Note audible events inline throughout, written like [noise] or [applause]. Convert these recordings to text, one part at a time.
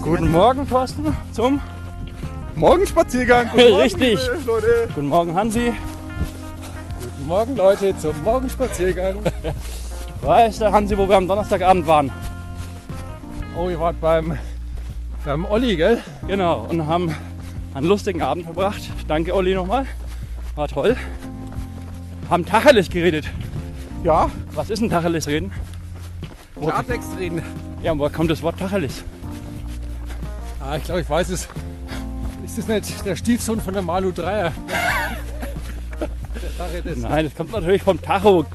Guten Morgen, Thorsten, zum Morgenspaziergang. Richtig. liebe Leute. Guten Morgen, Hansi. Guten Morgen Leute zum Morgenspaziergang. [laughs] Weiß der Hansi, wo wir am Donnerstagabend waren? Oh, ihr wart beim, beim Olli, gell? Genau, und haben einen lustigen Abend verbracht. Danke, Olli, nochmal. War toll. Haben Tacheles geredet. Ja, Was ist ein Tacheles reden? Klartext reden. Ja, woher kommt das Wort Tacheles? Ah, ich glaube, ich weiß es. Ist das nicht der Stiefsohn von der Malu Dreier? des Nein, das kommt natürlich vom Tacho.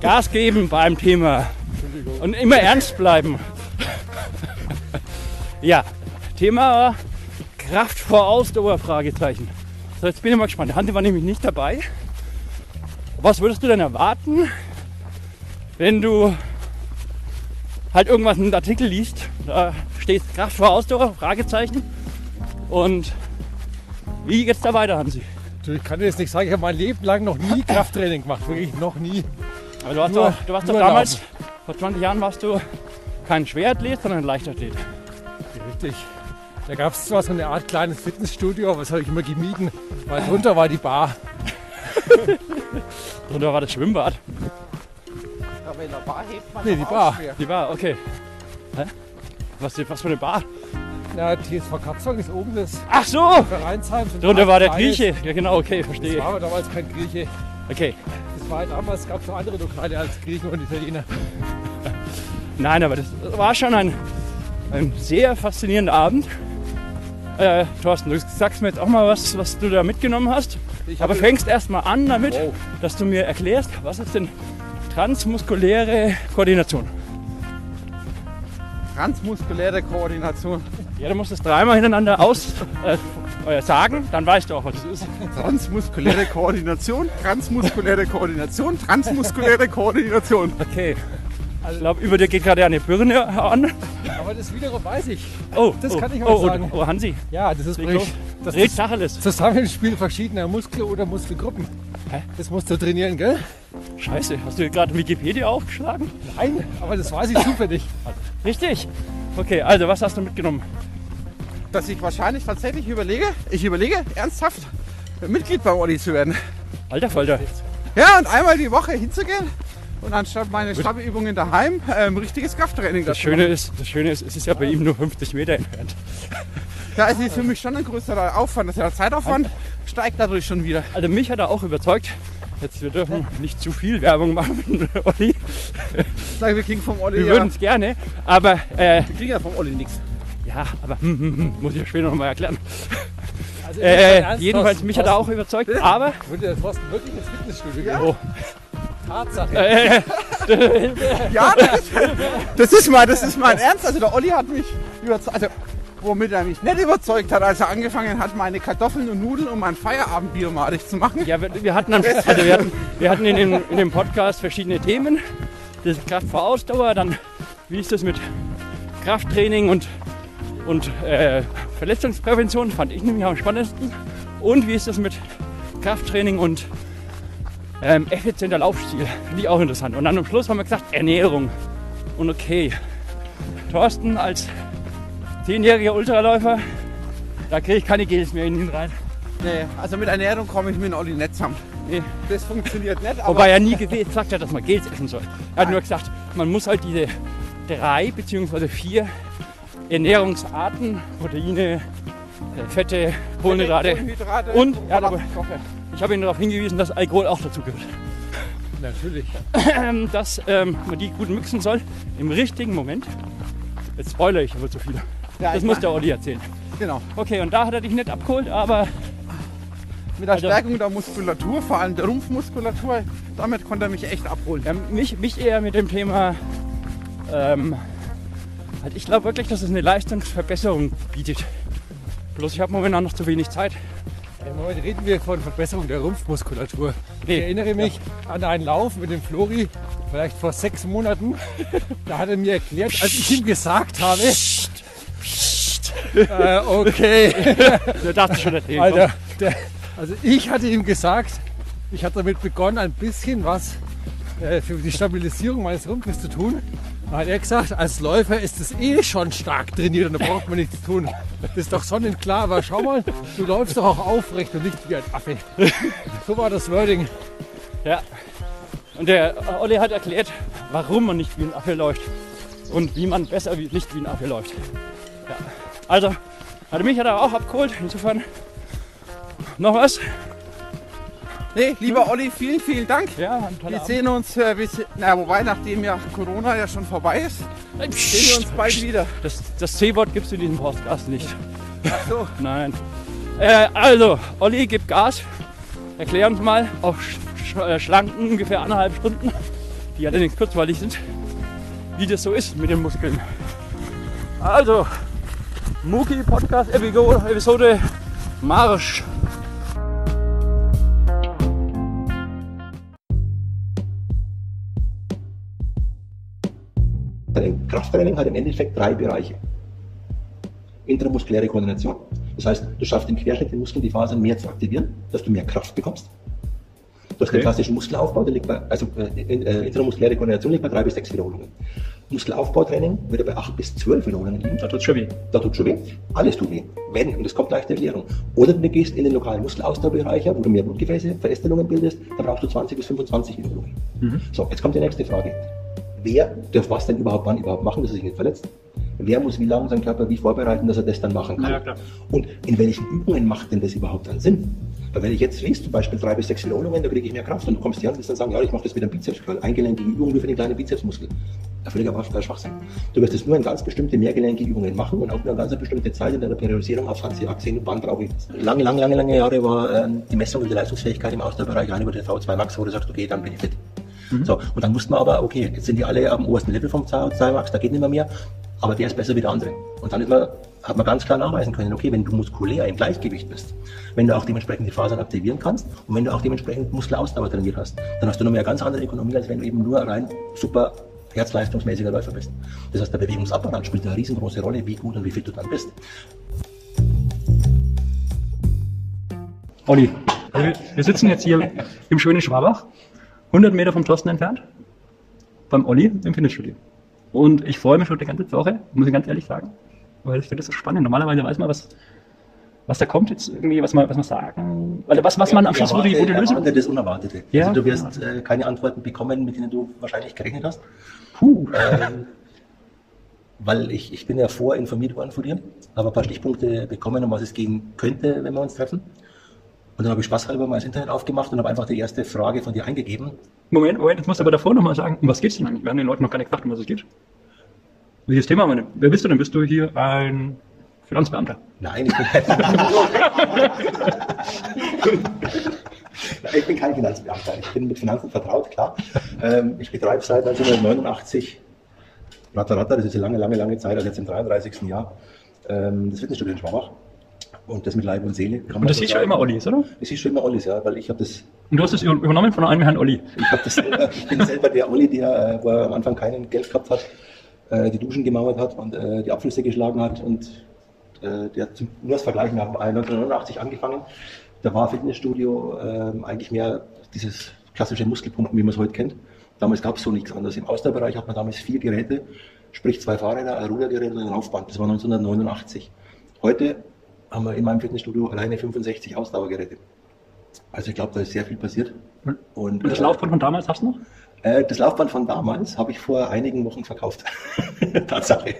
Gas geben beim Thema. Und immer ernst bleiben. Ja, Thema Kraft vor Ausdauer, Fragezeichen. So, jetzt bin ich mal gespannt. Der Hansi war nämlich nicht dabei. Was würdest du denn erwarten, wenn du halt irgendwas in einem Artikel liest? Da steht Kraft vor Ausdauer, Fragezeichen. Und wie geht's da weiter, Hansi? Du, ich kann dir jetzt nicht sagen, ich habe mein Leben lang noch nie Krafttraining gemacht. Wirklich noch nie. Aber du warst, Nur- doch, du warst doch damals, laufen. vor 20 Jahren warst du kein Schwerathlet, sondern ein Leichtathlet. Richtig. Da gab es zwar so eine Art kleines Fitnessstudio, aber das habe ich immer gemieden, weil drunter war die Bar. [laughs] Da war das Schwimmbad. Aber in der Bar hebt man Nee, die Bar. schwer. Die Bar, okay. Hä? Was, was für eine Bar? Na, TSV Katzong ist oben das Ach so! Vereinsheim. Drunter war der Grieche. Ja genau, okay, Das verstehe. war aber damals kein Grieche. Okay. Das war damals, gab es noch andere Lokale als Griechen und Italiener. Nein, aber das war schon ein, ein sehr faszinierender Abend. Äh, Thorsten, du sagst mir jetzt auch mal was, was du da mitgenommen hast. Ich Aber fängst erst mal an damit, Wow. dass du mir erklärst, was ist denn transmuskuläre Koordination? Transmuskuläre Koordination. Ja, du musst es dreimal hintereinander aus äh, äh, sagen, dann weißt du auch, was es ist. Transmuskuläre Koordination, transmuskuläre Koordination, transmuskuläre Koordination. Okay. Ich glaube, über dir geht gerade eine Birne an. Aber das wiederum weiß ich. Oh, Das oh, kann ich euch oh, sagen. Oh, Hansi, Ja, das ist leg das Red ist Tacheles. Zusammenspiel verschiedener Muskel- oder Muskelgruppen. Hä? Das musst du trainieren, gell? Scheiße, hast du gerade Wikipedia aufgeschlagen? Nein, aber das weiß ich zufällig. Richtig. Okay, also was hast du mitgenommen? Dass ich wahrscheinlich tatsächlich überlege, ich überlege ernsthaft, Mitglied beim Olli zu werden. Alter Falter. Ja, und einmal die Woche hinzugehen und anstatt meine Stabbeübungen daheim ähm, richtiges Krafttraining Das Schöne ist, das Schöne ist, es ist ja bei ihm nur 50 Meter entfernt. Ja, es ist für mich schon ein größerer Aufwand. Der Zeitaufwand steigt dadurch schon wieder. Also mich hat er auch überzeugt. Jetzt, wir dürfen nicht zu viel Werbung machen, [laughs] Olli. Ich sage, wir kriegen vom Olli Wir ja, würden es gerne, aber äh, wir kriegen ja vom Olli nichts. ja, aber hm, hm, hm, muss ich ja später nochmal erklären. Also Äh, jedenfalls, mich hat er auch überzeugt, aber Würde der Thorsten wirklich ins Fitnessstudio gehen? oh, Tatsache. äh, Ja, das ist, das ist mal, das ist mein Ernst. Also der Olli hat mich überzeugt. Also, womit er mich nicht überzeugt hat, als er angefangen hat, meine Kartoffeln und Nudeln um mein Feierabendbier madig zu machen. Ja, wir, wir hatten, dann, also wir hatten, wir hatten in, dem, in dem Podcast verschiedene Themen. Das ist Kraft vor Ausdauer, dann wie ist das mit Krafttraining und, und äh, Verletzungsprävention, fand ich nämlich am spannendsten. Und wie ist das mit Krafttraining und ähm, effizienter Laufstil, finde ich auch interessant. Und dann am Schluss haben wir gesagt, Ernährung. Und okay, Thorsten als zehnjähriger Ultraläufer, da kriege ich keine Gels mehr in ihn rein. Nee, also mit Ernährung komme ich mit dem Olli nicht zusammen. Nee. Das funktioniert nicht, aber Wobei er nie gesagt hat, dass man Gels essen soll. Er hat nur gesagt, man muss halt diese drei bzw. vier Ernährungsarten, Proteine, äh, Fette, Kohlenhydrate. Kohlenhydrate Und- ja, aber-. Ich habe ihn darauf hingewiesen, dass Alkohol auch dazu gehört. Natürlich. Ähm, dass ähm, man die gut mixen soll im richtigen Moment. Jetzt spoilere ich aber zu viel. Ja, Das muss der Olli erzählen. Genau. Okay, und da hat er dich nicht abgeholt, aber Mit der Also- Stärkung der Muskulatur, vor allem der Rumpfmuskulatur, damit konnte er mich echt abholen. Ja, mich, mich eher mit dem Thema. Ähm, halt ich glaube wirklich, dass es eine Leistungsverbesserung bietet. Bloß ich habe momentan noch zu wenig Zeit. Im Moment reden wir von Verbesserung der Rumpfmuskulatur. Nee. Ich erinnere mich an einen Lauf mit dem Flori, vielleicht vor sechs Monaten. Da hat er mir erklärt, als ich ihm gesagt habe, äh, okay, [laughs] Da dachte schon erzählen. Alter, der, also ich hatte ihm gesagt, ich hatte damit begonnen, ein bisschen was äh, für die Stabilisierung meines Rumpfes zu tun. Da hat er gesagt, als Läufer ist es eh schon stark trainiert und da braucht man nichts tun. Das ist doch sonnenklar, aber schau mal, du läufst doch auch aufrecht und nicht wie ein Affe. So war das Wording. Ja. Und der Olli hat erklärt, warum man nicht wie ein Affe läuft und wie man besser wie, nicht wie ein Affe läuft. Ja. Also, also mich hat er auch abgeholt. Insofern noch was? Nee, lieber Olli, vielen, vielen Dank. Ja, Wir sehen uns, äh, se- na, wobei, nachdem ja Corona ja schon vorbei ist, Abend. sehen wir uns bald wieder. Das, das C-Wort gibt es in diesem Podcast nicht. Ach so. [laughs] Nein. Äh, also, Olli, gib Gas. Erklär uns mal auf sch sch äh, schlanken ungefähr anderthalb Stunden, die allerdings kurzweilig sind, wie das so ist mit den Muskeln. Also, Muki Podcast Episode Marsch. Krafttraining hat im Endeffekt drei Bereiche. Intramuskuläre Koordination. Das heißt, du schaffst im Querschnitt den Muskeln die Fasern mehr zu aktivieren, dass du mehr Kraft bekommst. Du hast den klassischen Muskelaufbau, der liegt bei, also äh, äh, intramuskuläre Koordination liegt bei drei bis sechs Wiederholungen. Muskelaufbautraining würde bei acht bis zwölf Wiederholungen liegen. Da tut's schon weh. Da tut schon weh. Alles tut weh. Wenn, und das kommt gleich der Erklärung. Oder du gehst in den lokalen Muskelausdauerbereich, wo du mehr Blutgefäße, Verästelungen bildest, da brauchst du 20 bis 25 Wiederholungen. So, jetzt kommt die nächste Frage. Wer darf was denn überhaupt wann überhaupt machen, dass er sich nicht verletzt? Wer muss wie lange seinen Körper wie vorbereiten, dass er das dann machen kann? Ja. Und in welchen Übungen macht denn das überhaupt einen Sinn? Weil wenn ich jetzt lese, zum Beispiel drei bis sechs Wiederholungen, da kriege ich mehr Kraft und du kommst hier und willst dann sagen, ja, ich mache das mit einem Bizepscurl, eingelenkige Übung nur für den kleinen Bizepsmuskel. Völliger Schwach- Schwachsinn. Du wirst es nur in ganz bestimmte mehrgelenkige Übungen machen und auch nur eine ganz bestimmte Zeit in deiner Periodisierung aufs ganze Jahr gesehen, wann brauche ich das. Lange, lange, lange, lange Jahre war ähm, die Messung der Leistungsfähigkeit im Ausdauerbereich rein über den V2 Max, wo du sagst, okay, dann bin ich fit. So, und dann wussten wir aber, okay, jetzt sind die alle am obersten Level vom V2 Max, da geht nicht mehr mehr, aber der ist besser wie der andere. Und dann ist man, hat man ganz klar nachweisen können, okay, wenn du muskulär im Gleichgewicht bist, wenn du auch dementsprechend die Fasern aktivieren kannst und wenn du auch dementsprechend Muskelausdauer trainiert hast, dann hast du noch mehr ganz andere Ökonomie, als wenn du eben nur rein super herzleistungsmäßiger Läufer bist. Das heißt, der Bewegungsapparat spielt eine riesengroße Rolle, wie gut und wie fit du dann bist. Olli, also wir, wir sitzen jetzt hier im schönen Schwabach, 100 Meter vom Thorsten entfernt, beim Olli im Fitnessstudio. Und ich freue mich schon die ganze Woche, muss ich ganz ehrlich sagen, weil ich finde das so spannend. Normalerweise weiß man, was, was da kommt jetzt irgendwie, was man, was man sagen, oder was, was man am Schluss, wo die, wo die Lösung das Unerwartete. Ja. Also du wirst äh, keine Antworten bekommen, mit denen du wahrscheinlich gerechnet hast. Puh. Ähm, weil ich, ich bin ja vorinformiert worden von dir, habe ein paar Stichpunkte bekommen, um was es gehen könnte, wenn wir uns treffen. Und dann habe ich spaßhalber mal das Internet aufgemacht und habe einfach die erste Frage von dir eingegeben. Moment, Moment, jetzt musst du aber davor nochmal sagen, um was geht's denn eigentlich? Wir haben den Leuten noch gar nicht gefragt, um was es geht. Welches Thema haben wir denn? Wer bist du denn? Bist du hier ein Finanzbeamter? Nein, ich bin [laughs] ich bin kein Finanzbeamter. Ich bin mit Finanzen vertraut, klar. Ähm, ich betreibe seit 1989, ratter, ratter, das ist eine lange, lange, lange Zeit, also jetzt im 33. Jahr, ähm, das Fitnessstudio in Schwabach. Und das mit Leib und Seele. Kann man Und das so hieß sagen. immer Ollis, oder? Das hieß schon immer Ollis, ja, weil ich habe das, Und du hast es übernommen von einem Herrn Olli. ich das selber, ich bin selber der Olli, der, äh, wo er am Anfang kein Geld gehabt hat, äh, die Duschen gemauert hat und äh, die Abflüsse geschlagen hat und äh, der zum, nur das Vergleichen, wir haben 1989 angefangen, da war Fitnessstudio ähm, eigentlich mehr dieses klassische Muskelpumpen, wie man es heute kennt. Damals gab es so nichts anderes. Im Ausdauerbereich hat man damals vier Geräte, sprich zwei Fahrräder, ein Rudergerät und ein Laufband. Das war 1989. Heute haben wir in meinem Fitnessstudio alleine 65 Ausdauergeräte. Also ich glaube, da ist sehr viel passiert. Und, Und das äh, Laufband von damals hast du noch? Äh, das Laufband von damals habe ich vor einigen Wochen verkauft. [laughs] Tatsache.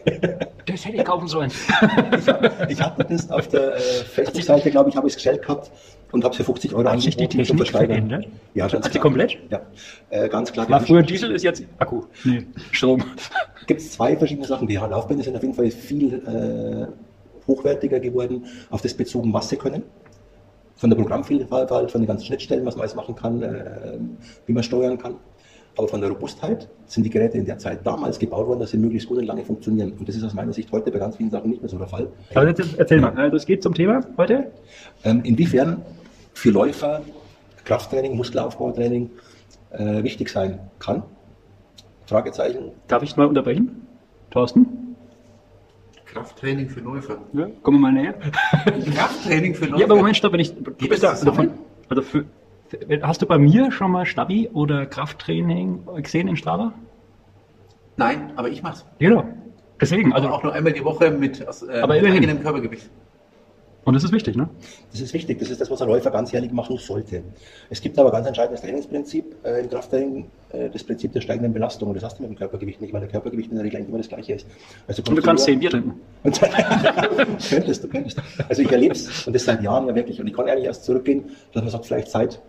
Das hätte ich kaufen sollen. [laughs] Ich hatte das auf der äh, Facebook-Seite, glaube ich, habe ich es gestellt gehabt und habe es für 50 Euro Hat sich die Technik verändert? Ja, ganz Hat sie klar. komplett? Ja, äh, ganz klar. War früher Diesel, ist jetzt Akku. Nee, Strom. [laughs] gibt es zwei verschiedene Sachen. Die Laufbänder sind auf jeden Fall viel äh, hochwertiger geworden, auf das bezogen, was sie können. Von der Programmvielfalt, von den ganzen Schnittstellen, was man alles machen kann, äh, wie man steuern kann. Aber von der Robustheit sind die Geräte in der Zeit damals gebaut worden, dass sie möglichst gut und lange funktionieren. Und das ist aus meiner Sicht heute bei ganz vielen Sachen nicht mehr so der Fall. Also jetzt erzähl mal. Also es geht zum Thema heute. Ähm, inwiefern für Läufer Krafttraining, Muskelaufbautraining äh, wichtig sein kann? Fragezeichen. Darf ich mal unterbrechen? Thorsten? Krafttraining für Läufer. Ja, komm mal näher. Krafttraining für Läufer. Ja, aber Moment, stopp, wenn ich. Du bist da, also, also für, hast du bei mir schon mal Stabi oder Krafttraining gesehen in Strava? Nein, aber ich mach's. Genau. Deswegen, also auch nur einmal die Woche mit, aus, äh, Aber mit immerhin. eigenem Körpergewicht. und das ist wichtig, ne? Das ist wichtig, das ist das, was ein Läufer ganzjährig machen sollte. Es gibt aber ganz entscheidendes Trainingsprinzip äh, im Krafttraining, äh, das Prinzip der steigenden Belastung. Und das hast du mit dem Körpergewicht nicht, weil der Körpergewicht in der Regel eigentlich immer das gleiche ist. Also Und du kannst zehn Bier trinken. [laughs] Und [laughs] könntest, du könntest. Also ich erlebe es und das seit Jahren ja wirklich. Und ich kann eigentlich erst zurückgehen, dass man sagt, vielleicht seit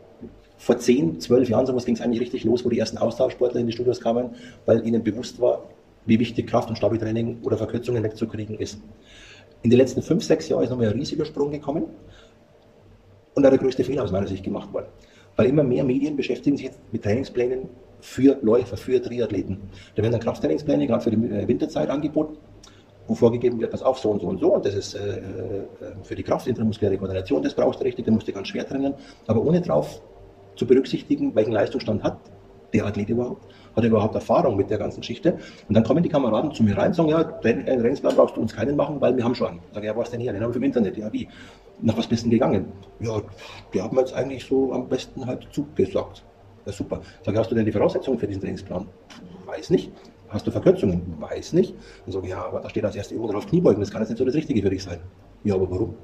vor 10, 12 Jahren sowas ging es eigentlich richtig los, wo die ersten Austauschsportler in die Studios kamen, weil ihnen bewusst war, wie wichtig Kraft- und Stabiltraining oder Verkürzungen wegzukriegen ist. In den letzten 5, 6 Jahren ist nochmal ein riesiger Sprung gekommen und da der größte Fehler aus meiner Sicht gemacht worden. Weil immer mehr Medien beschäftigen sich jetzt mit Trainingsplänen für Läufer, für Triathleten. Da werden dann Krafttrainingspläne gerade für die äh, Winterzeit angeboten wo vorgegeben wird, pass auf, so und so und so, und das ist äh, äh, für die Kraft, intramuskuläre Koordination, das brauchst du richtig, den musst du ganz schwer trainieren, aber ohne drauf zu berücksichtigen, welchen Leistungsstand hat der Athlet überhaupt, hat er überhaupt Erfahrung mit der ganzen Geschichte, und dann kommen die Kameraden zu mir rein und sagen, ja, Train- äh, Trainingsplan brauchst du uns keinen machen, weil wir haben schon einen. Sag ja, was denn hier? Den haben wir im Internet, ja, wie? Nach was bist du gegangen? Ja, die haben jetzt eigentlich so am besten halt zugesagt. Ja, super. Sag hast du denn die Voraussetzungen für diesen Trainingsplan? Weiß nicht. Hast du Verkürzungen? Weiß nicht. Dann sage ich, ja, aber da steht als erste Übung drauf Kniebeugen, das kann jetzt nicht so das Richtige für dich sein. Ja, aber warum?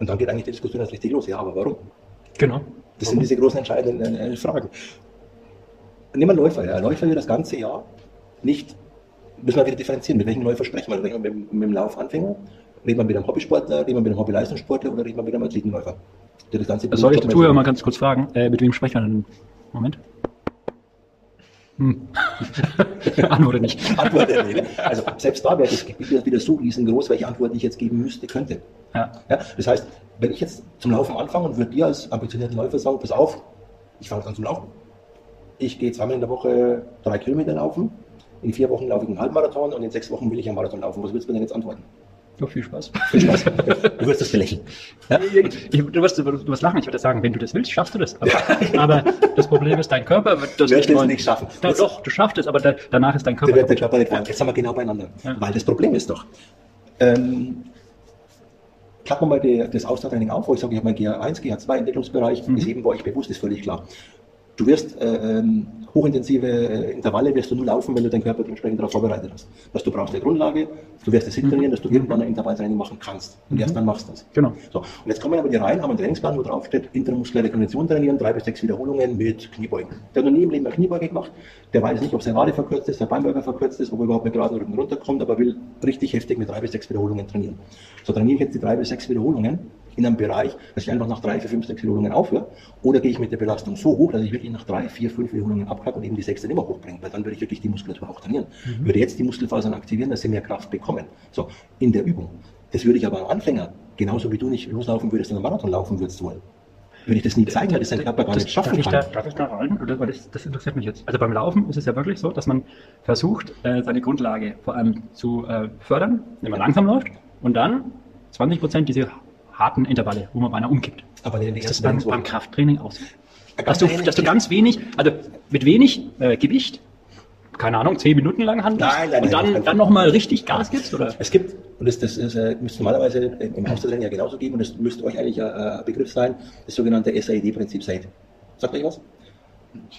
Und dann geht eigentlich die Diskussion erst richtig los. Ja, aber warum? Genau. Das sind diese großen entscheidenden äh, Fragen. Nehmen wir Läufer. Ja. Läufer wird das ganze Jahr nicht, müssen wir wieder differenzieren, mit welchem Läufer sprechen wir. Reden wir mit, mit dem Laufanfänger, reden wir mit einem Hobbysportler, reden wir mit einem Hobbyleistungssportler oder reden wir mit einem Athletenläufer? Der das ganze Soll ich Zuhörer mal ganz kurz fragen, äh, mit wem sprechen wir denn? Moment. Hm. [laughs] Antworte nicht. Antwort erwähnen. Also selbst da wäre das Gebiet wieder- so riesengroß, welche Antwort ich jetzt geben müsste, könnte. Ja. Ja, das heißt, wenn ich jetzt zum Laufen anfange und würde dir als ambitionierten Läufer sagen, pass auf, ich fange an zum Laufen. Ich gehe zweimal in der Woche drei Kilometer laufen, in vier Wochen laufe ich einen Halbmarathon und in sechs Wochen will ich einen Marathon laufen. Was willst du mir denn jetzt antworten? Ja, viel Spaß. Viel Spaß. Du wirst das belächeln. Ja? Ich, du, wirst, du wirst lachen, ich würde sagen, wenn du das willst, schaffst du das. Aber, aber das Problem ist, dein Körper wird das wollen. nicht schaffen. Da, doch, du schaffst es, aber da, danach ist dein Körper Der wird der. Körper nicht wollen. Jetzt sind wir genau beieinander. Ja. Weil das Problem ist doch, ähm, klappen wir mal die, das Ausdauertraining auf, wo ich sage, ich habe mein GH1, GH2 Entwicklungsbereich, Mhm. ist eben bei euch bewusst, ist völlig klar. Du wirst äh, ähm, hochintensive äh, Intervalle wirst du nur laufen, wenn du deinen Körper dementsprechend darauf vorbereitet hast. Was du brauchst, der Grundlage, du wirst es hintrainieren, dass du irgendwann ein Intervalltraining machen kannst. Und erst dann machst du das. Mhm. Genau. So, und jetzt kommen aber die rein, haben einen Trainingsplan, wo drauf steht, intramuskuläre Kondition trainieren, drei bis sechs Wiederholungen mit Kniebeugen. Der hat noch nie im Leben eine Kniebeuge gemacht, der weiß nicht, ob seine Wade verkürzt ist, der Beinbeuger verkürzt ist, ob er überhaupt mit geraden Rücken runterkommt, aber will richtig heftig mit drei bis sechs Wiederholungen trainieren. So trainiere ich jetzt die drei bis sechs Wiederholungen in einem Bereich, dass ich einfach nach drei, vier, fünf, sechs Wiederholungen aufhöre, oder gehe ich mit der Belastung so hoch, dass ich wirklich nach drei, vier, fünf Wiederholungen abkacke und eben die sechste nicht mehr hochbringe, weil dann würde ich wirklich die Muskulatur auch trainieren. Würde jetzt die Muskelfasern aktivieren, dass sie mehr Kraft bekommen. So, in der Übung. Das würde ich aber einem Anfänger, genauso wie du nicht loslaufen würdest einen Marathon laufen würdest wollen. Würde ich das nie zeigen, weil das dein Körper gar nicht schaffen darf ich kann. Da, darf ich da rein? Das, das interessiert mich jetzt. Also beim Laufen ist es ja wirklich so, dass man versucht, äh, seine Grundlage vor allem zu äh, fördern, wenn man langsam läuft und dann 20 Prozent diese harten Intervalle, wo man beinahe umkippt. Aber den Ist das beim, beim Krafttraining aus? Dass du, dass du ganz wenig, also mit wenig äh, Gewicht, keine Ahnung, 10 Minuten lang handelst Nein, nein, und dann, nein. dann nochmal richtig Gas gibst? Oder? Es gibt, und das, das ist, äh, müsste normalerweise im Ausdauertraining ja genauso geben, und das müsste euch eigentlich äh, ein Begriff sein, das sogenannte SAID-Prinzip SAID. Sagt euch was?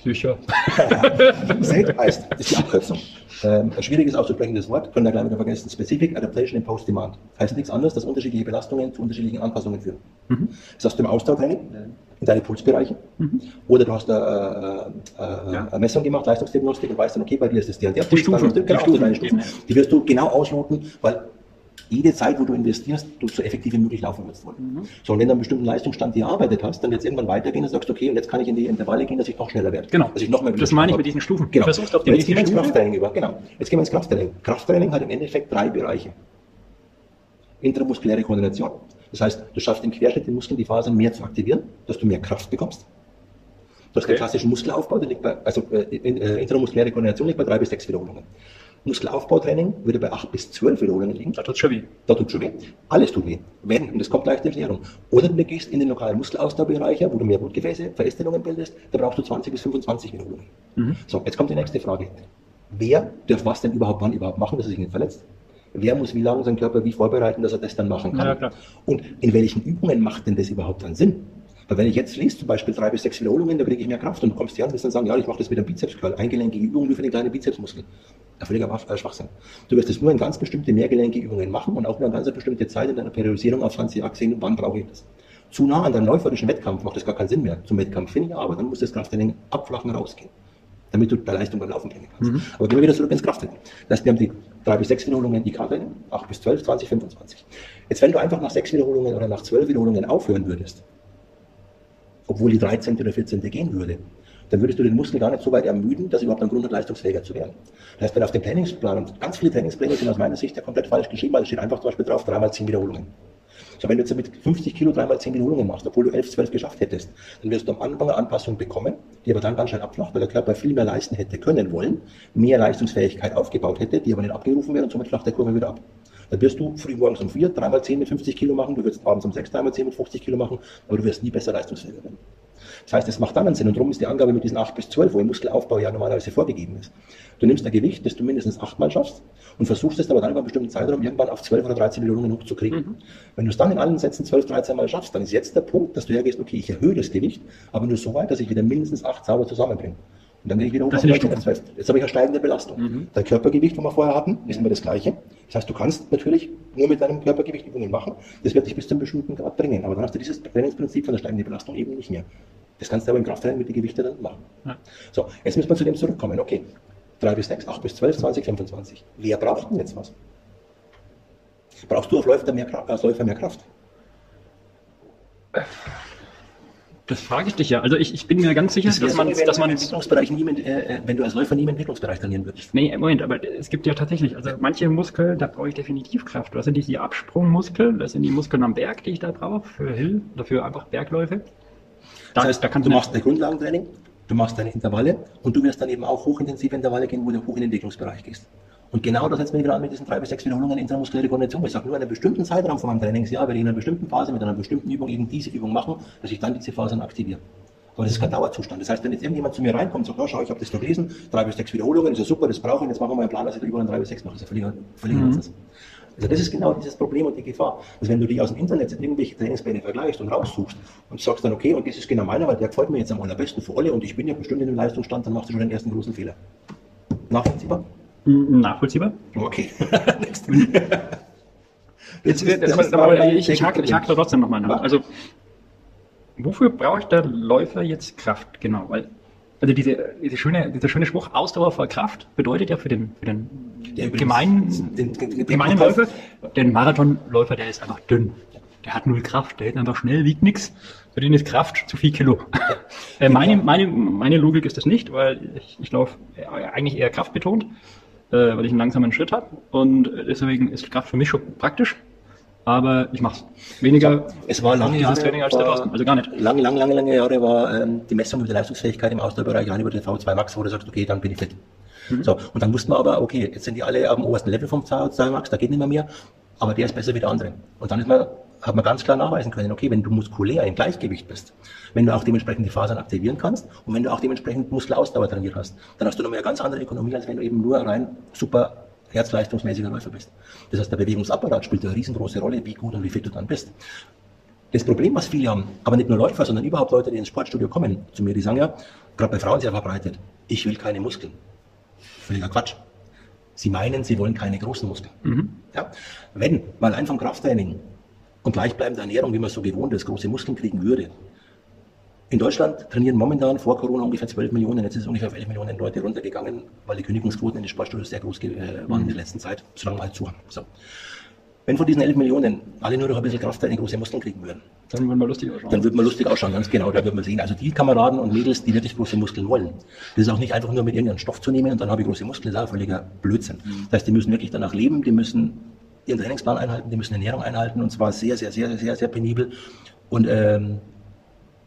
Sicher. [laughs] Heißt, das ist die Abkürzung. Ähm, ein schwieriges auszusprechendes Wort, können wir gleich wieder vergessen. Specific Adaptation in Post-Demand. Heißt nichts anderes, dass unterschiedliche Belastungen zu unterschiedlichen Anpassungen führen. Das hast du im Ausdauertraining, in deine Pulsbereiche, oder du hast eine, äh, äh, Ja. eine Messung gemacht, Leistungsdiagnostik, und weißt dann, okay, bei dir ist es der und der Puls, genau, die Stufen deine Stufen. ja. Die wirst du genau ausloten, weil jede Zeit, wo du investierst, du so effektiv wie möglich laufen willst wollen. Mhm. So, und wenn du einen bestimmten Leistungsstand dir erarbeitet hast, dann es irgendwann weitergehen und sagst, okay, und jetzt kann ich in die Intervalle gehen, dass ich noch schneller werde. Genau. Dass ich noch mehr Das meine ich mit diesen Stufen. Genau. Versuchst auf die jetzt gehen wir ins. Krafttraining über. Genau. Jetzt gehen wir ins Krafttraining. Krafttraining hat im Endeffekt drei Bereiche. Intramuskuläre Koordination. Das heißt, du schaffst im Querschnitt den Muskeln die Fasern mehr zu aktivieren, dass du mehr Kraft bekommst. Du hast Okay. den klassischen Muskelaufbau, der liegt bei, also äh, äh, intramuskuläre Koordination liegt bei drei bis sechs Wiederholungen. Muskelaufbautraining würde bei acht bis zwölf Wiederholungen liegen. Da tut schon weh. Da tut schon weh. Alles tut weh. Wenn, und das kommt gleich zur Erklärung. Oder du gehst in den lokalen Muskelausdauerbereich, wo du mehr Blutgefäße, Verästelungen bildest, da brauchst du 20 bis 25 Wiederholungen. So, jetzt kommt die nächste Frage. Wer darf was denn überhaupt wann überhaupt machen, dass er sich nicht verletzt? Wer muss wie lange seinen Körper wie vorbereiten, dass er das dann machen kann? Ja. Und in welchen Übungen macht denn das überhaupt dann Sinn? Wenn ich jetzt schließe, zum Beispiel drei bis sechs Wiederholungen, da kriege ich mehr Kraft und du kommst hier an und wirst dann sagen, ja, ich mache das mit einem Bizepscurl, eingelenkige Übung nur für den kleinen Bizepsmuskel. Ein völliger äh, Schwachsinn. Du wirst es nur in ganz bestimmte mehrgelenkige Übungen machen und auch nur eine ganz bestimmte Zeit in deiner Periodisierung auf 20 Jahre sehen, wann brauche ich das. Zu nah an deinem läuferischen Wettkampf macht das gar keinen Sinn mehr. Zum Wettkampf finde ich ja, aber dann muss das Krafttraining abflachen rausgehen, damit du deine Leistung beim Laufen bringen kannst. Aber gehen wir wieder zurück ins Krafttraining. Das heißt, wir haben die drei bis sechs Wiederholungen IK-Training, acht bis zwölf, 20, 25. Jetzt, wenn du einfach nach sechs Wiederholungen oder nach zwölf Wiederholungen aufhören würdest, obwohl die 13. oder 14. gehen würde, dann würdest du den Muskel gar nicht so weit ermüden, dass er überhaupt einen Grund hat, leistungsfähiger zu werden. Das heißt, wenn auf dem Trainingsplan, und ganz viele Trainingspläne sind aus meiner Sicht ja komplett falsch geschrieben, weil es steht einfach zum Beispiel drauf, dreimal zehn Wiederholungen. So, wenn du jetzt mit 50 Kilo dreimal 10 Wiederholungen machst, obwohl du 11, 12 geschafft hättest, dann wirst du am Anfang eine Anpassung bekommen, die aber dann ganz schnell abflacht, weil der Körper viel mehr leisten hätte können wollen, mehr Leistungsfähigkeit aufgebaut hätte, die aber nicht abgerufen wird und somit flacht der Kurve wieder ab. Dann wirst du früh morgens um 4 dreimal 10 mit 50 Kilo machen, du wirst abends um 6 dreimal 10 mit 50 Kilo machen, aber du wirst nie besser leistungsfähiger werden. Das heißt, es macht dann einen Sinn und darum ist die Angabe mit diesen 8 bis 12, wo im Muskelaufbau ja normalerweise vorgegeben ist. Du nimmst ein Gewicht, das du mindestens achtmal schaffst und versuchst es aber dann über einen bestimmten Zeitraum irgendwann auf 12 oder 13 Wiederholungen hochzukriegen. Wenn du es dann in allen Sätzen 12, 13 Mal schaffst, dann ist jetzt der Punkt, dass du hergehst, okay, ich erhöhe das Gewicht, aber nur so weit, dass ich wieder mindestens 8 sauber zusammenbringe. Und dann gehe ich wieder hoch Das die 13, 12. Jetzt habe ich eine steigende Belastung. Dein Körpergewicht, wo wir vorher hatten, ist immer das gleiche. Das heißt, du kannst natürlich nur mit deinem Körpergewicht Übungen machen. Das wird dich bis zu einem bestimmten Grad bringen. Aber dann hast du dieses Trainingsprinzip von der steigenden Belastung eben nicht mehr. Das kannst du aber im Krafttraining mit den Gewichten dann machen. So, jetzt müssen wir zu dem zurückkommen. Okay, 3 bis 6, 8 bis 12, 20, 25. Wer braucht denn jetzt was? Brauchst du auf Läufer mehr, Kraft- als Läufer mehr Kraft? Das frage ich dich ja. Also ich, ich bin mir ganz sicher, dass man, dass man Entwicklungsbereich nie äh, äh, wenn du als Läufer nie im Entwicklungsbereich trainieren würdest. Nee, Moment, aber es gibt ja tatsächlich, also manche Muskeln, da brauche ich definitiv Kraft. Das sind die Absprungmuskeln, das sind die Muskeln am Berg, die ich da brauche, für Hill, oder für einfach Bergläufe. Da, Das heißt, da kannst du du machst dein Grundlagentraining, du machst deine Intervalle und du wirst dann eben auch hochintensive Intervalle gehen, wo du hoch in den Entwicklungsbereich gehst. Und genau das setzen wir wieder an mit diesen drei bis sechs Wiederholungen intramuskuläre Kondition. Ich sage nur in einem bestimmten Zeitraum von meinem Trainingsjahr werde ich in einer bestimmten Phase mit einer bestimmten Übung eben diese Übung machen, dass ich dann diese Phasen aktiviere. Aber das ist kein Dauerzustand. Das heißt, wenn jetzt irgendjemand zu mir reinkommt und sagt, oh, schau, ich habe das gelesen, drei bis sechs Wiederholungen, ist ja super, das brauche ich, jetzt machen wir mal einen Plan, dass ich da über drei bis sechs mache. Das ist ja völliger, völliger Nonsens. Also das ist genau dieses Problem und die Gefahr. Dass wenn du dich aus dem Internet irgendwelche Trainingspläne vergleichst und raussuchst und sagst dann, okay, und das ist genau meiner, weil der gefällt mir jetzt am allerbesten für alle und ich bin ja bestimmt in dem Leistungsstand, dann machst du schon den ersten großen Fehler. Nachvollziehbar? Nachvollziehbar. Okay. [laughs] Jetzt, das aber, aber ich, ich, hake, ich hake da trotzdem nochmal nach. Ja. Also, wofür braucht der Läufer jetzt Kraft? Genau, weil, also diese, diese schöne, dieser schöne Spruch, Ausdauer vor Kraft, bedeutet ja für den, für den übrigens- gemeinen, den- den- gemeinen Läufer, den Marathonläufer, der ist einfach dünn. Der hat null Kraft, der ist einfach schnell, wiegt nix. Für den ist Kraft zu viel Kilo. [laughs] äh, meine, meine, meine Logik ist das nicht, weil ich, ich laufe eigentlich eher kraftbetont, äh, weil ich einen langsamen Schritt habe. Und deswegen ist Kraft für mich schon praktisch. Aber ich mache weniger Es war lange Jahre, Training als der war- Thorsten. Also gar nicht. Lange, lange, lange, lange Jahre war ähm, die Messung über die Leistungsfähigkeit im Ausdauerbereich rein über den V2 Max, wo du sagst, okay, dann bin ich fit. So, und dann wussten wir aber, okay, jetzt sind die alle am obersten Level vom V2 Max, da geht nicht mehr mehr, aber der ist besser wie der andere. Und dann ist man, hat man ganz klar nachweisen können, okay, wenn du muskulär im Gleichgewicht bist, wenn du auch dementsprechend die Fasern aktivieren kannst und wenn du auch dementsprechend Muskelausdauer trainiert hast, dann hast du noch mal eine ganz andere Ökonomie, als wenn du eben nur rein super herzleistungsmäßiger Läufer bist. Das heißt, der Bewegungsapparat spielt eine riesengroße Rolle, wie gut und wie fit du dann bist. Das Problem, was viele haben, aber nicht nur Läufer, sondern überhaupt Leute, die ins Sportstudio kommen zu mir, die sagen ja, gerade bei Frauen sehr verbreitet, ich will keine Muskeln. Völliger Quatsch. Sie meinen, sie wollen keine großen Muskeln. Ja? Wenn, mal allein vom Krafttraining und gleichbleibender Ernährung, wie man so gewohnt ist, große Muskeln kriegen würde. In Deutschland trainieren momentan vor Corona ungefähr 12 Millionen, jetzt ist es ungefähr auf 11 Millionen Leute runtergegangen, weil die Kündigungsquoten in den Sportstudios sehr groß äh, waren in der letzten Zeit, solange wir halt zu haben. So. Wenn von diesen 11 Millionen alle nur noch ein bisschen Krafttraining große Muskeln kriegen würden, Dann würden wir lustig ausschauen. dann wird man lustig ausschauen, ganz genau. Da wird man sehen. Also die Kameraden und Mädels, die wirklich große Muskeln wollen. Das ist auch nicht einfach nur mit irgendeinem Stoff zu nehmen und dann habe ich große Muskeln. Das ist auch völliger Blödsinn. Das heißt, die müssen wirklich danach leben, die müssen ihren Trainingsplan einhalten, die müssen Ernährung einhalten und zwar sehr, sehr, sehr, sehr, sehr penibel. Und ähm,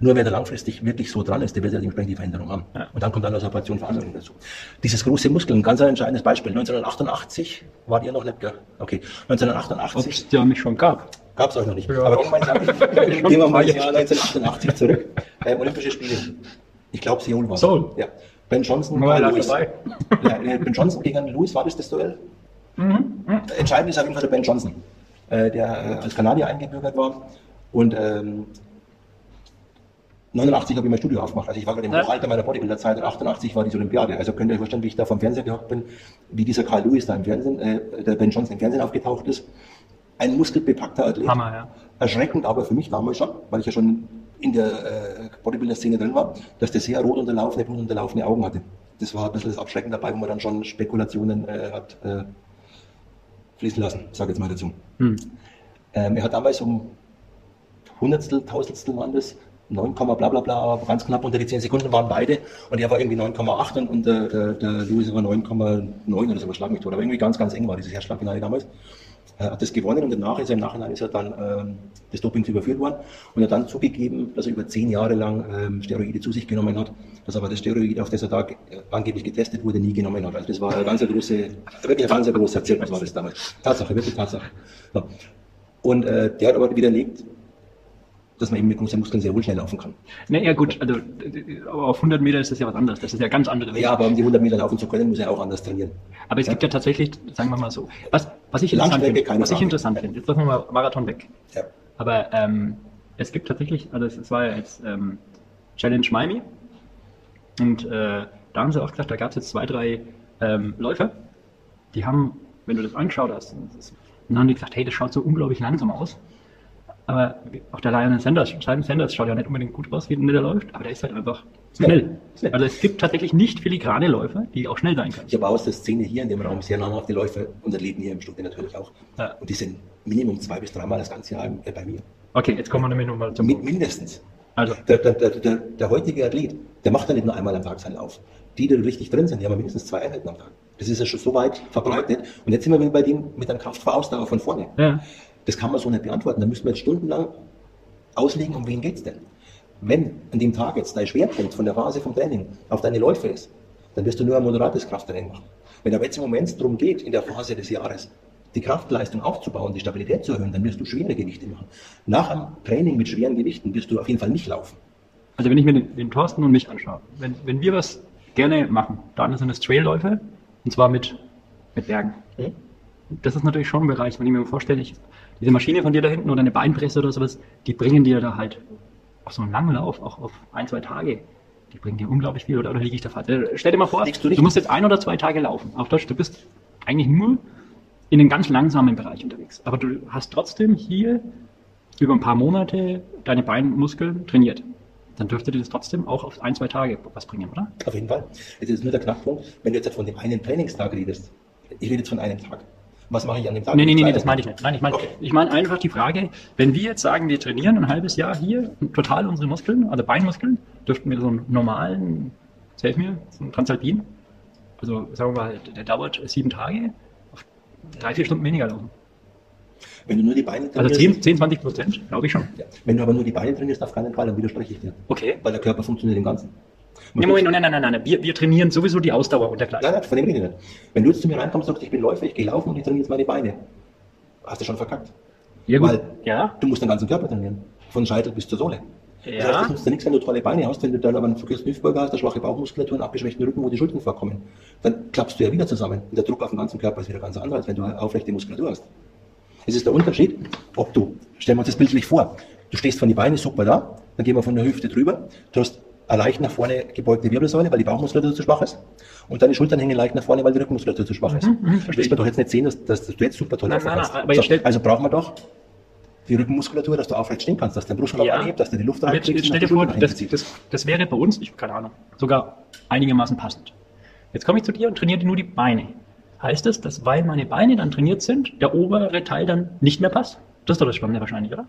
nur wer da langfristig wirklich so dran ist, der wird ja dementsprechend die Veränderung haben. Und dann kommt dann noch Separation Verantwortung dazu. Dieses große Muskeln, ganz ein entscheidendes Beispiel. 1988 wart ihr noch nicht, gell? Okay. 1988 Ob es ja mich schon gab. Gab es euch noch nicht. Aber gehen wir mal, [laughs] gehen wir mal ins Jahr 1988 zurück. [laughs] Ähm, Olympische Spiele. Ich glaube, Seoul war Seoul. Ja. Ben Johnson War gegen Lewis. dabei. Ja, äh, ben Johnson gegen Lewis, war das das Duell? Mhm, Entscheidend ist auf jeden Fall der Ben Johnson, äh, der äh, als Kanadier eingebürgert war. Und ähm, 89 habe ich mein Studio aufgemacht. Also ich war gerade im Ja. Hochalter meiner Bodybuilder-Zeit und 88 war diese Olympiade. Also könnt ihr euch vorstellen, wie ich da vom Fernseher gehockt bin, wie dieser Carl Lewis da im Fernsehen, äh, der Ben Johnson im Fernsehen aufgetaucht ist. Ein muskelbepackter Athlet. Hammer, ja. Erschreckend aber für mich damals schon, weil ich ja schon in der äh, Bodybuilder-Szene drin war, dass der sehr rot unterlaufene, blutunterlaufene Augen hatte. Das war ein bisschen das Abschrecken dabei, wo man dann schon Spekulationen äh, hat äh, fließen lassen, sage jetzt mal dazu. Hm. Ähm, er hat damals um Hundertstel, Tausendstel waren das, 9, bla bla bla, aber ganz knapp unter die 10 Sekunden waren beide und er war irgendwie 9,8 und, und der, der, der Lewis war 9,9 oder so, schlag mich tot, aber irgendwie ganz, ganz eng war dieses Herzschlagfinale damals. Hat das gewonnen und danach ist er im Nachhinein ist er dann ähm, des Dopings überführt worden und hat dann zugegeben, dass er über zehn Jahre lang ähm, Steroide zu sich genommen hat, dass aber das Steroid, auf das er da äh, angeblich getestet wurde, nie genommen hat. Also das war eine ganz große, wirklich ein ganz großer Zirkus war das damals. Tatsache, wirklich Tatsache. So. Und äh, der hat aber widerlegt, dass man eben mit großen Muskeln sehr wohl schnell laufen kann. Ne, ja gut, also aber auf 100 Meter ist das ja was anderes. Das ist ja ganz andere Welt. Ja, aber um die 100 Meter laufen zu können, muss er auch anders trainieren. Aber es gibt ja tatsächlich, sagen wir mal so, was, was ich interessant finde, was ich Frage. interessant finde, jetzt lassen wir mal Marathon weg. Ja. Aber ähm, es gibt tatsächlich, also es, es war ja jetzt ähm, Challenge Miami und äh, da haben sie auch gesagt, da gab es jetzt zwei, drei ähm, Läufer, die haben, wenn du das angeschaut hast, dann haben die gesagt, hey, das schaut so unglaublich langsam aus. Aber auch der Lionel Sanders, Simon Sanders schaut ja nicht unbedingt gut aus, wie der läuft, aber der ist halt einfach schnell. Schnell. Also es gibt tatsächlich nicht filigrane Läufer, die auch schnell sein können. Ich habe aus der Szene hier in dem Raum sehr namhafte Läufer und Athleten hier im Studio natürlich auch. Ja. Und die sind Minimum zwei bis dreimal das ganze Jahr bei mir. Okay, jetzt kommen wir nämlich nochmal zum Mit mindestens. Also, Der, der, der, der, heutige Athlet, der macht ja nicht nur einmal am Tag seinen Lauf. Die, die richtig drin sind, die haben mindestens zwei Einheiten am Tag. Das ist ja schon so weit verbreitet. Und jetzt sind wir wieder bei dem mit einem Kraftvorausdauer von vorne. ja. Das kann man so nicht beantworten. Da müssen wir jetzt stundenlang auslegen, um wen geht's denn? Wenn an dem Tag jetzt dein Schwerpunkt von der Phase vom Training auf deine Läufe ist, dann wirst du nur ein moderates Krafttraining machen. Wenn aber jetzt im Moment darum geht, in der Phase des Jahres, die Kraftleistung aufzubauen, die Stabilität zu erhöhen, dann wirst du schwere Gewichte machen. Nach einem Training mit schweren Gewichten wirst du auf jeden Fall nicht laufen. Also wenn ich mir den, den Thorsten und mich anschaue, wenn, wenn wir was gerne machen, dann sind es Trailläufe und zwar mit, mit Bergen. Mhm. Das ist natürlich schon ein Bereich, wenn ich mir vorstelle, ich, diese Maschine von dir da hinten oder eine Beinpresse oder sowas, die bringen dir da halt auf so einen langen Lauf, auch auf ein, zwei Tage, die bringen dir unglaublich viel oder, oder liege ich da falsch? Äh, Stell dir mal vor, du du musst jetzt ein oder zwei Tage laufen. Auf Deutsch, du bist eigentlich nur in einem ganz langsamen Bereich unterwegs. Aber du hast trotzdem hier über ein paar Monate deine Beinmuskeln trainiert. Dann dürfte dir das trotzdem auch auf ein, zwei Tage was bringen, oder? Auf jeden Fall. Jetzt ist nur der Knackpunkt, wenn du jetzt von dem einen Trainingstag redest. Ich rede jetzt von einem Tag. Was mache ich an dem Tag? Nee, nee, nee, das meine ich nicht. Nein, ich meine, Okay. ich meine einfach die Frage, wenn wir jetzt sagen, wir trainieren ein halbes Jahr hier total unsere Muskeln, also Beinmuskeln, dürften wir so einen normalen, helf mir, so einen Transalpin, also sagen wir mal, der dauert sieben Tage, auf drei, vier Stunden weniger laufen. Wenn du nur die Beine Also trainierst, 10, 10 20 Prozent, glaube ich schon. ja. wenn du aber nur die Beine trainierst, auf keinen Fall, dann widerspreche ich dir. Okay. Weil der Körper funktioniert im Ganzen. Nee, Moment, nein, nein, nein, nein, wir, wir trainieren sowieso die Ausdauer und dergleichen. Nein, nein, von dem rede ich nicht. Wenn du jetzt zu mir reinkommst und sagst, ich bin Läufer, ich gehe laufen und ich trainiere jetzt meine Beine, hast du schon verkackt. Ja, gut. Weil Ja. du musst den ganzen Körper trainieren. Von Scheitel bis zur Sohle. Das Ja. heißt, das nutzt dir nichts, wenn du tolle Beine hast, wenn du dann aber einen verkürzten Hüftbeuger hast, eine schwache Bauchmuskulatur, einen abgeschwächten Rücken, wo die Schultern vorkommen. Dann klappst du ja wieder zusammen. Und der Druck auf den ganzen Körper ist wieder ganz anders, als wenn du eine aufrechte Muskulatur hast. Es ist der Unterschied, ob du, stellen wir uns das bildlich vor, du stehst von den Beinen super da, dann gehen wir von der Hüfte drüber, du hast leicht nach vorne gebeugte Wirbelsäule, weil die Bauchmuskulatur zu schwach ist, und deine Schultern hängen leicht nach vorne, weil die Rückenmuskulatur zu schwach ist. verstehe Willst ich. man doch jetzt nicht sehen, dass, dass, dass du jetzt super toll Nein, nein, nein, aber jetzt stell- also brauchen wir doch die Rückenmuskulatur, dass du aufrecht stehen kannst, dass dein Brustkorb anhebt, dass du die Luft jetzt, reinkriegst jetzt und stell dir vor, das, das, das wäre bei uns, ich keine Ahnung, sogar einigermaßen passend. Jetzt komme ich zu dir und trainiere nur die Beine. Heißt das, dass weil meine Beine dann trainiert sind, der obere Teil dann nicht mehr passt? Das ist doch das Spannende wahrscheinlich, oder?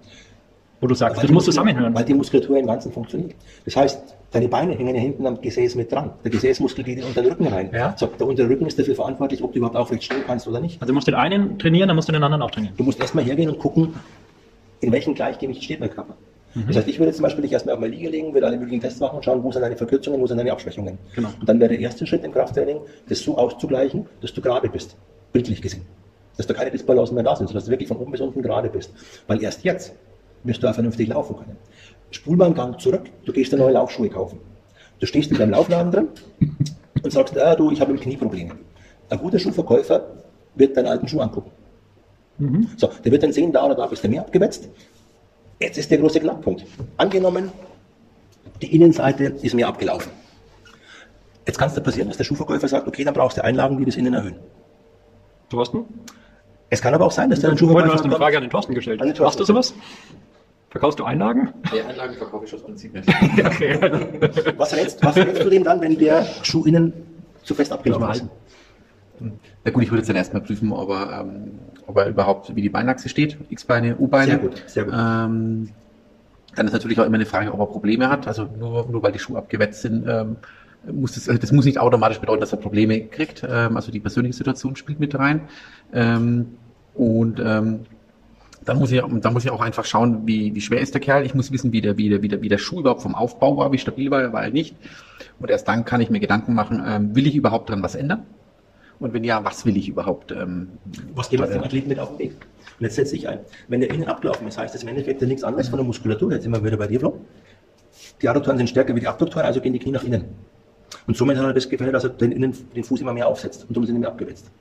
Wo du sagst, Weil das muss zusammenhören. Weil die Muskulatur im Ganzen funktioniert. Das heißt, deine Beine hängen ja hinten am Gesäß mit dran. Der Gesäßmuskel geht unter den Rücken rein. Ja. So, der untere Rücken ist dafür verantwortlich, ob du überhaupt aufrecht stehen kannst oder nicht. Also du musst den einen trainieren, dann musst du den anderen auch trainieren. Du musst erstmal hergehen und gucken, in welchem Gleichgewicht steht mein Körper. Mhm. Das heißt, ich würde zum Beispiel dich erstmal auf mal Liege legen, würde alle möglichen Tests machen und schauen, wo sind deine Verkürzungen, wo sind deine Abschwächungen. Genau. Und dann wäre der erste Schritt im Krafttraining, das so auszugleichen, dass du gerade bist. Bildlich gesehen. Dass da keine Disbalancen mehr da sind, sondern dass du wirklich von oben bis unten gerade bist. Weil erst jetzt wirst du auch vernünftig laufen können. Spul mal einen Gang zurück, du gehst dir neue Laufschuhe kaufen. Du stehst in deinem Laufladen drin und sagst, ah, du, ich habe im Knie Probleme. Ein guter Schuhverkäufer wird deinen alten Schuh angucken. So, der wird dann sehen, da oder da ist der mehr abgewetzt. Jetzt ist der große Knackpunkt. Angenommen, Die Innenseite ist mir abgelaufen. Jetzt kann es da passieren, dass der Schuhverkäufer sagt, okay, dann brauchst du Einlagen, die das Innen erhöhen. Thorsten? Es kann aber auch sein, dass der Du Schuhverkäufer hast eine Frage an den Thorsten gestellt. An den Thorsten. Machst du sowas? Verkaufst du Einlagen? Die Anlagen verkaufe ich aus Prinzip nicht. [laughs] was rätst, was rätst du dem dann, wenn der Schuh innen zu fest abgelaufen ist? Na gut, ich würde jetzt dann erstmal prüfen, ob er, ähm, ob er überhaupt, wie die Beinachse steht, X-Beine, U-Beine. Sehr gut, sehr gut. Ähm, dann ist natürlich auch immer eine Frage, ob er Probleme hat. Also nur, nur weil die Schuhe abgewetzt sind, ähm, muss das, also das muss nicht automatisch bedeuten, dass er Probleme kriegt. Ähm, also die persönliche Situation spielt mit rein. Ähm, und dann muss ich, dann muss ich auch einfach schauen, wie, wie schwer ist der Kerl. Ich muss wissen, wie der, wie der, wie der, wie der Schuh überhaupt vom Aufbau war, wie stabil war er, war er nicht. Und erst dann kann ich mir Gedanken machen, ähm, will ich überhaupt dran was ändern? Und wenn ja, was will ich überhaupt? Ähm, Was geht auf den Athleten mit auf den Weg? Und jetzt setze ich ein. Wenn der innen abgelaufen ist, heißt das im Endeffekt ja nichts anderes von der Muskulatur. Jetzt sind wir wieder bei dir, Flo. Die Adduktoren sind stärker wie die Abduktoren, also gehen die Knie nach innen. Und somit hat er das Gefälle, dass er den, innen, den Fuß immer mehr aufsetzt. Und darum sind die mehr abgewetzt.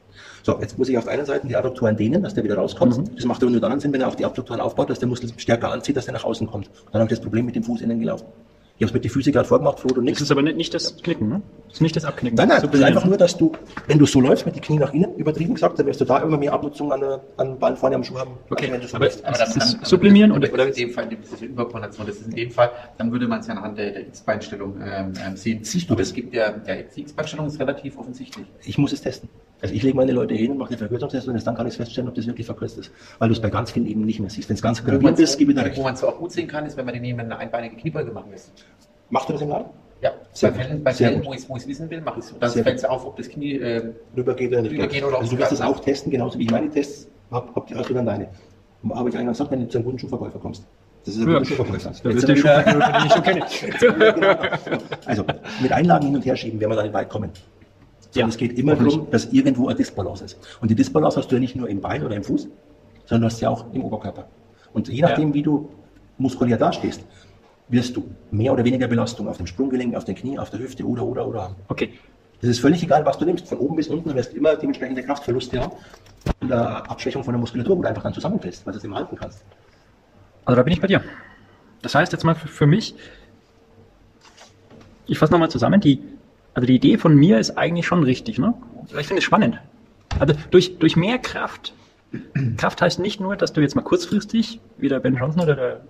So, jetzt muss ich auf der einen Seite die Adduktoren dehnen, dass der wieder rauskommt. Das macht aber nur dann Sinn, wenn er auch die Abduktoren aufbaut, dass der Muskel stärker anzieht, dass der nach außen kommt. Und dann habe ich das Problem mit dem Fuß innen gelaufen. Ich habe es mit den Füßen gerade vorgemacht, Flo, du Das nix. ist aber nicht, nicht das Knicken, ne? Das ist nicht das Abknicken. Nein, nein, das ist Sublimieren. einfach nur, dass du, wenn du so läufst mit den Knien nach innen, übertrieben gesagt, dann wirst du da immer mehr Abnutzung an der, an den Beinen vorne am Schuh haben. Okay, wenn du so aber- läufst. Aber Ist dann, das dann, Sublimieren oder, oder- oder in dem Fall, das ist eine das ist in dem Fall, dann würde man es ja anhand der, der X-Beinstellung ähm, ähm, sehen. Siehst du Aber das? es gibt ja, ja, die X-Beinstellung ist relativ offensichtlich. Ich muss es testen. Also ich lege meine Leute hin und mache den Verkürzungstest und dann kann ich feststellen, ob das wirklich verkürzt ist. Weil du es bei ganz vielen eben nicht mehr siehst. Wenn es ganz gravierend ist, gebe ich dir recht. wo man es auch gut sehen kann, ist, wenn man den neben eine einbeinige Kniebeuge machen lässt. Machst du das im Laden? Ja, Sehr bei. Fällen, bei Fällen wo ich es wissen will, mache ich es. Dann Sehr fällt es auf, ob das Knie ähm, Rübergeht oder nicht. Rübergeht oder also du wirst es auch testen, genauso wie ich meine Tests habe, hab, hast du dann deine. Habe ich eingangs gesagt, wenn du zu einem guten Schuhverkäufer kommst. Das ist ein Ja, guter Schuhverkäufer. Da wird sind der Schuhverkäufer, den ich schon kenne. [laughs] [laughs] Also, mit Einlagen hin und her schieben, werden wir da nicht weit kommen. Sondern Ja, es geht immer darum, dass irgendwo eine Disbalance ist. Und die Disbalance hast du ja nicht nur im Bein oder im Fuß, sondern du hast sie auch im Oberkörper. Und je nachdem, wie du muskulär dastehst, wirst du mehr oder weniger Belastung auf dem Sprunggelenk, auf den Knie, auf der Hüfte oder, oder, oder haben. Okay, Das ist völlig egal, was du nimmst. Von oben bis unten du wirst immer dementsprechende Kraftverluste haben. Und eine Abschwächung von der Muskulatur, wo du einfach dann zusammenfällst, weil du es immer halten kannst. also da bin ich bei dir. Das heißt jetzt mal für, für mich, ich fasse nochmal zusammen, die, also die Idee von mir ist eigentlich schon richtig, ne? Ich finde es spannend. Also durch, durch mehr Kraft. Kraft heißt nicht nur, dass du jetzt mal kurzfristig, wie der Ben Johnson oder der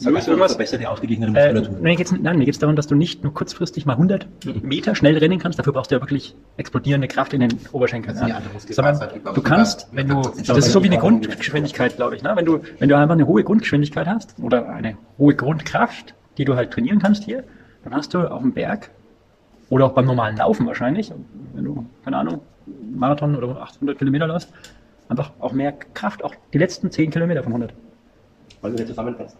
Lewis irgendwas, verbessert die ausgeglichene Äh, Muskulatur. mir geht's, nein, mir geht es darum, dass du nicht nur kurzfristig mal 100 Meter schnell rennen kannst. Dafür brauchst du ja wirklich explodierende Kraft in den Oberschenkeln. Ja. Sondern du kannst, wenn du, das ist so wie eine Grundgeschwindigkeit, glaube ich. Ne? Wenn, du, wenn du einfach eine hohe Grundgeschwindigkeit hast oder eine hohe Grundkraft, die du halt trainieren kannst hier, dann hast du auf dem Berg oder auch beim normalen Laufen wahrscheinlich, wenn du, keine Ahnung, Marathon oder 800 Kilometer läufst, einfach auch mehr Kraft, auch die letzten 10 Kilometer von 100. Weil du nicht zusammenfällst.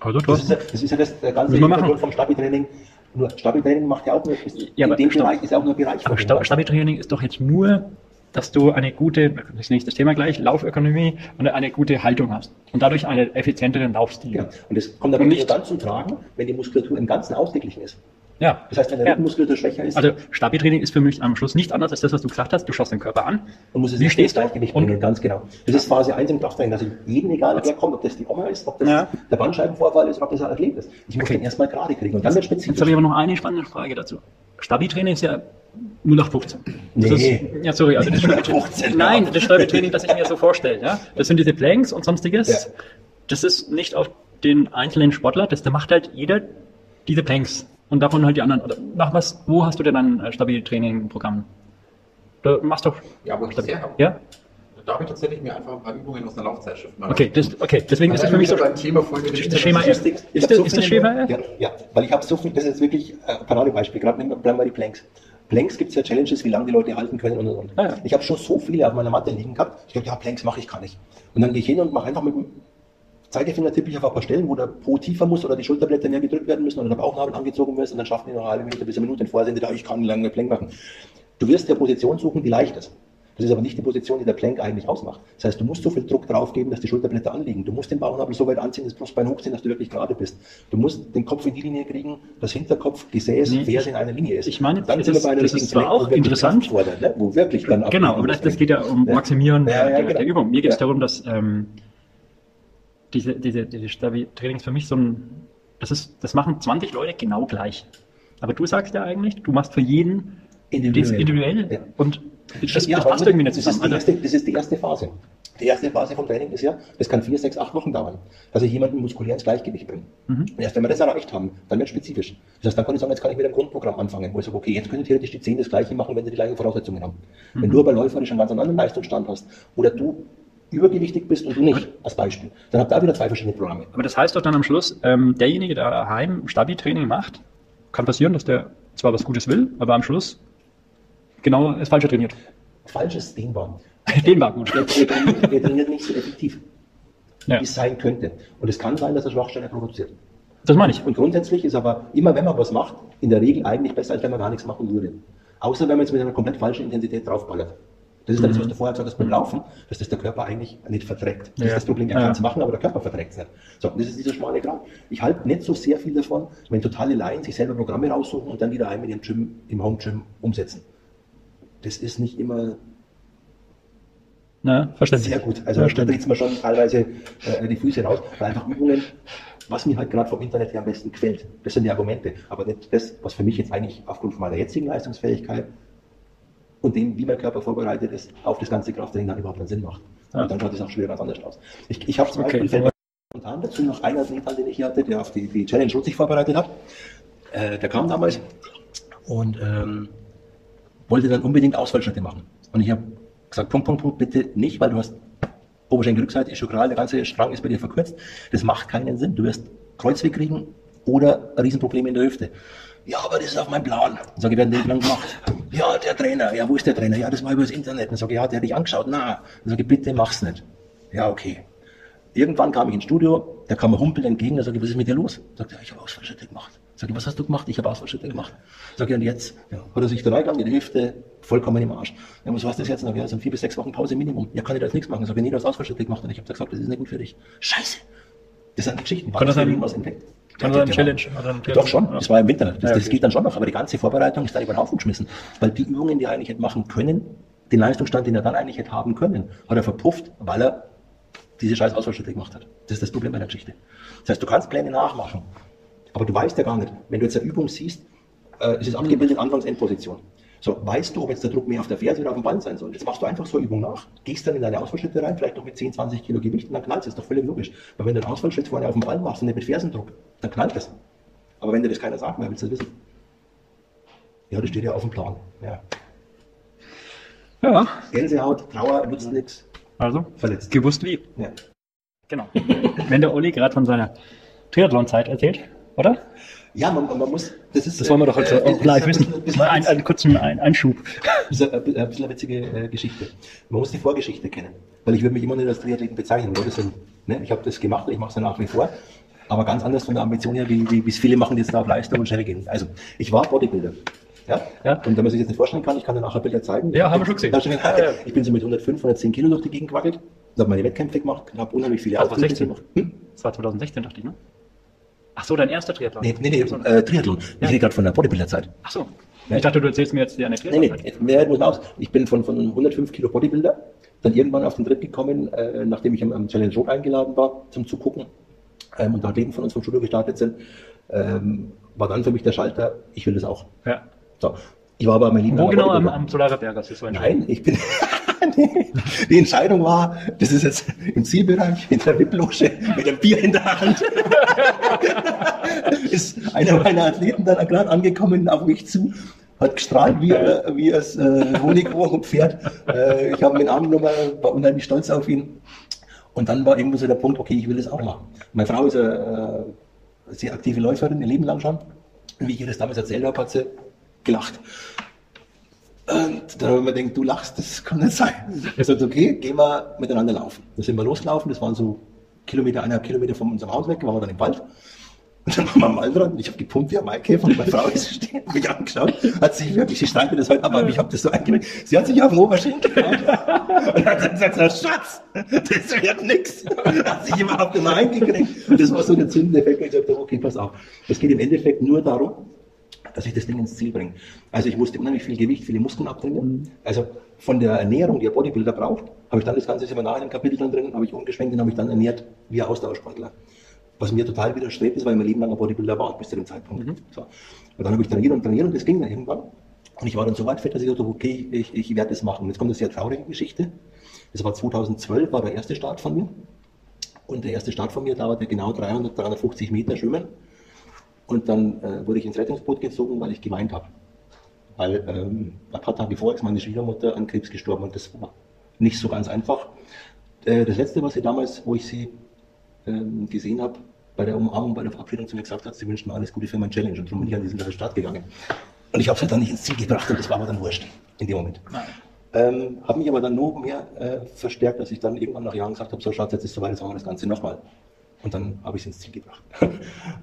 Also Das ist ja das, ist ja das der ganze Müssen wir machen. Hintergrund vom Stabi-Training. Nur Stabi-Training macht ja auch nur, ist, Ja, in aber dem stopp. Bereich ist ja auch nur Bereich. Aber. Stabi-Training ist doch jetzt nur, dass du eine gute, das ist nächstes Thema gleich, Laufökonomie und eine gute Haltung hast. Und dadurch einen effizienteren Laufstil. Ja. Und das kommt aber nicht dann zum Tragen, wenn die Muskulatur im Ganzen ausgeglichen ist. Ja. Das heißt, wenn der Ja. Rückenmuskulatur schwächer ist, Also Stabi-Training ist für mich am Schluss nicht anders als das, was du gesagt hast. Du schaust den Körper an. und muss es Wie stehst du? Gleichgewicht Und- bringen, ganz genau. Das ist Phase 1 im Krafttraining, dass ich jeden, egal wer kommt, ob das die Oma ist, ob das Ja. der Bandscheibenvorfall ist, ob das ein Athlet ist. Ich muss Okay. den erstmal gerade kriegen und dann wird Jetzt habe spezifisch. ich aber noch eine spannende Frage dazu. Stabi-Training ist ja 0 nach 15. Das Nee. Ist, ja, sorry, also das 15, Nein, das Stabi-Training, das ich mir so vorstelle. Ja? Das sind diese Planks und sonstiges. Ja. Das ist nicht auf den einzelnen Sportler, das da macht halt jeder diese Planks. Und davon halt die anderen. Nach was, wo hast du denn ein äh, Stabi-Training-Programm? Du machst doch. Ja, wo ich das her habe. Ja? Da habe ich tatsächlich mir einfach ein paar Übungen aus einer Laufzeitschrift mal Okay, das, okay, deswegen ist das für mich so. beim Thema Folge Das Schema F. Ist hab das, so ist das Schema F? Ja, ja, weil ich habe so viel, das ist wirklich äh, ein Paradebeispiel, gerade bleiben wir die Planks. Planks gibt es ja Challenges, wie lange die Leute halten können und und und. Ah, ja. Ich habe schon so viele auf meiner Matte liegen gehabt, ich dachte, ja, Planks mache ich gar nicht. Und dann gehe ich hin und mache einfach mit dem Zeigefinger tippe ich auf ein paar Stellen, wo der Po tiefer muss oder die Schulterblätter mehr gedrückt werden müssen oder der Bauchnabel angezogen muss und dann schaffen die noch eine halbe Minute bis eine Minute vorher sind die da, ich kann lange Plank machen. Du wirst eine Position suchen, die leicht ist. Das ist aber nicht die Position, die der Plank eigentlich ausmacht. Das heißt, du musst so viel Druck drauf geben, dass die Schulterblätter anliegen. Du musst den Bauchnabel so weit anziehen, das Brustbein hochziehen, dass du wirklich gerade bist. Du musst den Kopf in die Linie kriegen, das Hinterkopf, Gesäß, Nee, Ferse in einer Linie ist. ich meine, dann das sind wir ist- bei einer das ist zwar Plank, auch interessant. Kraft fordert, ne? wo wirklich dann Genau, aber das, das geht ja um Ja. Maximieren Ja, ja, der, genau. der Übung. Mir geht es Ja. darum, dass ähm, diese, diese, diese Stabi-Trainings für mich so ein Das, ist, das machen 20 Leute genau gleich. Aber du sagst ja eigentlich, du machst für jeden Individuell. individuell Ja. und das, Ja, das passt irgendwie nicht das ist, zusammen. die Also, erste, das ist die erste Phase. Die erste Phase vom Training ist ja, das kann vier, sechs, acht Wochen dauern, dass ich jemanden muskulär ins Gleichgewicht bringe. Mhm. Und erst wenn wir das erreicht haben, dann wird es spezifisch. Das heißt, dann kann ich sagen, jetzt kann ich mit einem Grundprogramm anfangen, wo ich sage, okay, jetzt können theoretisch die zehn das Gleiche machen, wenn sie die gleichen Voraussetzungen haben. Mhm. Wenn du aber läuferisch einen ganz anderen Leistungsstand hast oder du übergewichtig bist und du nicht, als Beispiel, dann habt ihr auch wieder zwei verschiedene Programme. aber das heißt doch dann am Schluss, ähm, derjenige, der daheim Stabi-Training macht, kann passieren, dass der zwar was Gutes will, aber am Schluss genau das Falsche trainiert. Falsches Dehnbar. [laughs] Den war gut. Der, der, trainiert, der trainiert nicht so effektiv, Ja. wie es sein könnte. Und es kann sein, dass er Schwachstellen produziert. Das meine ich. Und grundsätzlich ist aber immer, wenn man was macht, in der Regel eigentlich besser, als wenn man gar nichts machen würde. Außer wenn man jetzt mit einer komplett falschen Intensität draufballert. Das ist das, was du vorher gesagt hast beim Laufen, dass das der Körper eigentlich nicht verträgt. Das Ja. ist das Problem, er Ja. kann es machen, aber der Körper verträgt es nicht. So, das ist dieser schmale Grad. Ich halte nicht so sehr viel davon, wenn totale Laien sich selber Programme raussuchen und dann wieder einmal in ihrem Gym, im Home Gym umsetzen. Das ist nicht immer Na, verständlich. sehr gut. Also da dreht man schon teilweise äh, die Füße raus, weil einfach Übungen, was mir halt gerade vom Internet her am besten gefällt, das sind die Argumente, aber nicht das, was für mich jetzt eigentlich aufgrund meiner jetzigen Leistungsfähigkeit und dem, wie mein Körper vorbereitet ist, auf das ganze Krafttraining dann überhaupt einen Sinn macht. Ja. Und dann schaut es auch schon wieder ganz anders aus. Ich, ich habe zum Okay. Beispiel spontan dazu noch einen Athlet an, den ich hier hatte, der auf die, die Challenge Rot sich vorbereitet hat. Äh, der kam damals und ähm, wollte dann unbedingt Ausfallschritte machen. Und ich habe gesagt, Punkt, Punkt, Punkt, bitte nicht, weil du hast Oberschenkelrückseite, Schokral, der ganze Strang ist bei dir verkürzt. Das macht keinen Sinn. Du wirst Kreuzweg kriegen oder ein Riesenproblem in der Hüfte. Ja, aber das ist auf meinem Plan. Dann sage ich, werden den lang gemacht. Ja, der Trainer. Ja, wo ist der Trainer? Ja, das war über das Internet. Dann sage ich, ja, der hat dich angeschaut. Na, dann sage ich, bitte mach's nicht. Ja, okay. Irgendwann kam ich ins Studio, der kam mir humpelnd entgegen, da sage ich, was ist mit dir los? Sagt er, ich habe Ausfallschritte gemacht. Sag ich, was hast du gemacht? Ich habe Ausfallschritte gemacht. Sag ich, und jetzt? Ja, hat er sich da reingegangen, die Hüfte, vollkommen im Arsch. Ja, was heißt das jetzt? Sag ich, ja, so vier bis sechs Wochen Pause Minimum. Ja, kann ich da jetzt nichts machen. Sag ich, nee, du hast Ausfallschritte gemacht. Und ich habe gesagt, das ist nicht gut für dich. Scheiße. Das sind Geschichten. Kann das War ein- irgendwas entdeckt? Kann Ja, das ein genau. Challenge Triathlon? Doch schon, Ja. das war im Winter. Das, Ja, das okay. geht dann schon noch, aber die ganze Vorbereitung ist dann über den Haufen geschmissen. Weil die Übungen, die er eigentlich hätte machen können, den Leistungsstand, den er dann eigentlich hätte haben können, hat er verpufft, weil er diese scheiß Ausfallschritte gemacht hat. Das ist das Problem bei der Geschichte. Das heißt, du kannst Pläne nachmachen, aber du weißt ja gar nicht, wenn du jetzt eine Übung siehst, äh, es ist abgebildet Anfangs-Endposition. So, weißt du, ob jetzt der Druck mehr auf der Ferse oder auf dem Band sein soll? Jetzt machst du einfach so eine Übung nach, gehst dann in deine Ausfallschritte rein, vielleicht noch mit 10, 20 Kilo Gewicht und dann knallt es. Ist doch völlig logisch. Weil wenn du einen Ausfallschritt vorne auf dem Band machst und nicht mit Fersendruck, dann knallt es. Aber wenn dir das keiner sagt, wer willst du das wissen? Ja, das steht ja auf dem Plan. Ja. Ja, Gänsehaut, Trauer, nutzt nichts, also verletzt. gewusst wie. Ja. Genau. Wenn der Olli gerade von seiner Triathlon-Zeit erzählt, oder? Ja, man, man muss, das ist. Das wollen wir doch äh, jetzt äh, auch live wissen. Mal einen, einen kurzen ein Einschub. Das ist ein, bisschen eine witzige äh, Geschichte. Man muss die Vorgeschichte kennen. Weil ich würde mich immer nicht als Triathleten bezeichnen. Willen. Ne? Ich habe das gemacht ich mache es ja nach wie vor. Aber ganz anders von der Ambition her, wie, wie wie es viele machen, die jetzt da auf Leistung und schnell gehen. Also, ich war Bodybuilder. Ja? Ja. Und wenn man sich das nicht vorstellen kann, ich kann dir nachher Bilder zeigen. Ja, haben wir schon gesehen. Ich bin so mit 105, 110 Kilo durch die Gegend gewackelt. Und habe meine Wettkämpfe gemacht, habe unheimlich viele 16. gemacht. Hm? Das war 2016, dachte ich, ne? Ach so, dein erster Triathlon. Nee, nee, nee, äh, Triathlon. Ich rede gerade von der Bodybuilder-Zeit. Ach so. Ich dachte, du erzählst mir jetzt die Anekdote. Nee, nee, mehr muss man aus. Ich bin von, von 105 Kilo Bodybuilder dann irgendwann auf den Tritt gekommen, äh, nachdem ich am, am Challenge Road eingeladen war, zum Zugucken ähm, und da Athleten von uns vom Studio gestartet sind, ähm, war dann für mich der Schalter, ich will das auch. Ja. So. Ich war aber mein Lieber. Wo genau am, am Solarer Berg hast du so entschieden? Nein, ich bin. [laughs] [laughs] Die Entscheidung war, das ist jetzt im Zielbereich, in der VIP-Loge, mit einem Bier in der Hand. [laughs] ist einer meiner Athleten dann gerade angekommen auf mich zu, hat gestrahlt wie, äh, wie das äh, Honigkuchenpferd. Äh, ich habe ihn in Arm genommen, war unheimlich stolz auf ihn. Und dann war irgendwo so der Punkt, okay, ich will das auch machen. Meine Frau ist eine äh, sehr aktive Läuferin, ihr Leben lang schon. Wie ich ihr das damals erzählt habe, hat sie gelacht. Und dann haben wir gedacht, du lachst, das kann nicht sein. Er sagt, okay, gehen wir miteinander laufen. Da sind wir losgelaufen, das waren so Kilometer, eineinhalb Kilometer von unserem Haus weg, waren wir dann im Wald. Und dann waren wir am Waldrand und ich habe gepumpt wie ein Maikäfer und meine Frau ist stehen, mich angeschaut, hat sich wirklich, streitet das heute ab, aber ich habe das so eingebildet. Sie hat sich auf den Oberschenkel gehauen und hat dann gesagt, Schatz, das wird nix. Hat sich überhaupt mehr eingekriegt. Und das war so der zündende Effekt, wo ich gesagt habe, okay, pass auf. Es geht im Endeffekt nur darum, dass ich das Ding ins Ziel bringe. Also ich musste unheimlich viel Gewicht, viele Muskeln abtrainieren. Also von der Ernährung, die ein Bodybuilder braucht, habe ich dann das ganze Seminar in einem Kapitel dann drin, habe ich umgeschwenkt und habe ich dann ernährt wie ein Ausdauersportler. Was mir total widerstrebt ist, weil ich mein Leben lang ein Bodybuilder war, bis zu dem Zeitpunkt. So. Und dann habe ich trainiert und trainiert und das ging dann irgendwann. Und ich war dann so weit fit, dass ich dachte, okay, ich, ich werde das machen. Und jetzt kommt eine sehr traurige Geschichte. Das war 2012, war der erste Start von mir. Und der erste Start von mir dauerte genau 300, 350 Meter Schwimmen. Und dann äh, wurde ich ins Rettungsboot gezogen, weil ich geweint habe. Weil ähm, ein paar Tage vorher ist meine Schwiegermutter an Krebs gestorben und das war nicht so ganz einfach. Äh, das letzte, was sie damals, wo ich sie ähm, gesehen habe, bei der Umarmung, bei der Verabschiedung zu mir gesagt hat, sie wünscht mir alles Gute für mein Challenge und darum bin ich an diesen Start gegangen. Und ich habe es halt dann nicht ins Ziel gebracht und das war aber dann wurscht in dem Moment. Ähm, habe mich aber dann noch mehr äh, verstärkt, dass ich dann irgendwann nach Jahren gesagt habe, so Schatz, jetzt ist es soweit, jetzt machen wir das Ganze nochmal. Und dann habe ich es ins Ziel gebracht. [laughs]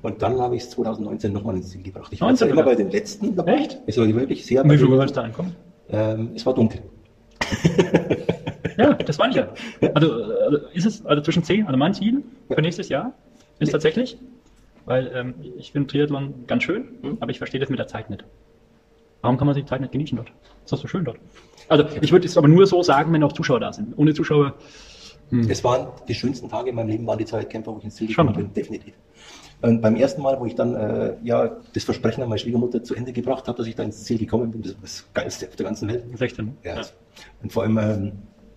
Und dann habe ich es 2019 nochmal ins Ziel gebracht. Ich war 19 zwar immer bei den letzten dabei. Echt? Es war wirklich sehr... Wie viel Uhr du ankommen? Ähm, es war dunkel. [laughs] Ja, das war ich ja. Also, äh, ist es also zwischen 10, also mein Ziel für nächstes Jahr ist tatsächlich, weil ähm, ich finde Triathlon ganz schön, Mhm. aber ich verstehe das mit der Zeit nicht. Warum kann man die Zeit nicht genießen dort? Ist doch so schön dort. Also ich würde es aber nur so sagen, wenn auch Zuschauer da sind. Ohne Zuschauer, Es waren die schönsten Tage in meinem Leben, waren die Zeitkämpfe, wo ich ins Ziel gekommen bin, definitiv. Und beim ersten Mal, wo ich dann äh, ja das Versprechen an meine Schwiegermutter zu Ende gebracht habe, dass ich da ins Ziel gekommen bin, das war das Geilste auf der ganzen Welt. 16. ne? Ja. Und vor allem, ähm,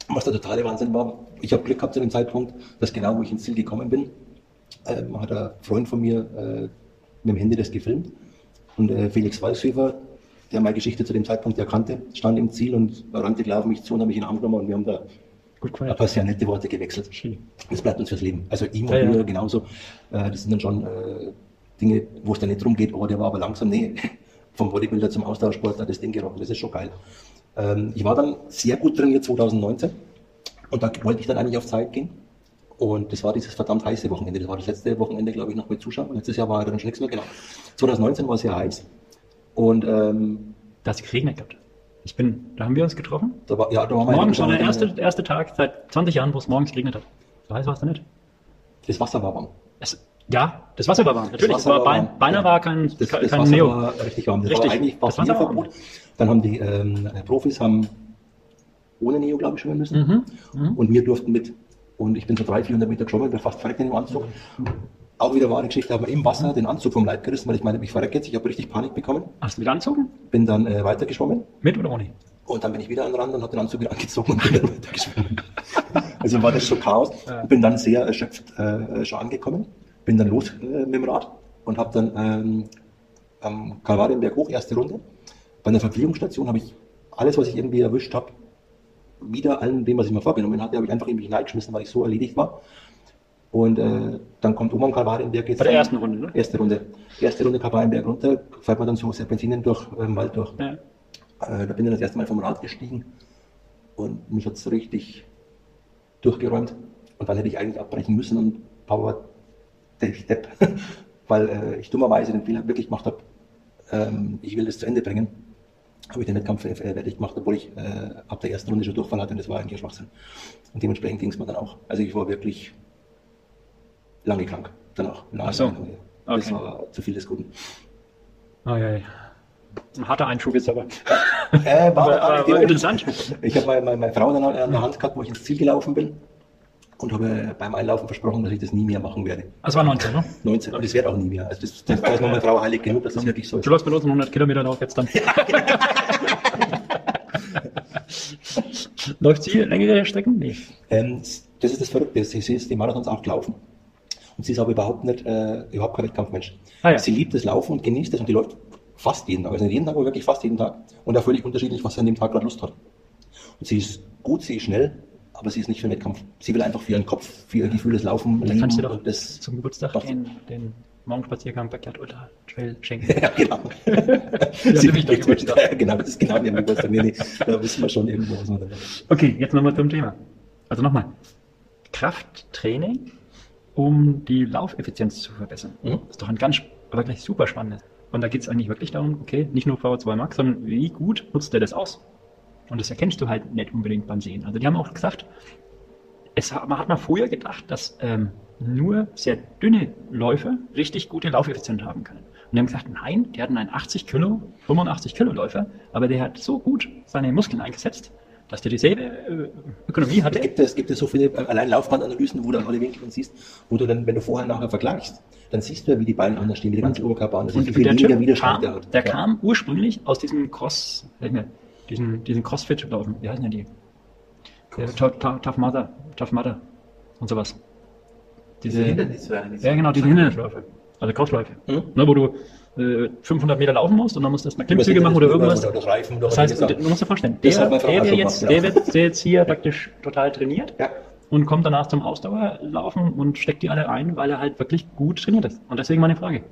was der totale Wahnsinn war, ich habe Glück gehabt zu dem Zeitpunkt, dass genau wo ich ins Ziel gekommen bin, ähm, hat ein Freund von mir äh, mit dem Handy das gefilmt. Und äh, Felix Walshöfer, der meine Geschichte zu dem Zeitpunkt erkannte, stand im Ziel und rannte gleich auf mich zu und hat mich in den Arm genommen und wir haben da Gefeiert. paar sehr nette Worte gewechselt. Das bleibt uns fürs Leben. Also ihm Ja, und ja. genauso. Äh, das sind dann schon äh, Dinge, wo es dann nicht drum geht, oh, der war aber langsam. Nee, [laughs] vom Bodybuilder zum Austauschsportler das Ding gerochen. Das ist schon geil. Ähm, ich war dann sehr gut trainiert 2019 und da wollte ich dann eigentlich auf Zeit gehen. Und das war dieses verdammt heiße Wochenende. Das war das letzte Wochenende, glaube ich, noch mit Zuschauern. Letztes Jahr war dann schon nichts mehr, genau. 2019 war es sehr heiß. Und ähm, Da hat es geregnet gehabt. Ich bin, da haben wir uns getroffen. da war, ja, da war meine Morgens war der erste, erste Tag seit 20 Jahren, wo es morgens geregnet hat. So heiß war es da nicht. Das Wasser war warm. Es, ja, das Wasser war warm. Natürlich, Wasser es war war bein, warm. beinahe Ja. war kein, Das, kein das Wasser Neo. war richtig warm. Das Richtig. war eigentlich Das fast Wasser Verbot. Dann haben die ähm, Profis haben ohne Neo, glaube ich, schwimmen müssen. Mhm. Und wir durften mit. Und ich bin so 300, 400 Meter geschwommen, bin fast verreckt in dem Anzug. Auch wieder wahre Geschichte, habe mir im Wasser den Anzug vom Leib gerissen, weil ich meine, ich verrecke jetzt. Ich habe richtig Panik bekommen. Hast du wieder anzogen? Bin dann äh, weiter geschwommen. Mit oder ohne? Und dann bin ich wieder an den Rand und habe den Anzug wieder angezogen und bin dann [laughs] weiter geschwommen. also war das schon Chaos. Bin dann sehr erschöpft äh, schon angekommen. Bin dann los äh, mit dem Rad und habe dann ähm, am Kalvarienberg hoch, erste Runde. Bei einer Verpflegungsstation habe ich alles, was ich irgendwie erwischt habe, wieder allem dem, was ich mir vorgenommen hatte, habe ich einfach in mich hineingeschmissen, weil ich so erledigt war. Und äh, dann kommt am Kalvarienberg jetzt. Bei der dann- ersten Runde, ne? Erste Runde. Erste Runde Kalvarienberg runter, fährt man dann so Serpentinen durch ähm, Wald durch. Ja. Äh, da bin ich das erste Mal vom Rad gestiegen und mich hat es richtig durchgeräumt. Und dann hätte ich eigentlich abbrechen müssen und aber der Depp, [laughs] weil äh, ich dummerweise den Fehler wirklich gemacht habe, ähm, ich will das zu Ende bringen, habe ich den Wettkampf äh, fertig gemacht, obwohl ich äh, ab der ersten Runde schon Durchfall hatte und das war eigentlich ein Schwachsinn. Und dementsprechend ging es mir dann auch. Also ich war wirklich lange krank danach. Ach so. Das Okay. war zu viel des Guten. Oh, ja, ja. Ein harter Einschub jetzt aber. Äh, war, Aber, war aber, Moment- interessant. Ich habe meine, meine, meine Frau dann an der Hand gehabt, wo ich ins Ziel gelaufen bin und habe beim Einlaufen versprochen, dass ich das nie mehr machen werde. Das war 19, ne? 19. Und das wird auch nie mehr. Also das, das, da ist noch meine Frau heilig genug, dass das wirklich so ist. Du läufst mit uns einen 100 Kilometer Lauf jetzt dann. [laughs] [laughs] Läuft sie längere Strecken? Nee. Ähm, das ist das Verrückte. Sie, sie ist die Marathons auch gelaufen. Und sie ist aber überhaupt nicht, äh, überhaupt kein Wettkampfmensch. Ah, ja. Sie liebt das Laufen und genießt es und die läuft fast jeden Tag. Also nicht jeden Tag, aber wirklich fast jeden Tag. Und auch völlig unterschiedlich, was sie an dem Tag gerade Lust hat. Und sie ist gut, sie ist schnell, aber sie ist nicht für den Wettkampf. Sie will einfach für ihren Kopf, für ihr Gefühl des Laufen Dann kannst du doch das zum Geburtstag den, den Morgenspaziergang Backyard Ultra Trail schenken. [laughs] Ja, genau. [laughs] Sie der möchte- Geburtstag. [laughs] Ja, genau, das ist genau der Geburtstag. Nee, nee, da wissen wir schon irgendwo, was wir da machen. Okay, jetzt nochmal zum Thema. Also nochmal. Krafttraining, um die Laufeffizienz zu verbessern. Mhm. Das ist doch ein ganz, aber gleich super spannendes. Und da geht es eigentlich wirklich darum, okay, nicht nur VO2 Max, sondern wie gut nutzt der das aus? Und das erkennst du halt nicht unbedingt beim Sehen. Also die haben auch gesagt, es, hat- man hat mal vorher gedacht, dass ähm, nur sehr dünne Läufer richtig gute Laufeffizienz haben können. Und die haben gesagt, nein, die hatten einen 80 Kilo, 85 Kilo Läufer, aber der hat so gut seine Muskeln eingesetzt, dass der dieselbe äh, Ökonomie hatte. Gibt es gibt es so viele äh, allein Laufbandanalysen, wo du an alle Winkel siehst, wo du dann, wenn du vorher nachher vergleichst, dann siehst du ja, wie die Beine anders stehen, wie der ganze Oberkörper anders ist, wie Und viel der weniger Widerstand kam, der hat. der Ja. kam ursprünglich aus diesem Cross, ich mal, diesen, diesen Crossfit-Laufen. Wie heißen denn die? Der Tough, Mother, Tough Mother und sowas. Diese, ja, genau, diese Hindernisläufe. Also Crossläufe. Mhm. Ne, wo du äh, 500 Meter laufen musst und dann musst du erstmal Klimmzüge machen oder irgendwas. Oder das Reifen oder Das heißt, du musst dir vorstellen, der, der, der, jetzt, der, wird, der jetzt hier praktisch total trainiert Ja. und kommt danach zum Ausdauerlaufen und steckt die alle ein, weil er halt wirklich gut trainiert ist. Und deswegen meine Frage.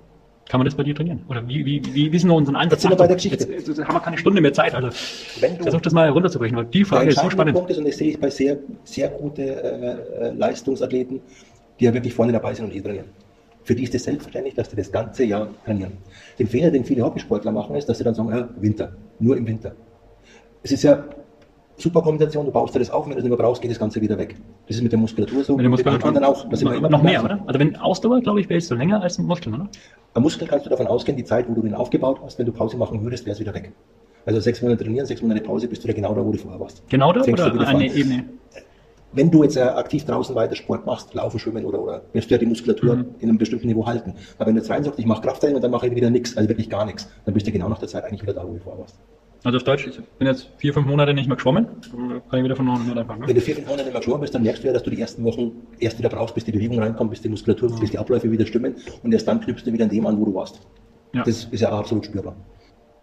Kann man das bei dir trainieren? Oder wie, wie, wie, wie ist denn unser Einsatz? Jetzt sind wir bei der Geschichte. Jetzt, jetzt haben wir keine Stunde mehr Zeit. Also Wenn du- versuch das mal runterzubrechen, weil die Frage ist so spannend. Punkt ist, und das sehe ich bei sehr, sehr guten äh, äh, Leistungsathleten, die ja wirklich vorne dabei sind und eh trainieren. Für die ist es selbstverständlich, dass die das ganze Jahr trainieren. Den Fehler, den viele Hobbysportler machen, ist, dass sie dann sagen, ja, Winter, nur im Winter. Es ist ja super Kombination, du baust dir das auf, wenn du es nicht mehr brauchst, geht das Ganze wieder weg. Das ist mit der Muskulatur so, Mit der Muskulatur anderen auch. Da sind wir immer noch mehr, oder? Also wenn Ausdauer, glaube ich, wählst du länger als Muskeln, oder? Am Muskel kannst du davon ausgehen, die Zeit, wo du den aufgebaut hast, wenn du Pause machen würdest, wäre es wieder weg. Also sechs Monate trainieren, sechs Monate Pause, bist du wieder genau da, wo du vorher warst. Genau da Fängst oder eine. Ebene? Wenn du jetzt äh, aktiv draußen weiter Sport machst, laufen, schwimmen oder, oder wirst du ja die Muskulatur Mhm. in einem bestimmten Niveau halten. Aber wenn du jetzt rein sagst, ich mache Krafttraining und dann mache ich wieder nichts, also wirklich gar nichts, dann bist du genau nach der Zeit eigentlich wieder da, wo du vorher warst. Also auf Deutsch, ich bin jetzt vier, fünf Monate nicht mehr geschwommen, kann ich wieder von vorne anfangen. Wenn Ne? du vier, fünf Monate nicht mehr geschwommen bist, dann merkst du ja, dass du die ersten Wochen erst wieder brauchst, bis die Bewegung reinkommt, bis die Muskulatur, bis die Abläufe wieder stimmen und erst dann knüpfst du wieder an dem an, wo du warst. Ja. Das ist ja absolut spürbar.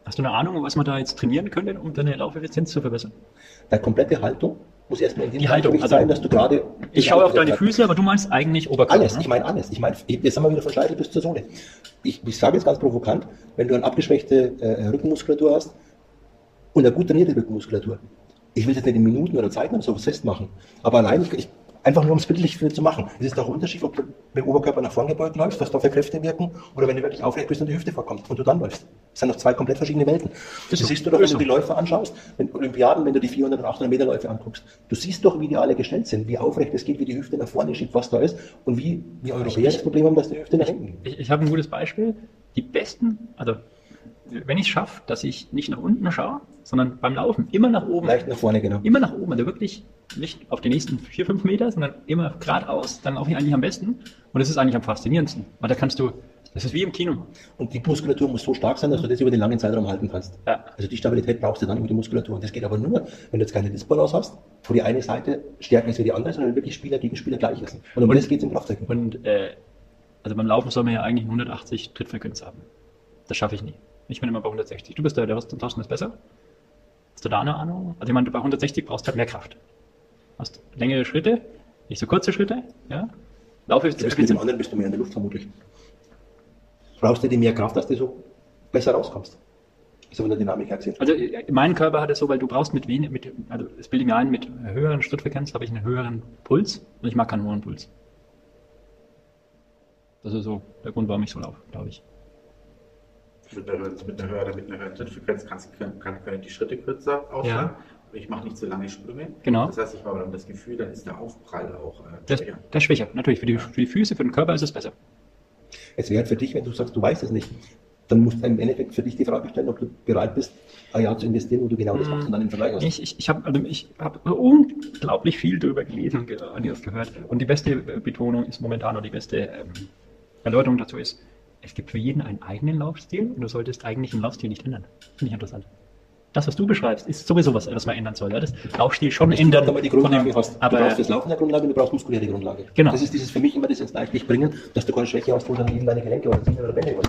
Hast du eine Ahnung, was man da jetzt trainieren könnte, um deine Laufeffizienz zu verbessern? Deine komplette Haltung muss erstmal in Die Haltung, also- sein, dass du gerade... Ich schaue auf deine Füße, aber du meinst eigentlich Oberkörper. Alles, ne? ich meine alles. Ich meine, jetzt sind wir wieder von Scheitel bis zur Sohle. Ich, ich sage jetzt ganz provokant, wenn du eine abgeschwächte äh, Rückenmuskulatur hast und eine gut trainierte Rückenmuskulatur, ich will das nicht in Minuten oder Zeiten oder sowas festmachen, aber allein, ich, einfach nur um es bildlich zu machen. Es ist doch ein Unterschied, ob du mit dem Oberkörper nach vorn gebeugt läufst, was da für Kräfte wirken, oder wenn du wirklich aufrecht bist und die Hüfte vorkommt und du dann läufst. Das sind doch zwei komplett verschiedene Welten. Das so. siehst du doch, wenn du die Läufe anschaust, wenn Olympiaden, wenn du die 400 und 800 Meter Läufe anguckst. Du siehst doch, wie die alle gestellt sind, wie aufrecht es geht, wie die Hüfte nach vorne schiebt, was da ist und wie wir Europäer das Problem haben, dass die Hüfte nach hinten geht. Ich, ich habe ein gutes Beispiel. Die besten, also wenn ich es schaffe, dass ich nicht nach unten schaue, sondern beim Laufen immer nach oben, Leicht nach vorne, genau. immer nach oben, also wirklich nicht auf die nächsten vier, fünf Meter, sondern immer geradeaus, dann laufe ich eigentlich am besten. Und das ist eigentlich am faszinierendsten, weil da kannst du, das ist wie im Kino. Und die Muskulatur muss so stark sein, dass du das über den langen Zeitraum halten kannst. Ja. Also die Stabilität brauchst du dann über die Muskulatur. Und das geht aber nur, wenn du jetzt keine Disbalance hast, wo die eine Seite stärker ist wie die andere, sondern wirklich Spieler gegen Spieler gleich ist. Und um das geht es im Krafttraining. Und äh, also beim Laufen soll man ja eigentlich 180 Trittfrequenz haben. Das schaffe ich nie. Ich bin immer bei 160. Du bist der, der Thorsten ist besser. Hast du da eine Ahnung? Also ich meine, bei 160 brauchst du halt mehr Kraft. Hast längere Schritte, nicht so kurze Schritte, ja. Laufe Du bist mit dem anderen bist du mehr in der Luft vermutlich. Brauchst du dir mehr Kraft, dass du so besser rauskommst. So von der Dynamik her gesehen. Also äh, mein Körper hat es so, weil du brauchst mit wenig, mit, also das bilde ich mir ein, mit höheren Schrittfrequenz habe ich einen höheren Puls und ich mag keinen hohen Puls. Das ist so der Grund, warum ich so laufe, glaube ich. Mit einer, höheren- mit einer höheren, mit einer höheren Trittfrequenz kannst, können, kann, können die Schritte kürzer ausfallen. Aber Ich mache nicht so lange Sprünge. Genau. Das heißt, ich habe dann das Gefühl, dann ist der Aufprall auch äh, Das, schwächer. das ist schwächer. Natürlich, für die, für die Füße, für den Körper ist es besser. Es wäre für dich, wenn du sagst, du weißt es nicht, dann musst du im Endeffekt für dich die Frage stellen, ob du bereit bist, ein Jahr zu investieren, wo du genau das machst und dann den Vergleich hast. Ich, ich, ich habe also ich hab unglaublich viel darüber gelesen und gehört. Und die beste Betonung ist momentan oder die beste ähm, Erläuterung dazu ist, es gibt für jeden einen eigenen Laufstil und du solltest eigentlich den Laufstil nicht ändern. Finde ich interessant. Das, was du beschreibst, ist sowieso was, was man ändern soll. Ja? Das Laufstil schon du ändern. noch einmal die von Grundlage dem- hast. aber du brauchst das Laufen der Grundlage, du brauchst muskuläre Grundlage. Genau. Das ist dieses für mich immer das ins Gleichgewicht bringen, dass du keine Schwäche hast, wo dann eben deine Gelenke oder Zähne oder Bänder.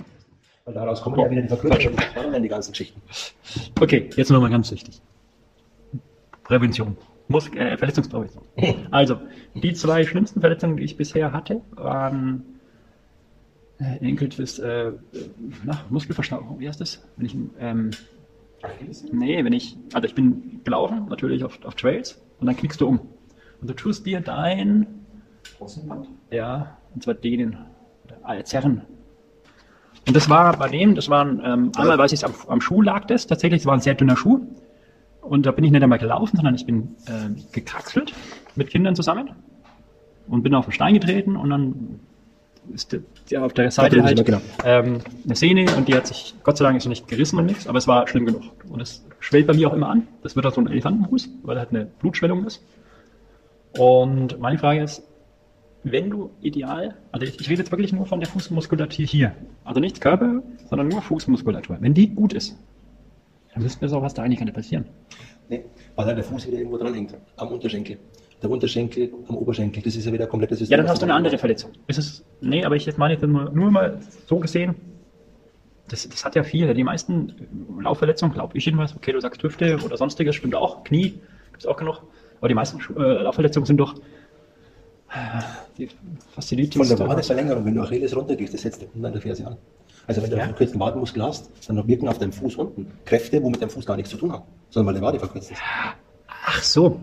Weil daraus kommen ja wieder die Verkürzungen, dann die ganzen Geschichten. Okay, jetzt nochmal ganz wichtig. Prävention. Mus äh, Verletzungsprävention. Also, die zwei schlimmsten Verletzungen, die ich bisher hatte, waren äh, Enkeltwist, äh, na, Muskelverstauchung, wie heißt das? Wenn ich, ähm, nee, wenn ich, also ich bin gelaufen, natürlich auf, auf Trails, und dann knickst du um. Und du tust dir dein, Außenband. ja, und zwar denen, äh, Zerren. Und das war bei dem, das waren, ähm, einmal weiß ich am, am Schuh lag das, tatsächlich, es war ein sehr dünner Schuh. Und da bin ich nicht einmal gelaufen, sondern ich bin ähm, gekraxelt mit Kindern zusammen und bin auf den Stein getreten und dann ist der, der auf der Seite halt genau. ähm, eine Sehne und die hat sich, Gott sei Dank ist sie nicht gerissen und nichts, aber es war schlimm genug. Und es schwellt bei mir auch immer an. Das wird auch so ein Elefantenfuß, weil er halt eine Blutschwellung ist. Und meine Frage ist, wenn du ideal, also ich, ich rede jetzt wirklich nur von der Fußmuskulatur hier, also nicht Körper, sondern nur Fußmuskulatur. Wenn die gut ist, dann müsste mir auch was da eigentlich könnte passieren. Nee, weil halt der Fuß wieder irgendwo dran hängt. Am Unterschenkel. Der Unterschenkel am Oberschenkel. Das ist ja wieder ein komplettes System. Ja, dann hast du eine andere Verletzung. Ist es, nee, aber ich jetzt meine jetzt nur, nur mal so gesehen, das, das hat ja viele. Die meisten Laufverletzungen, glaube ich jedenfalls, okay, du sagst Hüfte oder sonstiges, stimmt auch, Knie, gibt es auch genug. Aber die meisten äh, Laufverletzungen sind doch äh, die Fasziitis. Von der Wadenverlängerung, wenn du Achilles runtergehst, das setzt dir unten an der Ferse an. Also wenn du einen verkürzten Wadenmuskel hast, dann wirken auf deinem Fuß unten Kräfte, wo mit deinem Fuß gar nichts zu tun haben, sondern weil der Wade verkürzt ist. Ach so.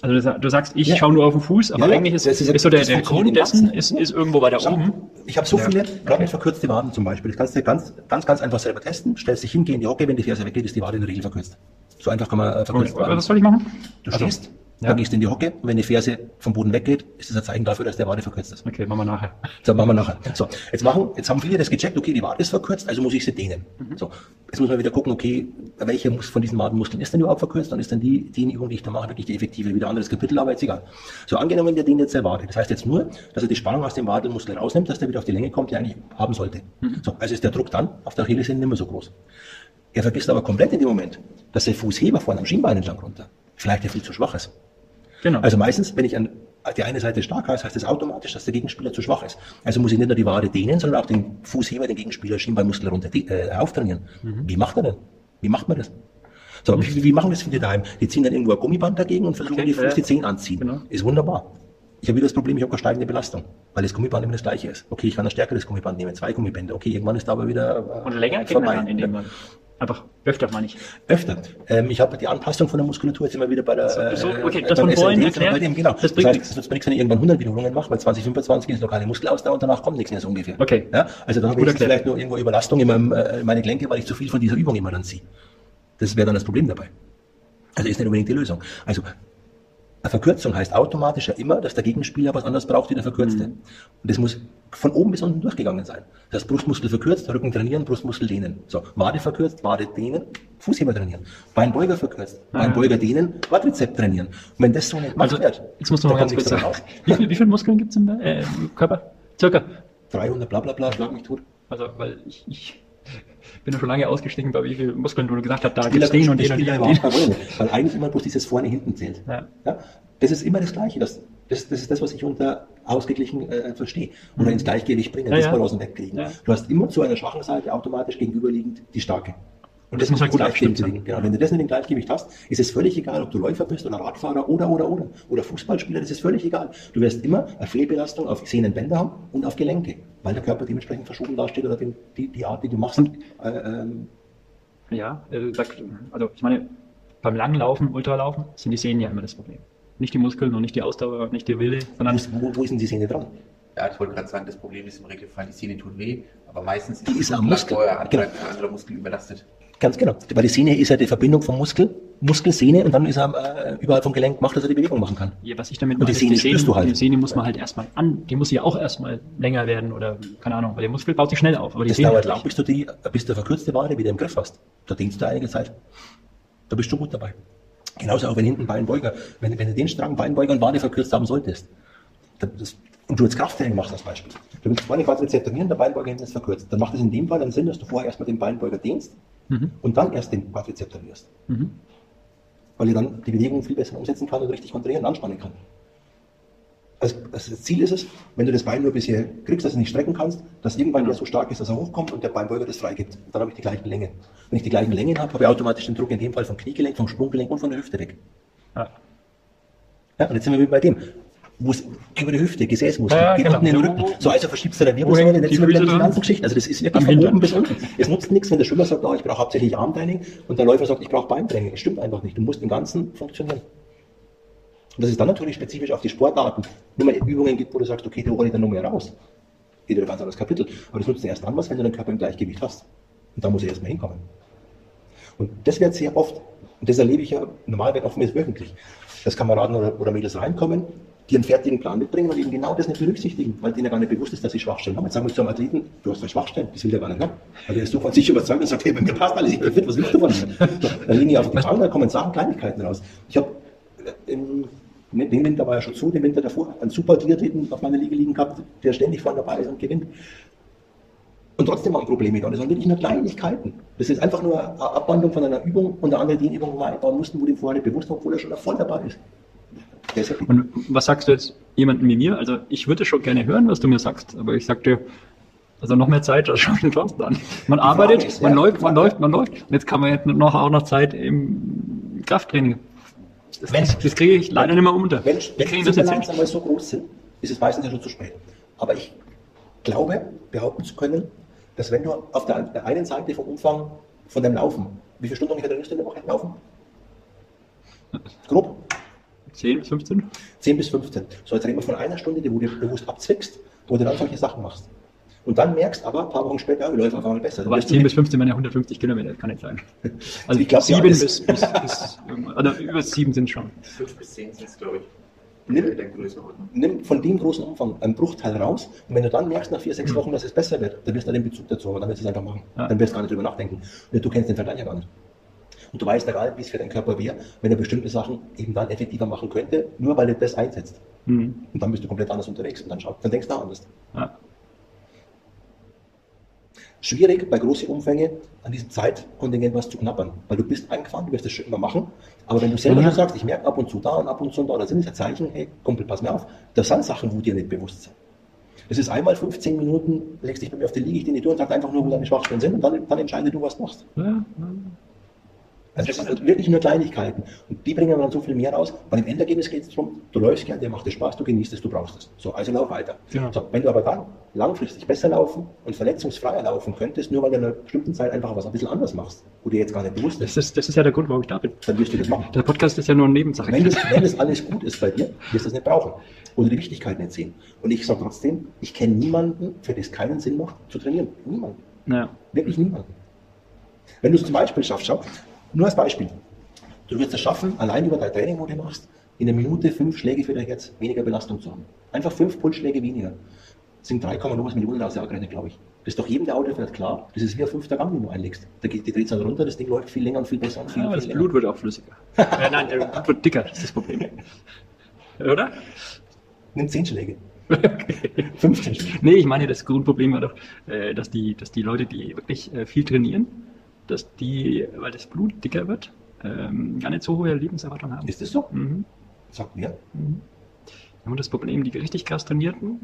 Also du, sa- du sagst, ich Ja. schaue nur auf den Fuß, aber Ja, eigentlich ist, ist, ist- so der, der Grund dessen ist, ist irgendwo weiter oben. Ich habe so Ja. viele, gerade mit verkürzte Waden zum Beispiel. Das kannst du ganz, ganz, ganz, einfach selber testen. Stellst dich hin, geh in die Hocke, wenn die Ferse weggeht, ist die Wade in der Regel verkürzt. So einfach kann man äh, verkürzt Was Waden. soll ich machen? Du Also, stehst, ja. dann gehst du in die Hocke und wenn die Ferse vom Boden weggeht, ist das ein Zeichen dafür, dass der Wade verkürzt ist. Okay, machen wir nachher. So, machen wir nachher. So, jetzt machen, jetzt haben viele das gecheckt, okay, die Wade ist verkürzt, also muss ich sie dehnen. So, jetzt muss man wieder gucken, okay, welcher Mus- von diesen Wadenmuskeln ist denn überhaupt verkürzt? Dann ist dann die, die Übung, die ich da mache, wirklich die effektive, wieder anderes Kapitel, aber jetzt egal. So, angenommen, der dehnt jetzt der Wade. Das heißt jetzt nur, dass er die Spannung aus dem Wadenmuskel rausnimmt, dass der wieder auf die Länge kommt, die er eigentlich haben sollte. So, also ist der Druck dann auf der Achillessehne nicht mehr so groß. Er vergisst aber komplett in dem Moment, dass der Fußheber vorne am Schienbein entlang runter vielleicht der viel zu schwach ist. Genau. Also meistens, wenn ich an die eine Seite stark heißt, heißt das automatisch, dass der Gegenspieler zu schwach ist. Also muss ich nicht nur die Wade dehnen, sondern auch den Fußheber, den Gegenspieler Schienbeinmuskel runter äh, auftrainieren. Wie macht er denn? Wie macht man das? So, wie, wie machen das viele daheim? Die ziehen dann irgendwo ein Gummiband dagegen und versuchen, Okay, die Fuß die Zehen anziehen. Genau. Ist wunderbar. Ich habe wieder das Problem, ich habe keine steigende Belastung, weil das Gummiband immer das gleiche ist. Okay, ich kann ein stärkeres Gummiband nehmen, zwei Gummibänder. Okay, irgendwann ist da aber wieder äh, Und länger geht man in dem Fall. Einfach öfter, meine ich. Öfter. Ähm, ich habe die Anpassung von der Muskulatur jetzt immer wieder bei der. So, so, okay, äh, das von vorhin erklärt, Bei dem, genau. das Das, bringt heißt, es mir nichts, wenn ich irgendwann 100 Wiederholungen mache, weil 2025 ist lokale Muskelausdauer und danach kommt nichts mehr so ungefähr. Okay. Ja? Also dann habe ich vielleicht nur irgendwo Überlastung in, meinem, äh, in meine Gelenke, weil ich zu viel von dieser Übung immer dann ziehe. Das wäre dann das Problem dabei. Also ist nicht unbedingt die Lösung. Also eine Verkürzung heißt automatisch ja immer, dass der Gegenspieler was anderes braucht wie der Verkürzte. Mhm. Und das muss von oben bis unten durchgegangen sein. Das heißt, Brustmuskel verkürzt, Rücken trainieren, Brustmuskel dehnen. So, Wade verkürzt, Wade dehnen, Fußheber trainieren. Beinbeuger verkürzt, Beinbeuger dehnen, Quadrizeps trainieren. Und wenn das so nicht Also, wird, jetzt musst du dann noch ganz kurz sagen. Wie, viel, wie viele Muskeln gibt es im, äh, Körper? Circa. 300 bla bla bla, schlag mich tot. Also, weil ich, ich bin ja schon lange ausgestiegen, bei wie viele Muskeln du gesagt hast, da Spielt gibt es da- den und spielt und den und. Weil eigentlich immer bloß dieses vorne hinten zählt. Ja. Das ist immer das Gleiche. Das, das, das ist das, was ich unter ausgeglichen äh, verstehe. Oder ins Gleichgewicht bringen, Ja, ja. Disbalancen wegkriegen. Ja. Du hast immer zu einer schwachen Seite automatisch gegenüberliegend die starke. Und das muss halt gut abstimmen. Genau. Wenn du das nicht im Gleichgewicht hast, ist es völlig egal, ob du Läufer bist oder Radfahrer oder, oder, oder. Oder Fußballspieler, das ist völlig egal. Du wirst immer eine Fehlbelastung auf Sehnenbänder haben und auf Gelenke, weil der Körper dementsprechend verschoben dasteht oder den, die, die Art, die du machst. Und- äh, ähm, Ja, äh, also ich meine, beim Langlaufen, Ultralaufen sind die Sehnen ja immer das Problem. Nicht die Muskeln und nicht die Ausdauer, nicht der Wille, wo, sondern ist- wo, wo ist denn die Sehne dran? Ja, ich wollte gerade sagen, das Problem ist im Regelfall, die Sehne tut weh, aber meistens Die ist am Muskel. ein Genau. anderer Muskel überlastet. Ganz genau. Weil die Sehne ist ja die Verbindung vom Muskel, Muskelsehne und dann ist er äh, überall vom Gelenk gemacht, dass er die Bewegung machen kann. ja, was ich damit Und die Sehne spürst du halt. die Sehne muss man halt erstmal an, die muss ja auch erstmal länger werden oder keine Ahnung, weil der Muskel baut sich schnell auf. Aber die Das Sehne dauert lang, bis du die, bis du verkürzte Wade wieder im Griff hast. Da denkst du einige Zeit. Da bist du gut dabei. Genauso auch wenn hinten Beinbeuger, wenn, wenn du den Strang Beinbeuger und Wade verkürzt haben solltest. Das, und du jetzt Krafttraining machst als Beispiel. Du willst vorne Quadrizeps trainieren, der Beinbeuger hinten ist verkürzt. Dann macht es in dem Fall einen Sinn, dass du vorher erstmal den Beinbeuger dehnst Mhm. und dann erst den Quadrizeps trainierst. Mhm. weil er dann die Bewegung viel besser umsetzen kann und richtig kontrollieren und anspannen kann. Also, also das Ziel ist es, wenn du das Bein nur bisher kriegst, dass du nicht strecken kannst, dass irgendwann der so stark ist, dass er hochkommt und der Beinbeuger das freigibt. Und dann habe ich die gleichen Längen. Wenn ich die gleichen Längen habe, habe ich automatisch den Druck in dem Fall vom Kniegelenk, vom Sprunggelenk und von der Hüfte weg. Ja. Ja, und jetzt sind wir wieder bei dem. Es über die Hüfte, Gesäßmuskel, Ja, geht genau. unten in den Rücken. So, also verschiebst du deine Wirbelsäule, Füße dieser dran? ganzen Geschichte. Also das ist wirklich von oben bis unten. Es nutzt nichts, wenn der Schwimmer sagt, oh, ich brauche hauptsächlich Armtraining und der Läufer sagt, ich brauche Beintraining. Das stimmt einfach nicht. Du musst im Ganzen funktionieren. Und dass es dann natürlich spezifisch auf die Sportarten nur mal Übungen gibt, wo du sagst, okay, da hole ich dann noch mehr raus. Wieder ein ganz anderes Kapitel. Aber das nutzt erst dann was, wenn du den Körper im Gleichgewicht hast. Und da muss er erstmal hinkommen. Und das wird sehr oft, und das erlebe ich ja normalerweise oftmals wöchentlich, dass Kameraden oder, oder Mädels reinkommen, die einen fertigen Plan mitbringen und eben genau das nicht berücksichtigen, weil denen ja gar nicht bewusst ist, dass sie Schwachstellen haben. Jetzt sagen wir zu einem Athleten, du hast zwei Schwachstellen, das will der gar nicht, ne? Weil der ist so von sich überzeugt und sagt, hey, bei mir passt alles, ich bin fit, was willst du von mir? So, dann liegen die auf die Bank, da kommen Sachen, Kleinigkeiten raus. Ich habe den Winter war ja schon zu, den Winter davor, einen super Triathleten auf meiner Liga liegen gehabt, der ständig vorne dabei ist und gewinnt. Und trotzdem waren Probleme da. Das waren wirklich nur Kleinigkeiten. Das ist einfach nur eine Abwandlung von einer Übung und eine andere Dehnübung, wo wir einbauen mussten, wo dem vorher nicht bewusst war, obwohl er schon voll dabei ist. Und was sagst du jetzt jemandem wie mir? Also ich würde schon gerne hören, was du mir sagst, aber ich sag dir, also noch mehr Zeit, das schaut den Thorsten an. Man arbeitet, ist, man ja, läuft, man läuft, man läuft. Und jetzt kann man jetzt noch auch noch Zeit im Krafttraining. Das, Wenn- das kriege ich leider nicht mehr unter. Wenn, wenn die hin. einmal so groß sind, ist es meistens ja schon zu spät. Aber ich glaube, behaupten zu können, dass wenn du auf der, der einen Seite vom Umfang von dem Laufen, wie viele Stunden ungefähr du in der Woche laufen? Grob? 10 bis 15? 10 bis 15. So, jetzt reden wir von einer Stunde, die wo du bewusst abzwickst, wo du dann solche Sachen machst. Und dann merkst aber, ein paar Wochen später, ja, läuft auf einmal besser. Aber wirst du 10 mit- bis 15 waren ja 150 Kilometer, kann nicht sein. [laughs] Also Ich glaub, ja, 7 das- bis, bis, bis, oder über 7 sind schon. Fünf bis zehn sind es, glaube ich. Nimm- nimm von dem großen Umfang einen Bruchteil raus und wenn du dann merkst nach vier, sechs Wochen, dass es besser wird, dann wirst du den Bezug dazu haben, dann wirst du es einfach machen. Ja. Dann wirst du gar nicht drüber nachdenken. Und du kennst den Vergleich ja gar nicht. Und du weißt ja gar nicht, wie es für deinen Körper wäre, wenn er bestimmte Sachen eben dann effektiver machen könnte, nur weil er das einsetzt. Mhm. Und dann bist du komplett anders unterwegs und dann, schau, dann denkst du auch anders. Ja. Schwierig bei großen Umfänge an diesem Zeitkontingent was zu knabbern, weil du bist eingefahren, du wirst das schon immer machen, aber wenn du selber Mhm. schon sagst, ich merke ab und zu da und ab und zu da, dann sind es ja Zeichen, hey, Kumpel, pass mir auf, das sind Sachen, wo dir nicht bewusst sind. Das ist einmal 15 Minuten, legst dich bei mir auf die Liege, ich dir nicht durch und sag einfach nur, wo deine Schwachstellen sind und dann, dann entscheide du, was du machst. Ja, ja. Also das sind wirklich nur Kleinigkeiten. Und die bringen dann so viel mehr raus, weil im Endergebnis geht es darum, du läufst gern, dir macht es Spaß, du genießt es, du brauchst es. So, also lauf weiter. Genau. So, wenn du aber dann langfristig besser laufen und verletzungsfreier laufen könntest, nur weil du in einer bestimmten Zeit einfach was ein bisschen anders machst, wo dir jetzt gar nicht bewusst Das, ist, ist, das ist ja der Grund, warum ich da bin. dann wirst du das machen. Der Podcast ist ja nur eine Nebensache. Wenn das, wenn das alles gut ist bei dir, wirst du es nicht brauchen. Oder die Wichtigkeit nicht sehen. Und ich sage trotzdem, ich kenne niemanden, für das keinen Sinn macht, zu trainieren. Niemanden. Ja. Wirklich niemanden. Wenn du es zum Beispiel schaffst, schau, nur als Beispiel. Du wirst es schaffen, allein über dein Training, wo du machst, in einer Minute fünf Schläge für dein Herz weniger Belastung zu haben. Einfach fünf Pulsschläge weniger. Das sind 3,9 Millionen aus gerechnet, glaube ich. Das ist doch jedem der Auto fährt klar. Das ist wie ein fünfter Gang, den du einlegst. Da geht die Drehzahl runter, das Ding läuft viel länger und viel besser und viel, Ja, aber das viel Blut wird auch flüssiger. [laughs] äh, nein, das Blut wird dicker, das ist das Problem. Oder? Nimm 10 Schläge. [laughs] 15 Schläge. Nee, ich meine, das Grundproblem war doch, äh, dass, die, dass die Leute, die wirklich äh, viel trainieren, dass die, weil das Blut dicker wird, ähm, gar nicht so hohe Lebenserwartung haben. Ist das so? Mhm. Sagt mir. Mhm. Wir haben das Problem, die richtig krass trainierten,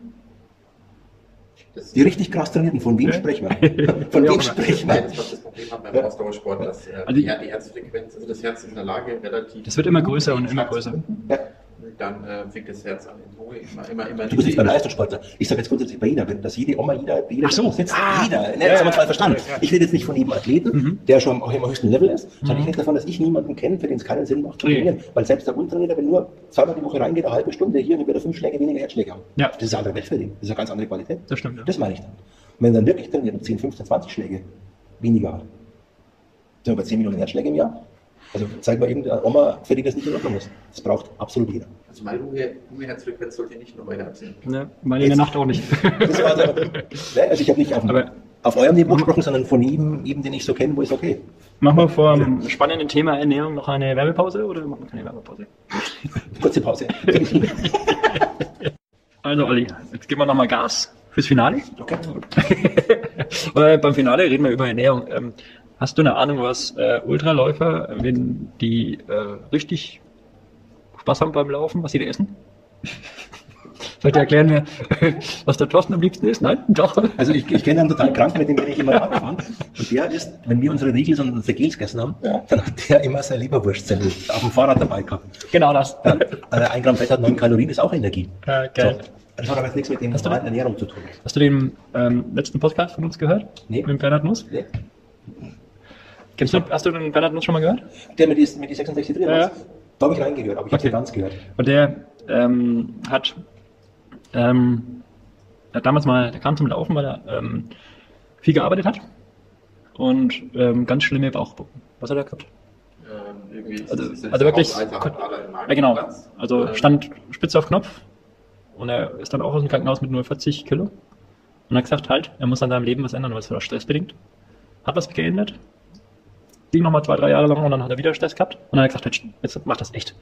Die richtig krass trainierten, von wem Ja. sprechen wir? [laughs] Von wem sprechen Nein, wir? das, was das Problem hat beim. Ausdauersport, dass äh, Also die, die Herzfrequenz, also das Herz ist in der Lage, relativ. das wird immer größer und immer größer. Ja. Dann äh, fängt das Herz an in Ruhe, immer, immer, immer. Du bist jetzt beim Leistungssportler. Ich sage jetzt grundsätzlich bei jeder, wenn das jede Oma, jeder, jeder Ach so. sitzt, Ah. jeder. Ne, das haben wir zwar verstanden. Ich rede jetzt nicht von jedem Athleten, Mhm. der schon auch im höchsten Level ist, sondern ich rede davon, dass ich niemanden kenne, für den es keinen Sinn macht zu Nee. trainieren. Weil selbst der Untrainierte, wenn nur zweimal die Woche reingeht, eine halbe Stunde hier, dann wird er fünf Schläge weniger Herzschläge haben. Ja. Das ist eine andere Welt für den. Das ist eine ganz andere Qualität. Das stimmt, ja. Das meine ich dann. Und wenn er dann wirklich trainiert und 10, 15, 20 Schläge weniger hat, sind wir bei 10 Millionen Herzschläge im Jahr. Also zeig mal eben der Oma, für die das nicht in Ordnung ist. Das braucht absolut jeder. Also meine Ruhe, Ruheherzfrequenz sollte nicht nur bei Herz sein. Ne? Meine in der Nacht auch nicht. [laughs] Das war der, ne, also ich habe nicht auf, Aber- auf eurem Niveau gesprochen, sondern von jedem, jedem, den ich so kenne, wo ist okay. Machen wir vor dem spannenden Thema Ernährung noch eine Werbepause oder machen wir keine Werbepause? [laughs] Kurze Pause. [laughs] Also Olli, jetzt geben wir nochmal Gas fürs Finale. Okay. Beim Finale reden wir über Ernährung. Ähm, hast du eine Ahnung, was äh, Ultraläufer, wenn die äh, richtig Spaß haben beim Laufen, was sie da essen? [laughs] Soll ich dir erklären, wer- [laughs] was der Thorsten am liebsten ist? Nein? Doch. Also ich, ich kenne einen total krank, mit dem bin ich immer angefahren. Und der ist, wenn wir unsere Riegels und unsere Gels gegessen haben, dann hat der immer sein Leberwurstsemmel auf dem Fahrrad dabei gehabt. Genau das. Ja, äh, ein Gramm Fett hat neun Kalorien, ist auch Energie. Ja, geil. So. Das hat aber jetzt nichts mit dem Hast normalen Ernährung zu tun. Hast du den ähm, letzten Podcast von uns gehört? Nee. Mit Bernhard Nuss? Nee? Kennst du, hast du den Bernhard Nuss schon mal gehört? Der mit die, mit die 66 drin Ja. Da habe ich reingehört, aber ich habe Okay. nicht ganz gehört. Und der ähm, hat, ähm, hat damals mal, der kam zum Laufen, weil er ähm, viel gearbeitet hat und ähm, ganz schlimme Bauchbucken. Was hat er gehabt? Irgendwie ist Also- es- ist es also wirklich- Ja, genau. Also Ähm, stand spitze auf Knopf, und er ist dann auch aus dem Krankenhaus mit nur 40 Kilo. Und hat gesagt, halt, er muss an seinem Leben was ändern, was war stressbedingt. Hat was geändert. Ging nochmal zwei, drei Jahre lang und dann hat er wieder Stress gehabt. Und dann hat er gesagt, jetzt macht das echt.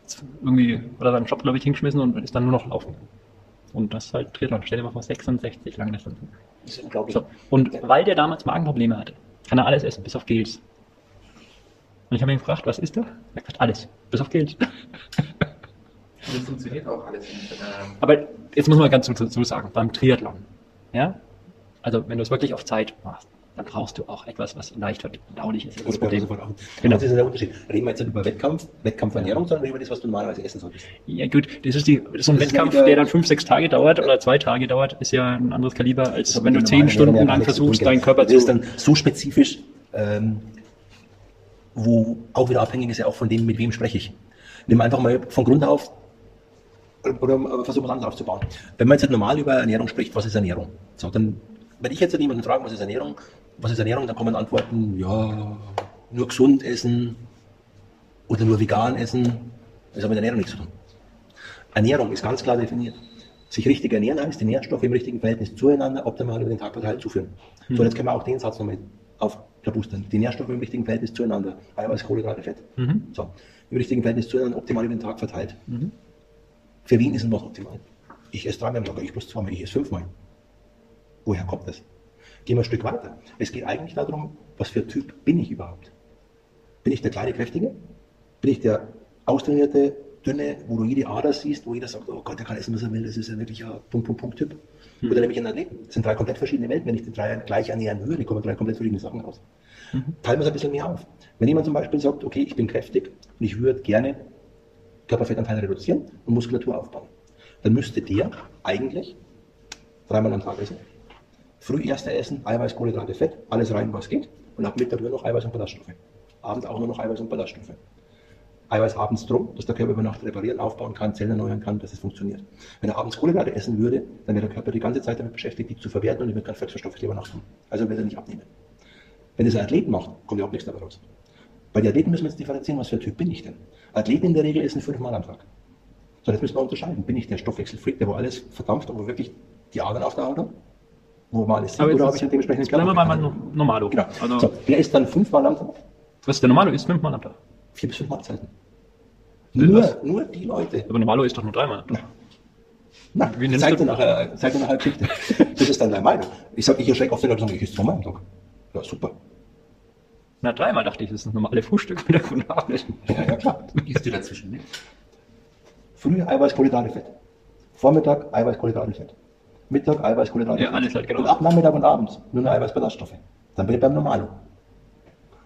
Jetzt irgendwie hat er seinen Job, glaube ich, hingeschmissen und ist dann nur noch laufen. Und das ist halt Triathlon. Stell dir mal vor, 66 lange Stunden. Das ist unglaublich. So. Und weil der damals Magenprobleme hatte, kann er alles essen, bis auf Gels. Und ich habe ihn gefragt, was ist da? Er hat gesagt, alles, bis auf Gels. [laughs] Das funktioniert auch alles. Ähm, Aber jetzt muss man ganz dazu sagen, beim Triathlon, ja, also wenn du es wirklich auf Zeit machst, dann brauchst du auch etwas, was leicht verdaulich ist. Das ist das Problem. Genau. Genau. Das ist der Unterschied. Reden wir jetzt nicht über Wettkampf, Wettkampfernährung, sondern über das, was du normalerweise essen solltest. Ja gut, das ist, die, das ist so ein Das ja Wettkampf, der dann fünf, sechs Tage dauert oder zwei Tage dauert, ist ja ein anderes Kaliber, als wenn du zehn Stunden ja lang zu tun, versuchst, deinen Körper Das ist zu... dann so spezifisch, ähm, wo auch wieder abhängig ist ja auch von dem, mit wem spreche ich. Nimm einfach mal von Grund auf oder äh, versuch was anderes aufzubauen. Wenn man jetzt normal über Ernährung spricht, was ist Ernährung? So, dann, wenn ich jetzt jemanden frage, was ist Ernährung, was ist Ernährung, dann kommen Antworten, ja, nur gesund essen oder nur vegan essen. Das hat mit Ernährung nichts zu tun. Ernährung ist ganz klar definiert. Sich richtig ernähren heißt, die Nährstoffe im richtigen Verhältnis zueinander optimal über den Tag verteilt zuführen. So, und jetzt können wir auch den Satz noch mit aufklabustern. Die Nährstoffe im richtigen Verhältnis zueinander. Eiweiß, Kohlenhydrate, Fett. So. Im richtigen Verhältnis zueinander optimal über den Tag verteilt. Für wen ist denn was optimal? Ich esse dreimal am Tag, ich bloß zweimal, ich esse fünfmal. Woher kommt das? Gehen wir ein Stück weiter. Es geht eigentlich darum, was für Typ bin ich überhaupt? Bin ich der kleine Kräftige? Bin ich der austrainierte, dünne, wo du jede Ader siehst, wo jeder sagt, oh Gott, der kann essen, was er will, das ist ja wirklich ein Punkt, Punkt, Punkt Typ. Oder nämlich ein Athleten. Das sind drei komplett verschiedene Welten. Wenn ich die drei gleich ernähren würde, kommen drei komplett verschiedene Sachen raus. Teilen wir es ein bisschen mehr auf. Wenn jemand zum Beispiel sagt, okay, ich bin kräftig und ich würde gerne Körperfettanteil reduzieren und Muskulatur aufbauen, dann müsste der eigentlich dreimal am Tag essen. Früh erste Essen, Eiweiß, Kohlenhydrate, Fett, alles rein, was geht. Und ab Mittag nur noch Eiweiß und Ballaststoffe. Abend auch nur noch Eiweiß und Ballaststoffe. Eiweiß abends drum, dass der Körper über Nacht reparieren, aufbauen kann, Zellen erneuern kann, dass es funktioniert. Wenn er abends Kohlenhydrate essen würde, dann wäre der Körper die ganze Zeit damit beschäftigt, die zu verwerten und er wird kein Fettverstoffwechsel über Nacht. Also wird er nicht abnehmen. Wenn das ein Athlet macht, kommt überhaupt nichts dabei raus. Bei den Athleten müssen wir jetzt differenzieren, was für ein Typ bin ich denn? Athleten in der Regel essen fünfmal am Tag. So, jetzt müssen wir unterscheiden. Bin ich der Stoffwechselfreak, der wo alles verdampft wo wirklich die Adern auf der Haut hat? Wo mal alles sieht, Aber oder habe ich einen dementsprechenden jetzt bleiben wir mal beim? Normalo. Genau. Also, so, wer isst dann fünfmal am Tag? was der Normalo ist, fünfmal am Tag. Vier bis fünf Mahlzeiten. Nur, was? nur die Leute. Aber Normalo ist doch nur dreimal. am Tag. Na, Wie zeig du- dir nachher, zeig dir nachher Geschichte. [laughs] Das ist dann deine Meinung. Ich sage, ich erschrecke oft den Leuten, und sage, ich esse zweimal am Tag. Ja, super. Na, dreimal dachte ich, das ist das normale Frühstück mit der guten Abend. Ja, ja, klar. Gehst du dazwischen, ne? Früh Eiweiß, Kohlenhydrate, Fett. Vormittag Eiweiß, Kohlenhydrate, Fett. Mittag Eiweiß, Kohlenhydrate, Ja, alles halt, genau. Und ab Nachmittag und abends nur noch Eiweiß, Ballaststoffe. Dann bin ich beim Normalo.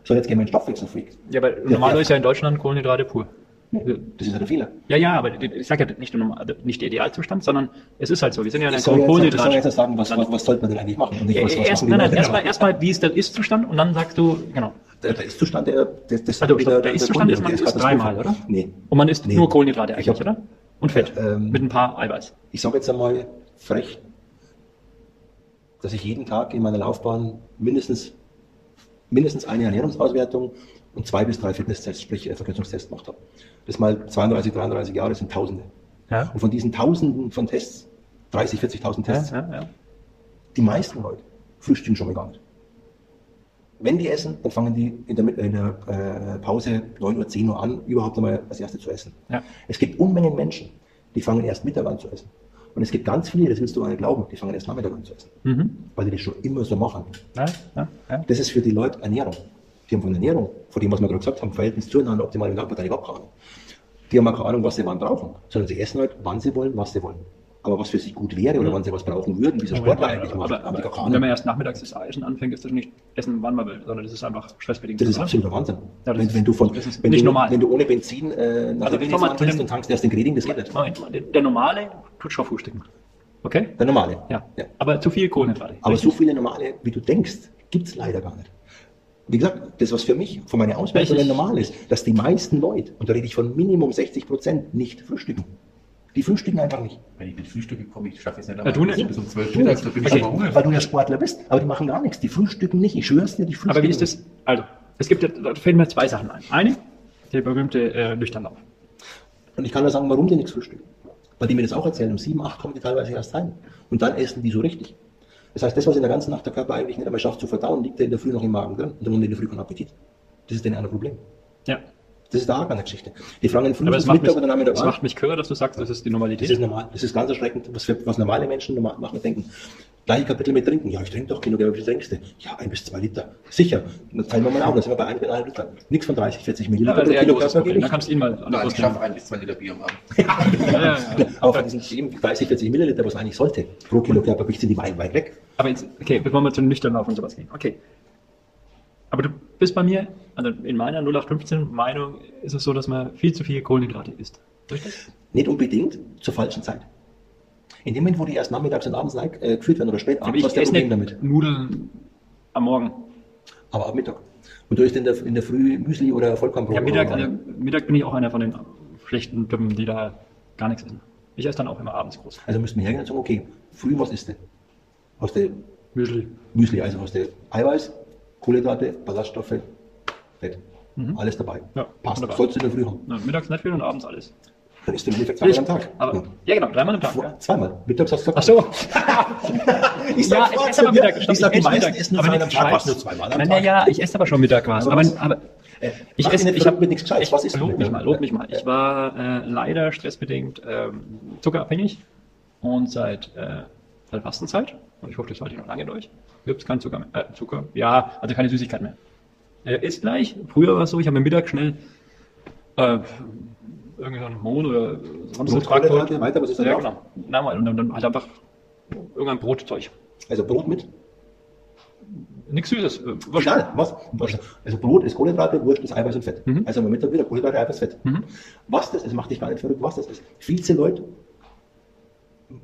So, jetzt gehen wir in den Stoffwechselfreak. Ja, aber Normalo ist ja in Deutschland Kohlenhydrate pur. Das ist ja der Fehler. Ja, ja, aber ich sage ja nicht, der also nicht der Idealzustand, sondern es ist halt so. Wir sind ja Ich ein soll jetzt, ich soll Kohlenhydrat. jetzt sagen, was, was, was sollte man denn eigentlich machen? Nicht, was, was erst, nein, nein, erstmal, erstmal, wie ist der Ist-Zustand und dann sagst du, genau. Der, der Ist-Zustand, der, der, das Also, stopp, der Ist-Zustand ist, man der katastrophal. dreimal, oder? Nee. Und man isst nur Kohlenhydrate Ich eigentlich, oder? Und Fett. Ähm, mit ein paar Eiweiß. Ich sage jetzt einmal frech, dass ich jeden Tag in meiner Laufbahn mindestens, mindestens eine Ernährungsauswertung und zwei bis drei Fitnesstests, sprich äh, Verkürzungstests gemacht habe. Das mal 32, 33 Jahre sind Tausende. Ja. Und von diesen Tausenden von Tests, 30, 40.000 Tests, Ja, ja. die meisten Leute frühstücken schon mal gar nicht. Wenn die essen, dann fangen die in der, in der äh, Pause 9 Uhr, 10 Uhr an, überhaupt einmal als Erste zu essen. Es gibt Unmengen Menschen, die fangen erst Mittag an zu essen. Und es gibt ganz viele, das willst du gar nicht glauben, die fangen erst Nachmittag an zu essen. Mhm. Weil die das schon immer so machen. Ja, ja, ja. Das ist für die Leute Ernährung. Die haben von Ernährung, von dem, was wir gerade gesagt haben, Verhältnis zueinander, optimal im Nachbarteil überhaupt keine Ahnung. Die haben auch keine Ahnung, was sie wann brauchen, sondern sie essen halt, wann sie wollen, was sie wollen. Aber was für sie gut wäre oder wann sie was brauchen würden, wie so Sportler eigentlich machen, aber, aber keine wenn man erst nachmittags das Eisen anfängt, ist das nicht Essen, wann man will, sondern das ist einfach stressbedingt. Das ist absoluter Wahnsinn. Ja, wenn, wenn du von, wenn du, wenn du ohne Benzin äh, nach Also kannst dem- und tankst erst den Greding, das geht nicht. Moment, der, der normale tut schon frühstücken. Okay? Der normale. Ja. ja. Aber zu viel Kohlenhydrate. Aber so viele normale, wie du denkst, gibt es leider gar nicht. Wie gesagt, das, was für mich, von meiner Welches? normal ist, dass die meisten Leute, und da rede ich von Minimum 60 Prozent, nicht frühstücken. Die frühstücken einfach nicht. Wenn ich mit Frühstück komme, ich schaffe es nicht. Ja, du nicht? Bis um 12 Uhr da bin ich Okay. schon mal Hunger. Weil du ja Sportler bist, aber die machen gar nichts. Die frühstücken nicht. Ich schwör's dir, die frühstücken Aber wie ist das? Also, es gibt, ja- da fällen mir zwei Sachen ein. Eine, der berühmte äh, Nüchternlauf. Und ich kann nur sagen, warum die nichts frühstücken. Weil die mir das auch erzählen, um sieben, acht kommen die teilweise erst heim. Und dann essen die so richtig. Das heißt, das, was in der ganzen Nacht der Körper eigentlich nicht einmal schafft zu verdauen, liegt ja in der Früh noch im Magen drin. Und dann haben die in der Früh keinen Appetit. Das ist denen ein Problem. Ja. Das ist der Arg an der Geschichte. Die fragen früh Aber mich, Mittag oder Nachmittag es an. macht mich kürzer, dass du sagst, das ist die Das Normalität. ist normal. Das ist ganz erschreckend, was, für, was normale Menschen normal machen, denken. Gleiche Kapitel mit Trinken. Ja, ich trinke doch genug. Ja, wie viel trinkst du? Ja, ein bis zwei Liter. Sicher. Dann teilen wir mal auf. Dann sind wir bei ein bis eineinhalb Liter. Nichts von 30, 40 Ja, Milliliter das ein großes Körper Problem. Da kannst du ihn mal an der Nein, ich schaffe ein bis zwei Liter Bier am Abend. [laughs] Ja, ja, ja. Aber von diesen eben 30, 40 Milliliter, was man eigentlich sollte, pro Kilo Körpergewicht, sind die weit, weit weg. Aber jetzt, okay, bevor wir zu den nüchternen Lauf und sowas gehen. Okay. Aber du bist bei mir, also in meiner 0815 Meinung ist es so, dass man viel zu viel Kohlenhydrate isst. Richtig? Nicht unbedingt zur falschen Zeit. In dem Moment, wo die erst nachmittags und abends äh, geführt werden oder spät abends, was ist der esse Problem nicht damit? Nudeln am Morgen. Aber ab Mittag. Und du isst in der, in der Früh Müsli oder Vollkornbrot. Ja, Mittag, also, Mittag bin ich auch einer von den schlechten Typen, die da gar nichts essen. Ich esse dann auch immer abends groß. Also müssten wir hergehen und sagen, okay, früh, was isst du? Aus der Müsli. Müsli, also aus der Eiweiß, Kohlenhydrate, Ballaststoffe, Fett. Alles dabei. Mhm. Ja, Passt. wunderbar. Sollst du in der Früh haben. Na, mittags nicht viel und abends alles. Dann isst du im Endeffekt zweimal am Tag. Aber, Ja. ja, genau, dreimal am Tag. Vor- Ja. Zweimal. Mittags hast du Ach so. [laughs] Ich Ja, ich esse aber Mittag. Ich sag, die esse meisten Mittag. essen nur zweimal am Tag. Was nur zweimal am Nein, Tag? ja, ich esse aber schon Mittag was. Aber Aber, aber Äh, ich esse, ich habe mit nichts Gescheites. Was isst du lob mich mal, lob mich mal. Ich war äh, leider stressbedingt ähm, zuckerabhängig und seit äh, seit Fastenzeit. Und ich hoffe, das halte ich noch lange durch. Gibt es keinen Zucker mehr. Äh, Zucker? Ja, also keine Süßigkeit mehr. Äh, ist gleich. Früher war es so, ich habe mir Mittag schnell äh, irgendeinen Mohn oder sonst was Kohlenhydrate, weiter, was ist Ja, genau. Na, mal, und dann, dann halt einfach irgendein Brotzeug. Also Brot mit? Nichts Süßes. Äh, was- Egal, was? Also Brot ist Kohlenhydrate, Wurst ist Eiweiß und Fett. Mhm. Also am Mittag wieder Kohlenhydrate, Eiweiß, Fett. Was das ist, macht dich gar nicht verrückt, was das ist. Viele Leute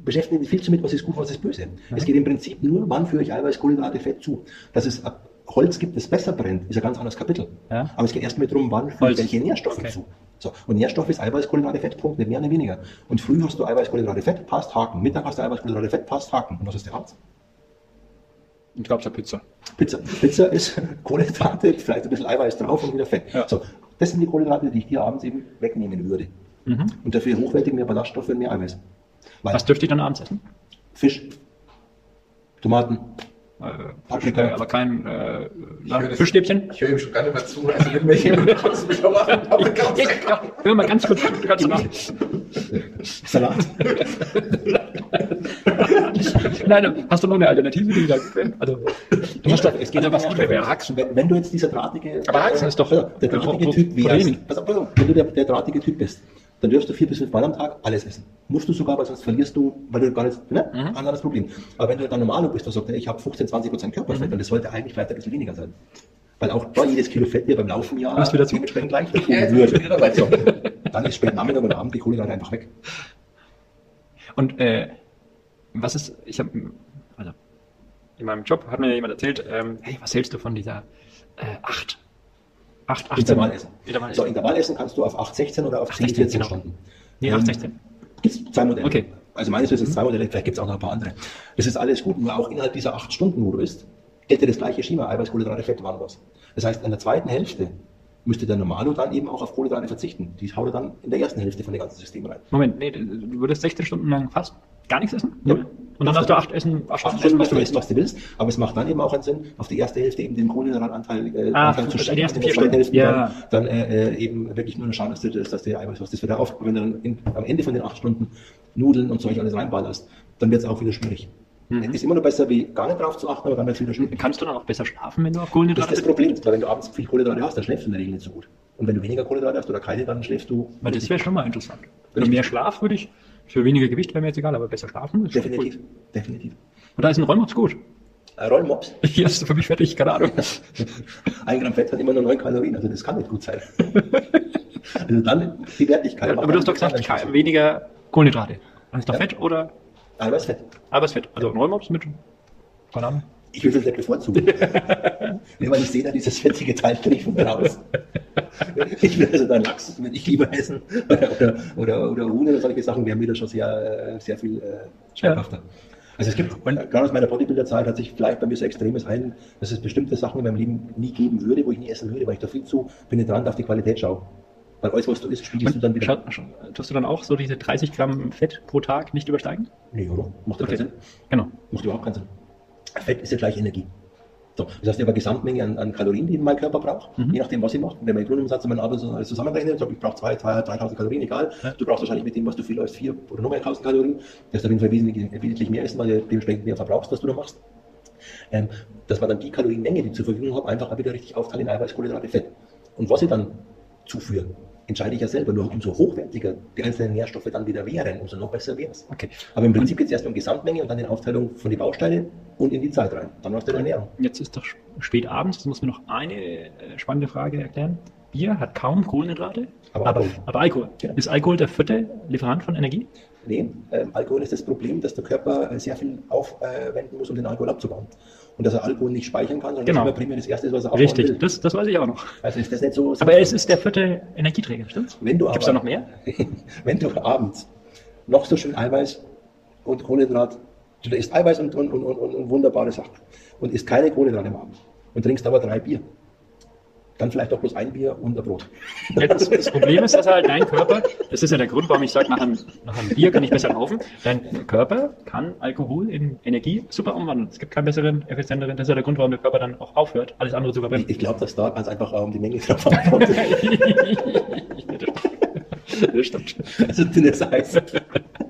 beschäftigen sich viel zu mit, was ist gut, was ist böse. Es geht im Prinzip nur, wann führe ich Eiweiß, Kohlenhydrate, Fett zu. Dass es ab- Holz gibt, das besser brennt, ist ein ganz anderes Kapitel. Ja. Aber es geht erstmal darum, wann ich welche Nährstoffe Okay. zu. So. Und Nährstoff ist Eiweiß, Kohlenhydrate, Fett, Punkt, nicht mehr, nicht weniger. Und früh hast du Eiweiß, Kohlenhydrate, Fett, passt, Haken. Mittag hast du Eiweiß, Kohlenhydrate, Fett, passt, Haken. Und was ist der abends? Ich glaube, es ist Pizza. Pizza. Pizza ist [laughs] Kohlenhydrate, vielleicht ein bisschen Eiweiß drauf und wieder Fett. Ja. So, das sind die Kohlenhydrate, die ich dir abends eben wegnehmen würde. Und dafür hochwertig mehr Ballaststoffe und mehr Eiweiß. Weil Was dürfte ich dann abends essen? Fisch, Tomaten, Äh, Paprika. Fisch, aber kein äh, Fischstäbchen. Ich höre ihm schon gar nicht mehr zu. Also irgendwelche Beschauer. Hör mal ganz kurz, ganz nach. Salat. Nein, hast du noch eine Alternative, die da Also, du hast doch, es geht also, was wäre, Haxen. Wenn, wenn du jetzt dieser drahtige, Aber Haxen ist doch- auf, der drahtige Typ wärst, pass auf, pass auf, wenn du der, der drahtige Typ bist, dann dürfst du vier bis fünf Mal am Tag alles essen. Musst du sogar, weil sonst verlierst du, weil du gar nicht, ne? Mhm. Anderes Problem. Aber wenn du dann normal bist und sagst, ey, ich habe 15, 20 Prozent Körperfett, Mhm. dann das sollte eigentlich vielleicht ein bisschen weniger sein. Weil auch da jedes Kilo Fett dir beim Laufen ja Hast wieder zu. dementsprechend [laughs] Ja, würde. wieder dabei. So, dann ist spät Nachmittag oder Abend die Kohlenhydrate einfach weg. Und äh, was ist, ich habe, also in meinem Job hat mir jemand erzählt, ähm, hey, was hältst du von dieser äh, 8? 8, 18. Intervallessen. Intervallessen. So, Intervallessen kannst du auf 8, 16 oder auf 8, 10, 16, 14 genau. Stunden. Nee, Ähm, 8, 16. Gibt es zwei Modelle. Okay. Also meines Wissens zwei Modelle, vielleicht gibt es auch noch ein paar andere. Das ist alles gut, nur auch innerhalb dieser acht Stunden, wo du isst, dir das gleiche Schema, Eiweiß, Kohlenhydrate, Fett, wann was. Das heißt, in der zweiten Hälfte müsste der Normalo dann eben auch auf Kohlenhydrate verzichten. Die haut er dann in der ersten Hälfte von dem ganzen System rein. Moment, nee, du würdest 16 Stunden lang fast gar nichts essen? Null? Und dann darfst du 8 essen, 8 Acht Stunden Stunden, was essen, du isst, was du willst, aber es macht dann eben auch einen Sinn, auf die erste Hälfte eben den Kohlenhydratanteil äh, Ah, die schieben, ersten in der vier Stunden. Hälfte Ja. dann, dann äh, äh, eben wirklich nur schauen, dass du das, dass der Eiweiß, was das wieder auf, wenn du dann in, am Ende von den acht Stunden Nudeln und Zeug alles reinballerst, dann wird es auch wieder schwierig. Mhm. Ist immer noch besser, wie gar nicht drauf zu achten, aber dann wird es wieder schwierig. Kannst du dann auch besser schlafen, wenn du auf Das ist Kohlenhydrate das Problem, weil wenn du abends viel Kohlenhydrate hast, dann schläfst du in der Regel nicht so gut. Und wenn du weniger Kohlenhydrate hast oder keine, dann schläfst du Weil das wäre schon mal interessant. Wenn Richtig. mehr Schlaf würde ich, für weniger Gewicht wäre mir jetzt egal, aber besser schlafen ist definitiv, Cool. definitiv. Und da ist ein Rollmops gut. Äh, Rollmops. [laughs] Hier ist für mich fertig, keine Ahnung. [laughs] Ein Gramm Fett hat immer nur 9 Kalorien, also das kann nicht gut sein. [laughs] also dann die Wertigkeit. Ja, aber du hast doch gesagt, weniger Kohlenhydrate. Dann ist da Ja. Fett oder Eiweißfett. Arbeitsfett. Also ein Rollmops mit, keine Ahnung. Ich würde es [laughs] nicht bevorzugen. nee, weil ich sehe da dieses fettige Teil nicht von raus. Ich will also dann Lachs würde ich lieber essen. Oder, oder, oder Huhn oder solche Sachen wären mir da schon sehr, äh, sehr viel äh, schmackhafter. Also es gibt, gerade aus meiner Bodybuilder-Zeit hat sich vielleicht bei mir so extremes ein, dass es bestimmte Sachen in meinem Leben nie geben würde, wo ich nie essen würde, weil ich da viel zu penetrant auf die Qualität schaue. Weil alles, was du isst, spiegelst du dann wieder. Schaut, schaut, tust du dann auch so diese 30 Gramm Fett pro Tag nicht übersteigen? Nee, oder? Macht ja keinen Sinn. Genau. Macht überhaupt keinen Sinn. Fett ist ja gleich Energie. So, das heißt, ich habe eine Gesamtmenge an, an Kalorien, die mein Körper braucht, Mhm. je nachdem, was ich mache. Wenn man den Grundumsatz und meinen Arbeit alles zusammenrechnet, ich, brauche 2, 2, 3000 Kalorien, egal. Ja. Du brauchst wahrscheinlich mit dem, was du viel läufst, 4 oder noch mehr 1000 Kalorien. Das ist auf jeden Fall wesentlich, wesentlich mehr essen, weil du dementsprechend mehr verbrauchst, was du da machst. Ähm, dass man dann die Kalorienmenge, die ich zur Verfügung habe, einfach wieder richtig aufteilt in Eiweiß, Kohlenhydrate, Fett. Und was ich dann zuführe, entscheide ich ja selber. Nur umso hochwertiger die einzelnen Nährstoffe dann wieder wären, umso noch besser wäre es. Okay. Aber im Prinzip geht es erst um Gesamtmenge und dann die Aufteilung von den Bausteinen und in die Zeit rein. Dann du deine Ernährung. Jetzt ist doch spät abends, jetzt muss mir noch eine äh, spannende Frage erklären. Bier hat kaum Kohlenhydrate, Aber aber, Alkohol. aber Alkohol. Ja. Ist Alkohol der vierte Lieferant von Energie? Nee, ähm, Alkohol ist das Problem, dass der Körper äh, sehr viel aufwenden muss, um den Alkohol abzubauen. Und dass er Alkohol nicht speichern kann, sondern Genau. das primär das Erste ist, was er abbauen Richtig, will. das, das weiß ich auch noch. Also ist das nicht so. Aber es ist der vierte Energieträger, stimmt's? Wenn du Gibt es da noch mehr? [laughs] wenn du abends noch so schön Eiweiß und Kohlenhydrat, du isst Eiweiß und, und, und, und, und wunderbare Sachen und isst keine Kohlenhydrate am Abend und trinkst aber drei Bier, dann vielleicht auch bloß ein Bier und ein Brot. Ja, das, das Problem ist, dass halt dein Körper, das ist ja der Grund, warum ich sage, nach einem, nach einem Bier kann ich besser laufen. Dein Körper kann Alkohol in Energie super umwandeln. Es gibt keinen besseren, effizienteren. Das ist ja der Grund, warum der Körper dann auch aufhört, alles andere zu Ich, verbrennen. ich glaube, dass da ganz einfach auch um die Menge drauf ankommt. [laughs] das stimmt. Also dünnes Eis.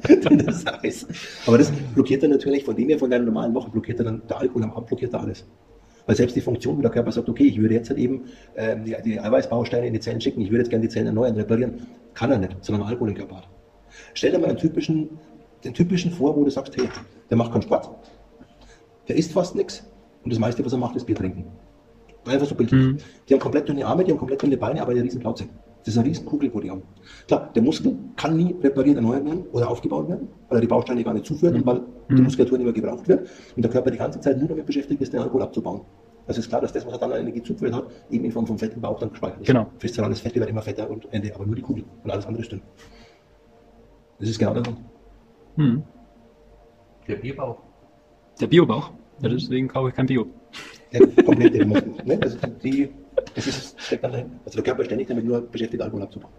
dünnes Eis. Aber das blockiert dann natürlich von dem her, von deiner normalen Woche, blockiert er dann der Alkohol am Abend, blockiert er alles. Weil selbst die Funktion, wo der Körper sagt, okay, ich würde jetzt halt eben ähm, die, die Eiweißbausteine in die Zellen schicken, ich würde jetzt gerne die Zellen erneuern, reparieren, kann er nicht, solange er Alkohol im Körper hat. Stell dir mal einen typischen, den typischen vor, wo du sagst, hey, der macht keinen Sport, der isst fast nichts und das meiste, was er macht, ist Bier trinken. Einfach so bildlich. Mhm. Die haben komplett dünne Arme, die haben komplett dünne Beine, aber eine riesen Plauze. Das ist eine riesen Kugel, wo die haben. Klar, der Muskel kann nie repariert, erneuert werden oder aufgebaut werden, weil er die Bausteine gar nicht zuführt und weil die Muskulatur nicht mehr gebraucht wird und der Körper die ganze Zeit nur damit beschäftigt ist, den Alkohol abzubauen. Also ist klar, dass das, was er dann an Energie zugeführt hat, eben in Form von Fett im Bauch dann gespeichert ist. Genau. Viszerales Fett wird immer fetter und Ende, aber nur die Kugel und alles andere ist dünn. Das ist genau der Grund. Hm. Der Bierbauch. Der Biobauch. Ja, deswegen kaufe ich kein Bio. Der komplette Muskel. Ne? Also die, das ist, steckt dann dahin. Also der Körper ist ständig damit nur beschäftigt, Alkohol abzubauen.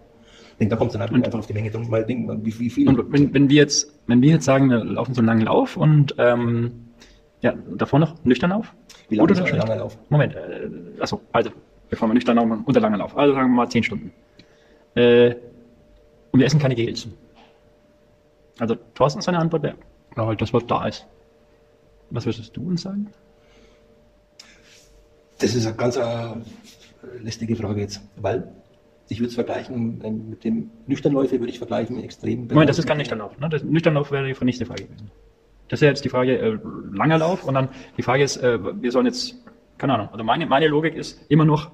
Ich denke, da kommt es dann einfach, einfach auf die Menge. drum, Mal Ding, wie, wie viel. Und wenn, wenn wir jetzt, wenn wir jetzt sagen, wir laufen so einen langen Lauf und ähm, ja, davor noch nüchtern auf? wie lange Oder ist ein langer Lauf? Moment, äh, achso, also, bevor wir nüchtern laufen, unter langen Lauf. Also sagen wir mal 10 Stunden. Äh, und wir essen keine Gels. Also, Thorsten, seine Antwort wäre, ja, halt das, was da ist. Was würdest du uns sagen? Das ist eine ganz äh, lästige Frage jetzt, weil ich würde es vergleichen mit dem Nüchternläufe, würde ich vergleichen mit extrem. Moment, das ist kein Nüchternlauf. Ne? Das Nüchternlauf wäre die nächste Frage gewesen. Das ist ja jetzt die Frage, äh, langer Lauf und dann die Frage ist, äh, wir sollen jetzt, keine Ahnung, also meine, meine Logik ist immer noch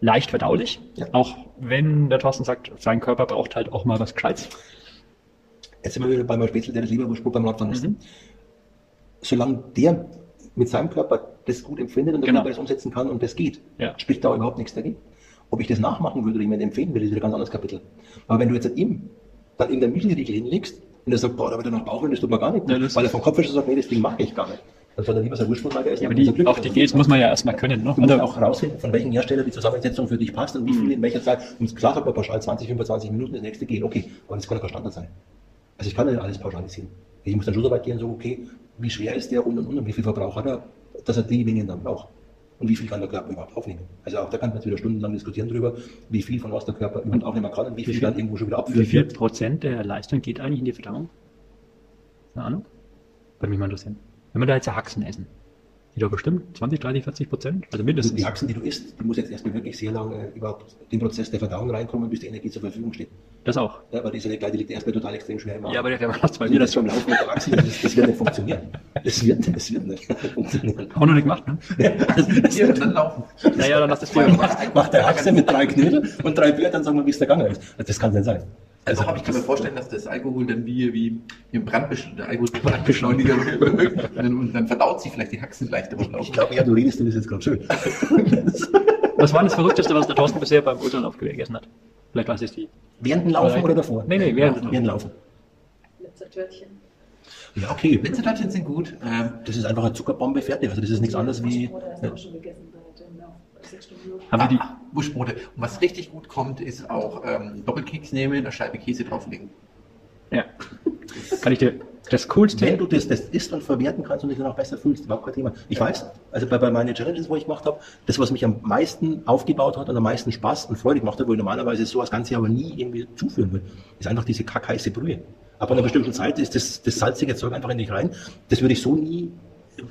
leicht verdaulich, Ja. auch wenn der Thorsten sagt, sein Körper braucht halt auch mal was Gescheites. Jetzt sind wir wieder bei meinem Spätzle, der das Leberwurstbrot beim Radfahren isst. Mhm. Solange der mit seinem Körper das gut empfindet und Genau. Das umsetzen kann und das geht, Ja. spricht da überhaupt nichts dagegen. Ob ich das nachmachen würde oder jemand empfehlen würde, ist wieder ein ganz anderes Kapitel. Aber wenn du jetzt ihm dann in der Müsli-Riegel hinlegst und er sagt, boah, da wird er nach Bauch, das tut mir gar nicht, Ja, weil er vom Kopf ist und sagt, nee, das Ding mache ich gar nicht. Dann soll er lieber sein mal essen. Ja, aber die, Glück auch die. Gels muss man ja erstmal können. Ne? Du musst Also, auch herausfinden, von welchem Hersteller die Zusammensetzung für dich passt und wie viel in welcher Zeit. Und klar sagt man pauschal 20, 25 Minuten das nächste Gel, okay, aber das kann ja kein Standard sein. Also ich kann nicht alles pauschalisieren. Ich muss dann schon so weit gehen und sagen, okay, wie schwer ist der und und und und wie viel Verbrauch hat er, dass er die Mengen dann braucht. Und wie viel kann der Körper überhaupt aufnehmen? Also auch da kann man jetzt wieder stundenlang diskutieren drüber, wie viel von was der Körper überhaupt aufnehmen kann und wie viel, viel- dann irgendwo schon wieder wie abführt. viel Prozent der Leistung geht eigentlich in die Verdauung? Eine Ahnung? Würde mich mal interessieren. Wenn wir da jetzt Haxen essen, die doch bestimmt 20, 30, 40 Prozent? Also mindestens. die Achsen, die du isst, die muss jetzt erstmal wirklich sehr lange überhaupt den Prozess der Verdauung reinkommen, bis die Energie zur Verfügung steht. Das auch. Ja, aber diese die liegt erstmal total extrem schwer im Magen. Ja, aber der macht bei mir das schon Laufen mit der Achse, das, das wird nicht funktionieren. Das wird, das wird nicht [laughs] funktionieren. auch noch nicht gemacht, ne? Hier und dann laufen. Naja, dann lass das Bier gemacht. Macht der Achse mit drei Knödel und drei Bier, dann sagen wir, wie es der Gange ist. Das kann nicht sein. Also, aber ich kann mir vorstellen, dass das Alkohol dann wie, wie im Brandbesch der Alkohol Brandbeschleuniger wirkt. [laughs] und dann verdaut sich vielleicht die Haxen leichter. Ich glaube, ja, du redest du das jetzt gerade schön. [laughs] Was war das Verrückteste, was der Thorsten bisher beim Ultralauf gegessen hat? Vielleicht weiß ich die. Während dem Laufen oder davor? Nee, nee, während dem Während dem Laufen. Letzter Törtchen. Ja, okay. Linsentörtchen sind gut. Ähm, Das ist einfach eine Zuckerbombe fertig. Also das ist nichts anderes wie. Oder hast du auch schon gegessen bei dem Lauf? Bei sechs Stunden Lauf? Haben wir die, Buschbrote. Und was richtig gut kommt, ist auch ähm, Doppelkeks nehmen, eine Scheibe Käse drauflegen. Ja. Kann ich dir das Coolste... Wenn du das, das isst und verwerten kannst und dich dann auch besser fühlst, überhaupt kein Thema. Ich weiß, also bei, bei meinen Challenges, wo ich gemacht habe, das, was mich am meisten aufgebaut hat und am meisten Spaß und Freude gemacht hat, wo ich normalerweise so das Ganze aber nie irgendwie zuführen will, ist einfach diese kackheiße Brühe. Ab einer bestimmten Zeit ist das, das salzige Zeug einfach in dich rein. Das würde ich so nie,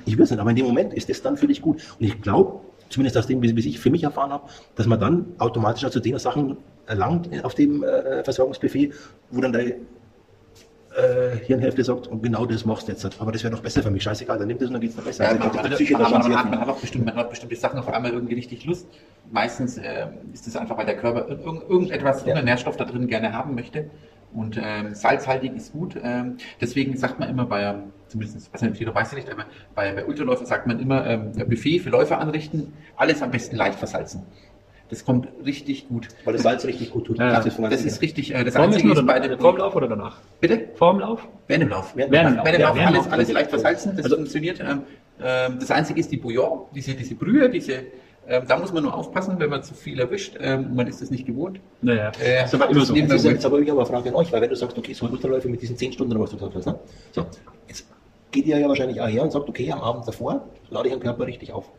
ich will es nicht, aber in dem Moment ist das dann für dich gut. Und ich glaube, zumindest aus dem, wie wie ich für mich erfahren habe, dass man dann automatisch zu den Sachen erlangt auf dem äh, Versorgungsbuffet, wo dann der äh, Hirnhälfte sagt, und genau das machst du jetzt. Aber das wäre doch besser für mich. Scheißegal, dann nimm das und dann geht's noch besser. Ja, Also, man, man, Psyche man, hat, man, hat auch bestimmt, man hat bestimmte Sachen auf einmal irgendwie richtig Lust. Meistens ähm, ist es einfach, weil der Körper irg irgendetwas, Ja. irgendeinen Nährstoff da drin gerne haben möchte. Und ähm, salzhaltig ist gut. Ähm, deswegen sagt man immer bei, zumindest, weiß nicht, jeder weiß ja nicht, aber bei, bei Ultraläufern sagt man immer, ähm, Buffet für Läufer anrichten, alles am besten leicht versalzen. Das kommt richtig gut. Weil das Salz richtig gut tut. Ja. Das, Das ist richtig, äh, das Vorm Einzige ist bei oder den, vorm Lauf oder danach? Bitte? Vorm Lauf? Während dem Lauf. Während- dem Lauf. Während dem Lauf, dem alles, Lauf. alles leicht versalzen, das Also- funktioniert. Ähm, ähm, das Einzige ist die Bouillon, diese, diese Brühe, diese, ähm, da muss man nur aufpassen, wenn man zu viel erwischt. Ähm, man ist das nicht gewohnt. Naja, Äh, das war immer so. Das ist jetzt aber wieder eine Frage an euch, weil wenn du sagst, okay, so ein Ultraläufer mit diesen 10 Stunden, oder was du gesagt hast, ne? So, geht ihr ja wahrscheinlich auch her und sagt, okay, am Abend davor lade ich den Körper richtig auf.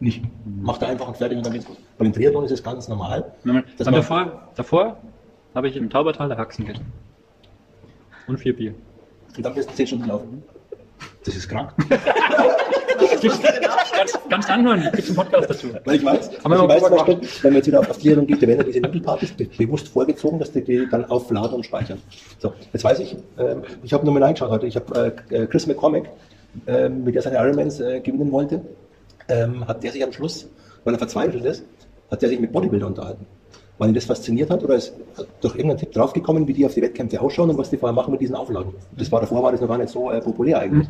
Nicht. Macht er einfach und fertig und dann geht's gut. Bei dem Triathlon ist es ganz normal. Nein, war- davor, davor habe ich im Taubertal der Haxen gegessen. Und vier Bier. Und dann wirst du 10 Stunden laufen. Das ist krank. [laughs] Ganz, ganz anhören, gibt es einen Podcast dazu. Weil ich weiß, Haben wir ich weiß zum Beispiel, wenn man jetzt wieder auf, auf Triathlon geht, da werden ja diese Nudelpartys be bewusst vorgezogen, dass die, die dann aufladen und speichern. So, jetzt weiß ich, ähm, ich habe nur mal reingeschaut heute, ich habe äh, Chris McCormick, ähm, mit der seine Ironmans äh, gewinnen wollte, ähm, hat der sich am Schluss, weil er verzweifelt ist, hat der sich mit Bodybuilder unterhalten. Weil ihn das fasziniert hat oder ist durch irgendeinen Tipp draufgekommen, wie die auf die Wettkämpfe ausschauen und was die vorher machen mit diesen Auflagen. Das war davor war das noch gar nicht so äh, populär eigentlich.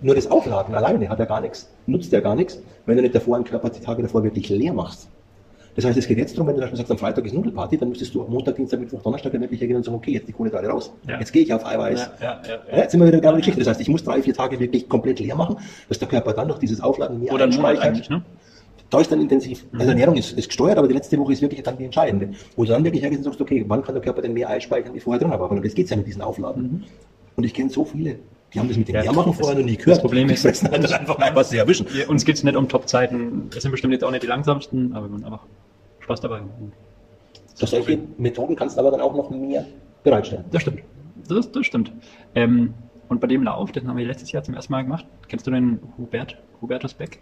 Nur das Aufladen alleine hat ja gar nichts, nutzt ja gar nichts, wenn du nicht davor einen Körper die Tage davor wirklich leer machst. Das heißt, es geht jetzt darum, wenn du sagst, am Freitag ist Nudelparty, dann müsstest du am Montag, Dienstag, Mittwoch, Donnerstag dann wirklich hergehen und sagen, okay, jetzt die Kohlenhydrate raus. Ja. Jetzt gehe ich auf Eiweiß. Ja, ja, jetzt sind wir wieder genau die Geschichte. Das heißt, ich muss drei, vier Tage wirklich komplett leer machen, dass der Körper dann durch dieses Aufladen mehr Oder einen Monat einspeichert. eigentlich, ne? Da ist dann intensiv. Also Ernährung ist, ist gesteuert, aber die letzte Woche ist wirklich dann die entscheidende. Wo du dann wirklich hergehst und sagst, okay, wann kann der Körper denn mehr einspeichern, wie vorher drin war? Aber das geht's ja mit diesen Aufladen. Und ich kenne so viele, die haben das mit dem Ja, das- vorher noch nie gehört. das Problem ist- fressen halt einfach ein, was sie erwischen. Wir, uns geht es nicht um Top-Zeiten. Das sind bestimmt jetzt auch nicht die langsamsten, aber haben einfach Spaß dabei. Durch solche Methoden kannst du aber dann auch noch mehr bereitstellen. Das stimmt. Das, das stimmt. Ähm, und bei dem Lauf, den haben wir letztes Jahr zum ersten Mal gemacht. Kennst du den Hubert, Hubertus Beck?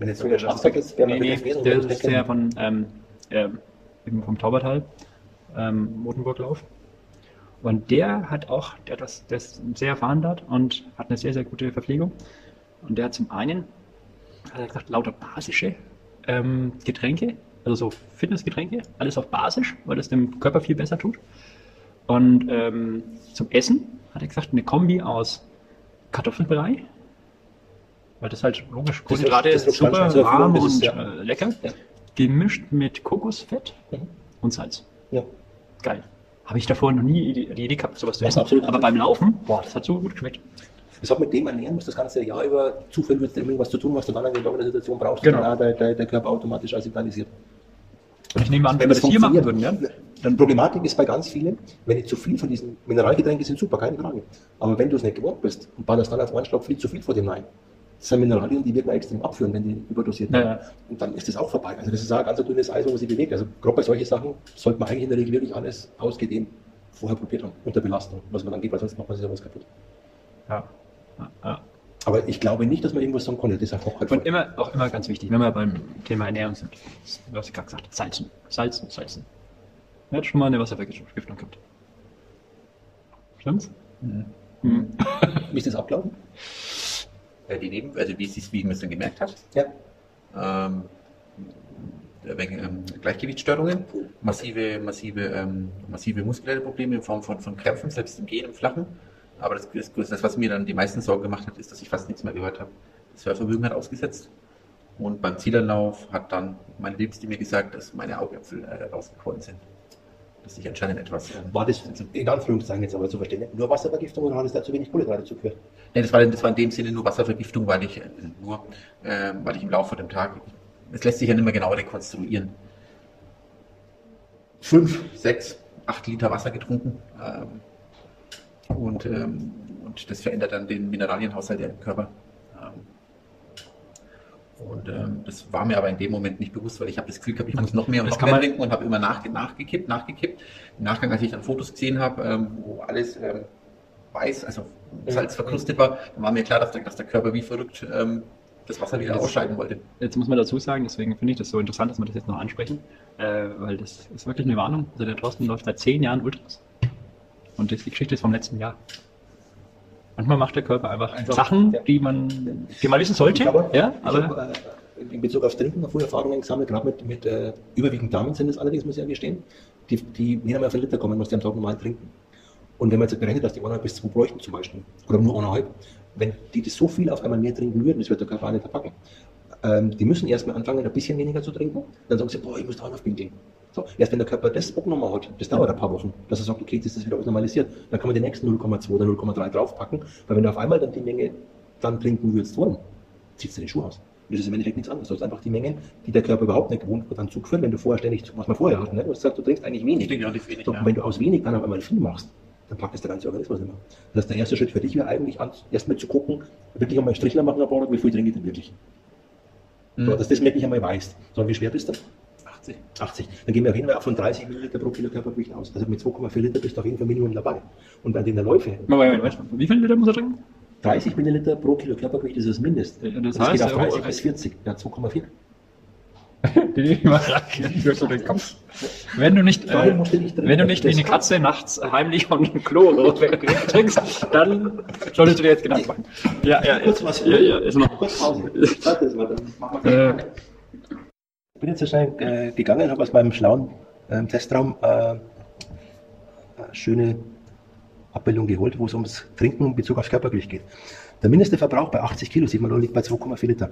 Wenn jetzt so der Schwarzer ist, wäre man Nee, nee, gewesen, der ist der von ähm, ähm, eben vom Taubertal, ähm, Motenburglauf. Und der hat auch, der, hat das, der ist sehr erfahren dort und hat eine sehr, sehr gute Verpflegung. Und der hat zum einen, hat er gesagt, lauter basische ähm, Getränke, also so Fitnessgetränke, alles auf basisch, weil das dem Körper viel besser tut. Und ähm, zum Essen hat er gesagt, eine Kombi aus Kartoffelbrei, weil das halt logisch, Kohlenhydrate ist super erfüllen, warm und ja. äh, lecker, Ja. gemischt mit Kokosfett Mhm. und Salz. Ja. Geil. Habe ich davor noch nie die, Idee gehabt, sowas zu essen. absolut. Aber beim Laufen, boah, das hat so gut geschmeckt. Das hat mit dem Ernähren, was das ganze Jahr über zufällig wird irgendwas zu tun, was du dann in der Situation brauchst, Genau. dann der, der, der Körper automatisch signalisiert. Und ich nehme an, wenn, Wenn wir das das hier machen würden, ja, Dann Problematik ist bei ganz vielen, wenn ich zu viel von diesen Mineralgetränken sind super, keine Frage. Aber wenn du es nicht gewohnt bist und ballerst dann auf einen Schlag viel zu viel vor dem rein, das sind Mineralien, die wirken extrem abführen, wenn die überdosiert werden. Ja. Und dann ist das auch vorbei. Also das ist auch ein ganz dünnes Eis, wo man sich bewegt. Also gerade bei solchen Sachen sollte man eigentlich in der Regel wirklich alles ausgedehnt vorher probiert haben, unter Belastung, was man dann geht, weil sonst macht man sich sowas kaputt. ja. ja. Aber ich glaube nicht, dass man irgendwas sagen konnte. Das ist einfach halt Und immer, auch immer ganz wichtig, wenn wir beim Thema Ernährung sind, du hast ja gerade gesagt, salzen, salzen, salzen. Er hat schon mal eine Wasservergiftung gehabt. Stimmt's? Mhm. Wie ist das abgelaufen? [laughs] Äh, die Neben, also wie, sie- wie man es dann gemerkt hat. Ja. Ähm, wegen ähm, Gleichgewichtsstörungen, massive, massive, ähm, massive muskuläre Probleme in Form von, von Krämpfen, selbst im Gehen, im Flachen. Aber das, das, das, was mir dann die meisten Sorgen gemacht hat, ist, dass ich fast nichts mehr gehört habe. Das Hörvermögen hat ausgesetzt. Und beim Zielanlauf hat dann meine Lebensstil mir gesagt, dass meine Augäpfel äh, rausgequollen sind. Das ist anscheinend etwas. War das in Anführungszeichen jetzt aber zu verstehen, nur Wasservergiftung oder hat es da zu wenig Kohlenhydrate zugeführt? Nee, das war, das war in dem Sinne nur Wasservergiftung, weil ich äh, nur, äh, weil ich im Laufe dem Tag, es lässt sich ja nicht mehr genau rekonstruieren. Fünf, sechs, acht Liter Wasser getrunken. Ähm, und, ähm, und das verändert dann den Mineralienhaushalt im Körper. Ähm, und ähm, das war mir aber in dem Moment nicht bewusst, weil ich habe das Gefühl gehabt, ich muss noch mehr und Das noch mehr trinken und habe immer nach, nachgekippt, nachgekippt. Im Nachgang, als ich dann Fotos gesehen habe, ähm, wo alles ähm, weiß, also Salz verkrustet war, dann war mir klar, dass der, dass der Körper wie verrückt ähm, das Wasser wieder ausscheiden wollte. Jetzt muss man dazu sagen, deswegen finde ich das so interessant, dass wir das jetzt noch ansprechen, äh, weil das ist wirklich eine Warnung. Also der Thorsten läuft seit zehn Jahren Ultras. Und das, die Geschichte ist vom letzten Jahr. Manchmal macht der Körper einfach Einfach, Sachen, ja. die man, die man wissen sollte. Habe- ja, aber habe äh, in Bezug auf Trinken noch früher Erfahrungen gesammelt, gerade mit, mit äh, überwiegend Damen sind es allerdings, muss ich ja gestehen, die, die nicht einmal auf einen Liter kommen, was die am Tag normal trinken. Und wenn man jetzt berechnet, dass die eineinhalb bis zwei bräuchten zum Beispiel, oder nur eineinhalb, wenn die das so viel auf einmal mehr trinken würden, das wird der Körper auch nicht verpacken. Ähm, die müssen erstmal anfangen, ein bisschen weniger zu trinken, dann sagen sie, boah, ich muss da aufpinkeln. So, erst wenn der Körper das abgenommen hat, das dauert ein paar Wochen, dass er sagt, okay, jetzt ist das wieder alles normalisiert, dann kann man die nächsten 0,2 oder 0,3 draufpacken, weil wenn du auf einmal dann die Menge dann trinken würdest wollen, ziehst du die Schuhe aus. Und das ist im Endeffekt nichts anderes. Das ist einfach die Mengen, die der Körper überhaupt nicht gewohnt wird, dann zugeführt, wenn du vorher ständig, was wir vorher hatten, ne? du gesagt, du trinkst eigentlich wenig. trinke relativ wenig, So, ja. wenn du aus wenig dann auf einmal viel machst, dann packt es der ganze Organismus nicht mehr. Das heißt, der erste Schritt für dich wäre eigentlich, erstmal zu gucken, wirklich einmal Strichler machen, wie viel trinke ich denn wirklich? Mhm. So, dass das wirklich einmal weißt. So, und wie schwer bist du? 80. 80. Dann gehen wir auf jeden Fall von 30 Milliliter pro Kilo Körpergewicht aus. Also mit 2,4 Liter bist du auf jeden Fall Minimum dabei. Und bei den Läufe, wie viel Liter muss er trinken? 30 Milliliter pro Kilo Körpergewicht ist das Mindest. Ja, das das heißt, geht auf äh, 30 oh, bis 40. Ja, 2,4. Wenn du nicht, Warum äh, musst du nicht trinken? wenn du nicht wie eine Katze nachts heimlich von einem Klo trinkst, dann solltest du dir jetzt Gedanken machen. Ja, ja, Kurz was. ja, ja, ist noch. Kurz Pause. Warte, mal, wir Äh, Ich bin jetzt so schnell äh, gegangen, habe aus meinem schlauen ähm, Testraum äh, eine schöne Abbildung geholt, wo es ums Trinken in Bezug aufs Körpergewicht geht. Der mindeste Verbrauch bei 80 Kilo, sieht man, liegt bei 2,4 Liter.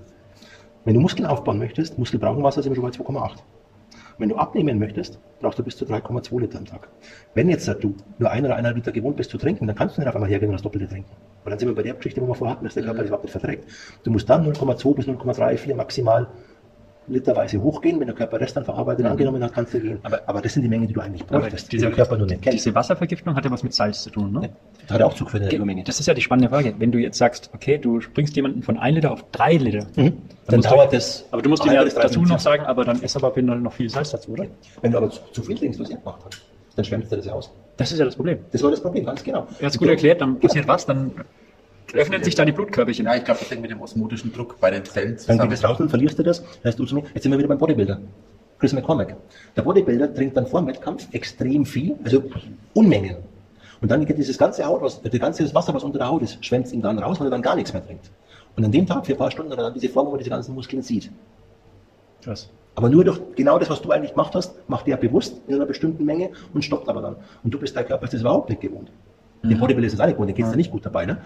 Wenn du Muskeln aufbauen möchtest, Muskel brauchen Wasser, sind wir schon bei 2,8. Wenn du abnehmen möchtest, brauchst du bis zu 3,2 Liter am Tag. Wenn jetzt du nur ein oder eineinhalb Liter gewohnt bist zu trinken, dann kannst du nicht auf einmal hergehen und das Doppelte trinken. Weil dann sind wir bei der Geschichte, wo wir vorher hatten, dass der Körper das überhaupt nicht verträgt. Du musst dann 0,2 bis 0,34 maximal literweise hochgehen. Wenn der Körper das dann verarbeitet angenommen hat, kannst du gehen. Aber, aber das sind die Mengen, die du eigentlich die diese, Körper nur nicht kennt. diese Wasservergiftung hat ja was mit Salz zu tun, ne? Das hat er auch zugeführt in der Übermenge. Das ist ja die spannende Frage. Wenn du jetzt sagst, okay, du bringst jemanden von 1 Liter auf 3 Liter, Mhm. Dann musst dauert du, das. aber du musst ihm ja dazu noch sagen, aber dann ist aber noch viel Salz dazu, oder? Wenn du aber zu, zu viel trinkst, was er gemacht hat, dann schwemmst du das ja aus. Das ist ja das Problem. Das war das Problem, ganz genau. Er hat es gut erklärt, dann passiert was, dann öffnen sich da die Blutkörperchen. Ja, ich glaube, das hängt mit dem osmotischen Druck bei den Zellen Dann zusammen. geht es raus und verlierst du das. Heißt du zu mir, jetzt sind wir wieder beim Bodybuilder. Chris McCormack. Der Bodybuilder trinkt dann vor dem Wettkampf extrem viel, also Unmengen. Und dann geht dieses ganze Haut, was, das ganze Wasser, was unter der Haut ist, schwemmt ihm dann raus, weil er dann gar nichts mehr trinkt. Und an dem Tag, für ein paar Stunden, hat er dann diese Form, wo man diese ganzen Muskeln sieht. Krass. Aber nur durch genau das, was du eigentlich gemacht hast, macht er bewusst in einer bestimmten Menge und stoppt aber dann. Und du bist, dein Körper ist das überhaupt nicht gewohnt. Dem Bodybuilder ist es auch nicht gewohnt, dem geht es da nicht gut dabei. Ne?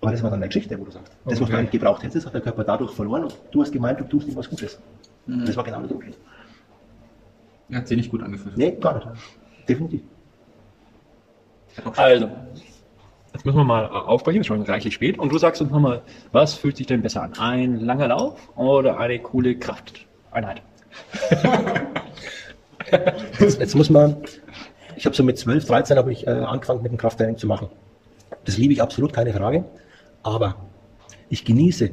Aber das war dann eine Geschichte, wo du sagst. Das, was du eigentlich gebraucht hättest, hat der Körper dadurch verloren und du hast gemeint, du tust ihm was Gutes. Das war genau der Druck. Ja, hat sich nicht gut angefühlt. Nee, gar nicht. Definitiv. Also, jetzt müssen wir mal aufbrechen, ist schon reichlich spät. Und du sagst uns nochmal, was fühlt sich denn besser an? Ein langer Lauf oder eine coole Krafteinheit? [laughs] Jetzt, jetzt muss man, ich habe so mit 12, 13 habe ich äh, angefangen mit dem Krafttraining zu machen. Das liebe ich absolut, keine Frage. Aber ich genieße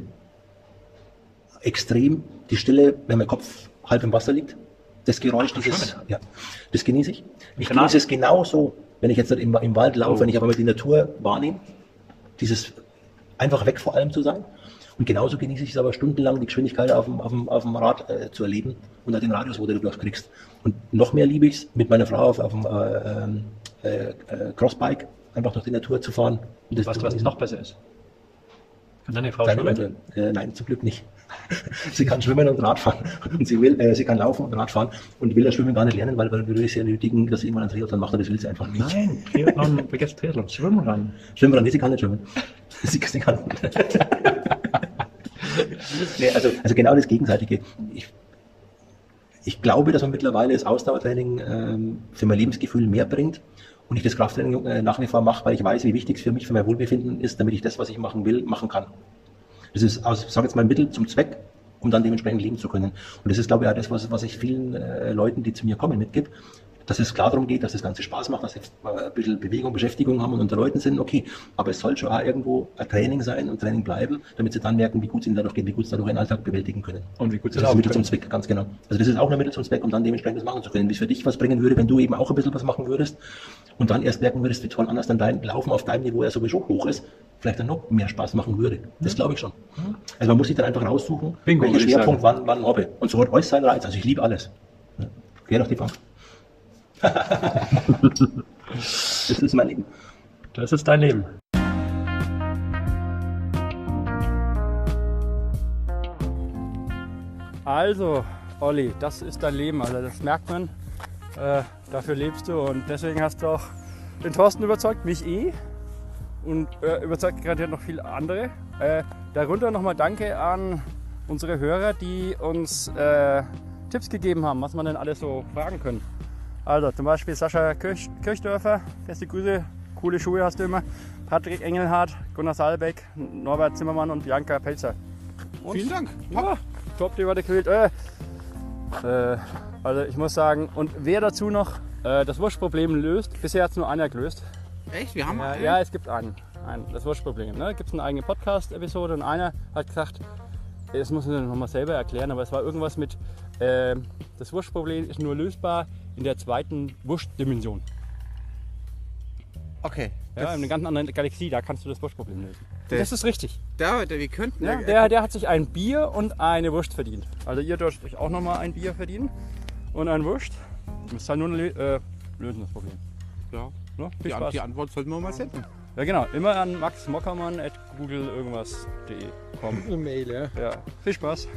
extrem die Stille, wenn mein Kopf halb im Wasser liegt. Das Geräusch, dieses, ja, das genieße ich. Ich Danach- genieße es genauso, wenn ich jetzt im, im Wald laufe, wenn ich aber mal die Natur wahrnehme. Dieses einfach weg vor allem zu sein. Und genauso genieße ich es aber stundenlang, die Geschwindigkeit auf dem, auf dem, auf dem Rad äh, zu erleben und den Radius, wo du das kriegst. Und noch mehr liebe ich es, mit meiner Frau auf, auf dem äh, ähm, äh, äh, Crossbike einfach durch die Natur zu fahren. Und das Weißt du, was noch besser ist? Kann deine Frau schwimmen? Mutter? Äh, nein, zum Glück nicht. [laughs] sie kann schwimmen und Radfahren. Und sie will, äh, sie kann laufen und Radfahren und will das Schwimmen gar nicht lernen, weil, weil wir es ja nötigen, dass sie irgendwann ein Triathlon macht und das will sie einfach nicht. Nein, Triathlon, vergesst Triathlon, schwimmen ran. Schwimmen, nee, sie kann nicht schwimmen. sie, [laughs] sie kann. [laughs] nee, also, also genau das Gegenseitige. Ich, ich glaube, dass man mittlerweile das Ausdauertraining ähm, für mein Lebensgefühl mehr bringt und ich das Krafttraining äh, nach wie vor mache, weil ich weiß, wie wichtig es für mich, für mein Wohlbefinden ist, damit ich das, was ich machen will, machen kann. Das ist, aus, sage jetzt mal, Mittel zum Zweck, um dann dementsprechend leben zu können. Und das ist, glaube ich, auch das, was, was ich vielen äh, Leuten, die zu mir kommen, mitgebe, dass es klar darum geht, dass das Ganze Spaß macht, dass sie ein bisschen Bewegung, Beschäftigung haben und unter Leuten sind, okay. Aber es soll schon auch irgendwo ein Training sein und Training bleiben, damit sie dann merken, wie gut es ihnen dadurch geht, wie gut sie dadurch ihren Alltag bewältigen können. Und wie gut sie Das ist ein Mittel zum. Zweck, ganz genau. Also das ist auch ein Mittel zum Zweck, um dann dementsprechend das machen zu können. Wie es für dich was bringen würde, wenn du eben auch ein bisschen was machen würdest und dann erst merken würdest, wie toll anders dann dein Laufen auf deinem Niveau ja sowieso hoch ist, vielleicht dann noch mehr Spaß machen würde. Das glaube ich schon. Also man muss sich dann einfach raussuchen, Bingo, welcher Schwerpunkt wann, wann hobbe. Und so hat alles seinen Reiz. Also ich liebe alles. Ja. Geh auf die Bank. Das ist mein Leben. Das ist dein Leben. Also, Olli, das ist dein Leben. Also das merkt man. Äh, dafür lebst du und deswegen hast du auch den Thorsten überzeugt, mich eh. Und äh, überzeugt garantiert noch viele andere. Äh, darunter nochmal Danke an unsere Hörer, die uns äh, Tipps gegeben haben, was man denn alles so fragen können. Also zum Beispiel Sascha Kirch, Kirchdörfer, beste Grüße, coole Schuhe hast du immer. Patrick Engelhardt, Gunnar Saalbeck, Norbert Zimmermann und Bianca Pelzer. Und Vielen Dank. ja, top, die war der gewählt. Äh, äh, also ich muss sagen, und wer dazu noch äh, das Wurstproblem löst, bisher hat es nur einer gelöst. Echt? Wir haben Ja, einen? ja, es gibt einen, einen das Wurstproblem. Ne? Gibt es eine eigene Podcast-Episode und einer hat gesagt, das muss man nochmal selber erklären, aber es war irgendwas mit, äh, das Wurstproblem ist nur lösbar in der zweiten Wurstdimension. Okay. Ja, in einer ganz anderen Galaxie, da kannst du das Wurstproblem lösen. Das- das ist richtig. Der, der, wir könnten Ja, der, der hat sich ein Bier und eine Wurst verdient. Also ihr dürft euch auch nochmal ein Bier verdienen und eine Wurst. Ihr müsst halt nur äh, lösen, das Problem. ja, Ne? die, Spaß. die Antwort sollten wir mal senden. Ja genau, immer an maxmockermann.google irgendwas.de kommen. Eine Mail, ja. Ja, viel Spaß.